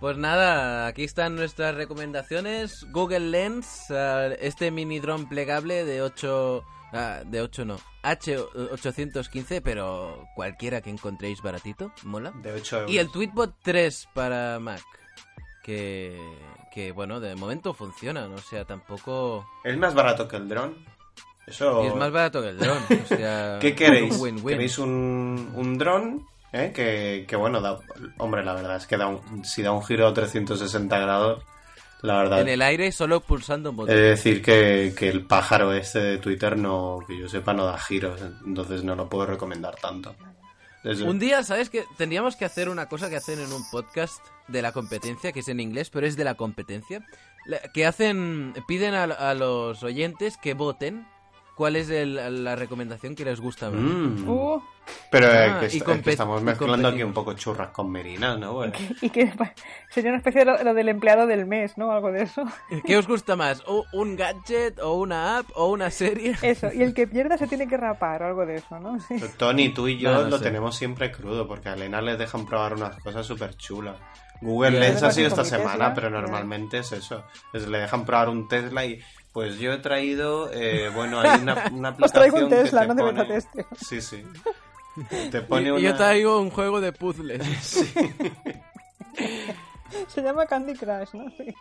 Pues nada, aquí están nuestras recomendaciones. Google Lens, eh, este mini dron plegable de 8... ah, de 8 no, H815, pero cualquiera que encontréis baratito, mola. De 8 euros. Y el Tweetbot 3 para Mac, que, que bueno, de momento funcionan, o sea, tampoco... ¿Es más barato que el dron? Eso... Y es más barato que el dron, o sea... ¿Qué queréis? win-win. ¿Queréis un, un dron? ¿eh? Que, que bueno, da- hombre, la verdad es que da un- si da un giro a 360 grados, la verdad... En el aire solo pulsando un botón. de decir que, que el pájaro este de Twitter no, que yo sepa, no da giros, entonces no lo puedo recomendar tanto. Un día, ¿sabes qué? Tendríamos que hacer una cosa que hacen en un podcast de la competencia, que es en inglés, pero es de la competencia. Que hacen, piden a, a los oyentes que voten cuál es el- la recomendación que les gusta. Mm. Uh, Pero eh, Ah, que, y es que estamos y mezclando aquí un poco churras con merinas, ¿no? Bueno, y que sería una especie de lo, lo del empleado del mes, ¿no? Algo de eso. ¿Qué os gusta más? ¿O ¿Un gadget? ¿O una app? ¿O una serie? Eso, y el que pierda se tiene que rapar o algo de eso, ¿no? Sí. Tony, tú y yo No, no lo sé. tenemos siempre crudo, porque a Elena les dejan probar unas cosas súper chulas. Google. Lens ha sido esta semana, Tesla, pero normalmente es eso. Les le dejan probar un Tesla y pues yo he traído, eh, bueno, hay una, una Os traigo aplicación un Tesla, que te no de pone... testeo. Sí, sí. Te pone Y- una... y Yo traigo un juego de puzzles. Se llama Candy Crush, ¿no? Sí.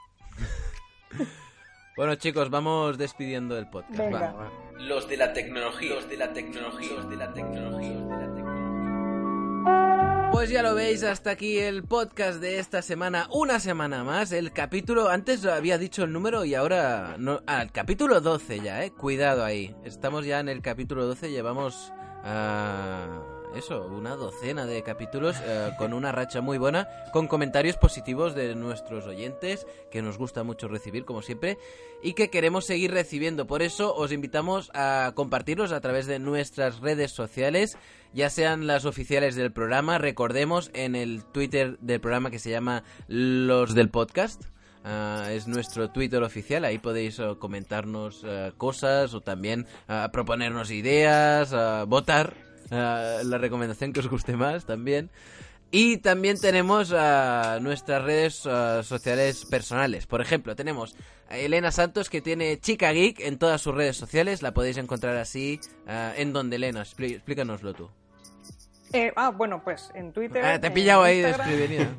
Bueno, chicos, vamos despidiendo el podcast. Venga. va. Los de la tecnología, los de la tecnología, los de la tecnología, los de la tecnología. Pues ya lo veis, hasta aquí el podcast de esta semana, una semana más, el capítulo, antes había dicho el número y ahora, no, ah, el capítulo 12 ya, eh, cuidado ahí, estamos ya en el capítulo 12, llevamos, ah, eso, una docena de capítulos eh, con una racha muy buena, con comentarios positivos de nuestros oyentes, que nos gusta mucho recibir, como siempre, y que queremos seguir recibiendo, por eso os invitamos a compartirlos a través de nuestras redes sociales, ya sean las oficiales del programa, recordemos en el Twitter del programa que se llama Los del Podcast. ah, es nuestro Twitter oficial, ahí podéis eh, comentarnos eh, cosas o también ah, proponernos ideas, votar ah, la recomendación que os guste más también. Y también tenemos ah, nuestras redes ah, sociales personales. Por ejemplo, tenemos a Elena Santos que tiene Chica Geek en todas sus redes sociales. La podéis encontrar así. ah, ¿En donde Elena? Expli- explícanoslo tú. Eh, ah, bueno, pues en Twitter. Ah, te he pillado ahí desprevenida.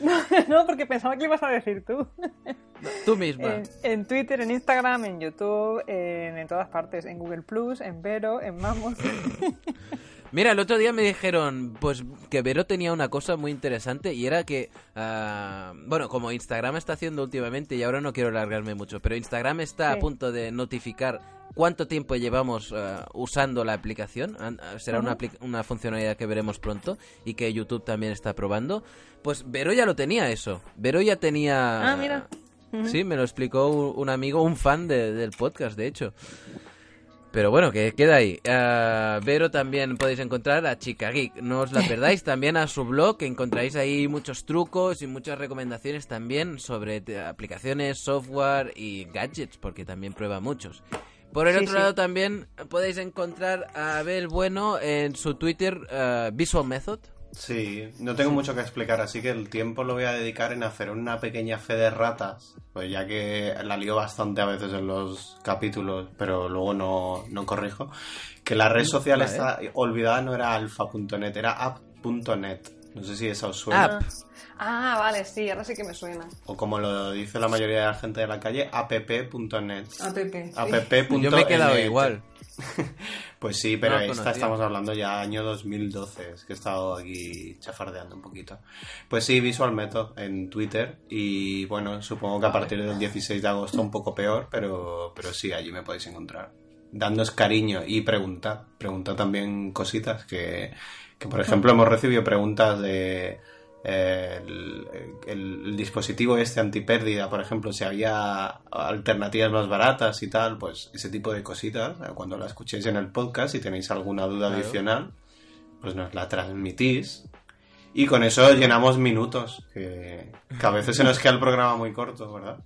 no, porque pensaba que ibas a decir tú. Tú misma. En, en Twitter, en Instagram, en YouTube, en, en todas partes. En Google Plus, en Vero, en Mamos. Mira, el otro día me dijeron, pues que Vero tenía una cosa muy interesante y era que, ah, bueno, como Instagram está haciendo últimamente y ahora no quiero alargarme mucho, pero Instagram está a punto de notificar cuánto tiempo llevamos ah, usando la aplicación. Ah, Será una, apli- una funcionalidad que veremos pronto y que YouTube también está probando. Pues Vero ya lo tenía eso. Vero ya tenía... Ah, mira. Sí, me lo explicó un amigo, un fan de- del podcast, de hecho. Pero bueno, que queda ahí. Ah, Vero también podéis encontrar a Chica Geek. No os la perdáis también a su blog, que encontraréis ahí muchos trucos y muchas recomendaciones también sobre aplicaciones, software y gadgets, porque también prueba muchos. Por el Sí, otro sí. lado también podéis encontrar a Abel Bueno en su Twitter ah, Visual Method. Sí, no tengo mucho que explicar, así que el tiempo lo voy a dedicar en hacer una pequeña fe de ratas, pues ya que la lío bastante a veces en los capítulos, pero luego no, no corrijo, que la red social vale. está olvidada, no era alfa.net, era app.net. No sé si esa os suena. App. Ah, vale, sí, ahora sí que me suena. O como lo dice la mayoría de la gente de la calle, app.net. App. sí. app.net. Yo me he quedado igual. Pues sí, pero No esta estamos hablando ya año 2012, es que he estado aquí chafardeando un poquito. Pues sí, Visual Method en Twitter y bueno, supongo que a partir del 16 de agosto un poco peor, pero, pero sí, allí me podéis encontrar. Dándoos cariño y preguntad, preguntad también cositas que, que por ejemplo hemos recibido preguntas de eh, el, dispositivo este antipérdida, por ejemplo, si había alternativas más baratas y tal, pues ese tipo de cositas, eh, cuando la escuchéis en el podcast y tenéis alguna duda Claro. adicional, pues nos la transmitís Y con eso llenamos minutos, que, que a veces se nos queda el programa muy corto, ¿verdad?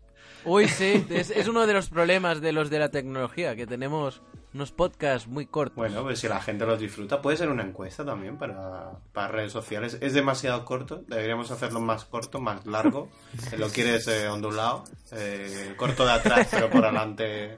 Uy, sí, es, es uno de los problemas de los de la tecnología, que tenemos unos podcasts muy cortos. Bueno, pues si la gente los disfruta, puede ser una encuesta también para, para redes sociales. Es demasiado corto, deberíamos hacerlo más corto, más largo. Si lo quieres eh, ondulado, eh, corto de atrás, pero por adelante.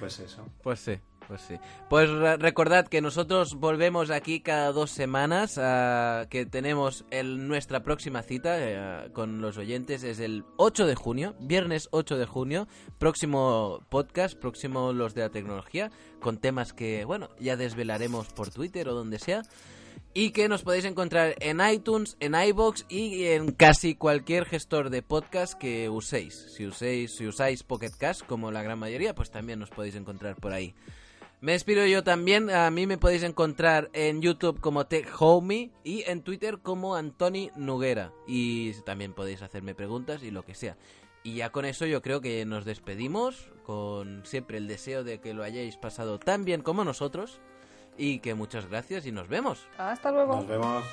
Pues eso. Pues sí, pues sí. Pues re- recordad que nosotros volvemos aquí cada dos semanas, ah, que tenemos el, nuestra próxima cita eh, con los oyentes, es el 8 de junio, viernes 8 de junio, próximo podcast, próximo Los de la Tecnología, con temas que, bueno, ya desvelaremos por Twitter o donde sea. Y que nos podéis encontrar en iTunes, en iBox y en casi cualquier gestor de podcast que uséis. Si uséis, si usáis Pocket Cast, como la gran mayoría, pues también nos podéis encontrar por ahí. Me despido yo también. A mí me podéis encontrar en YouTube como TechHomie y en Twitter como Antoni Nuguera. Y también podéis hacerme preguntas y lo que sea. Y ya con eso yo creo que nos despedimos con siempre el deseo de que lo hayáis pasado tan bien como nosotros. Y que muchas gracias y nos vemos. Hasta luego. Nos vemos.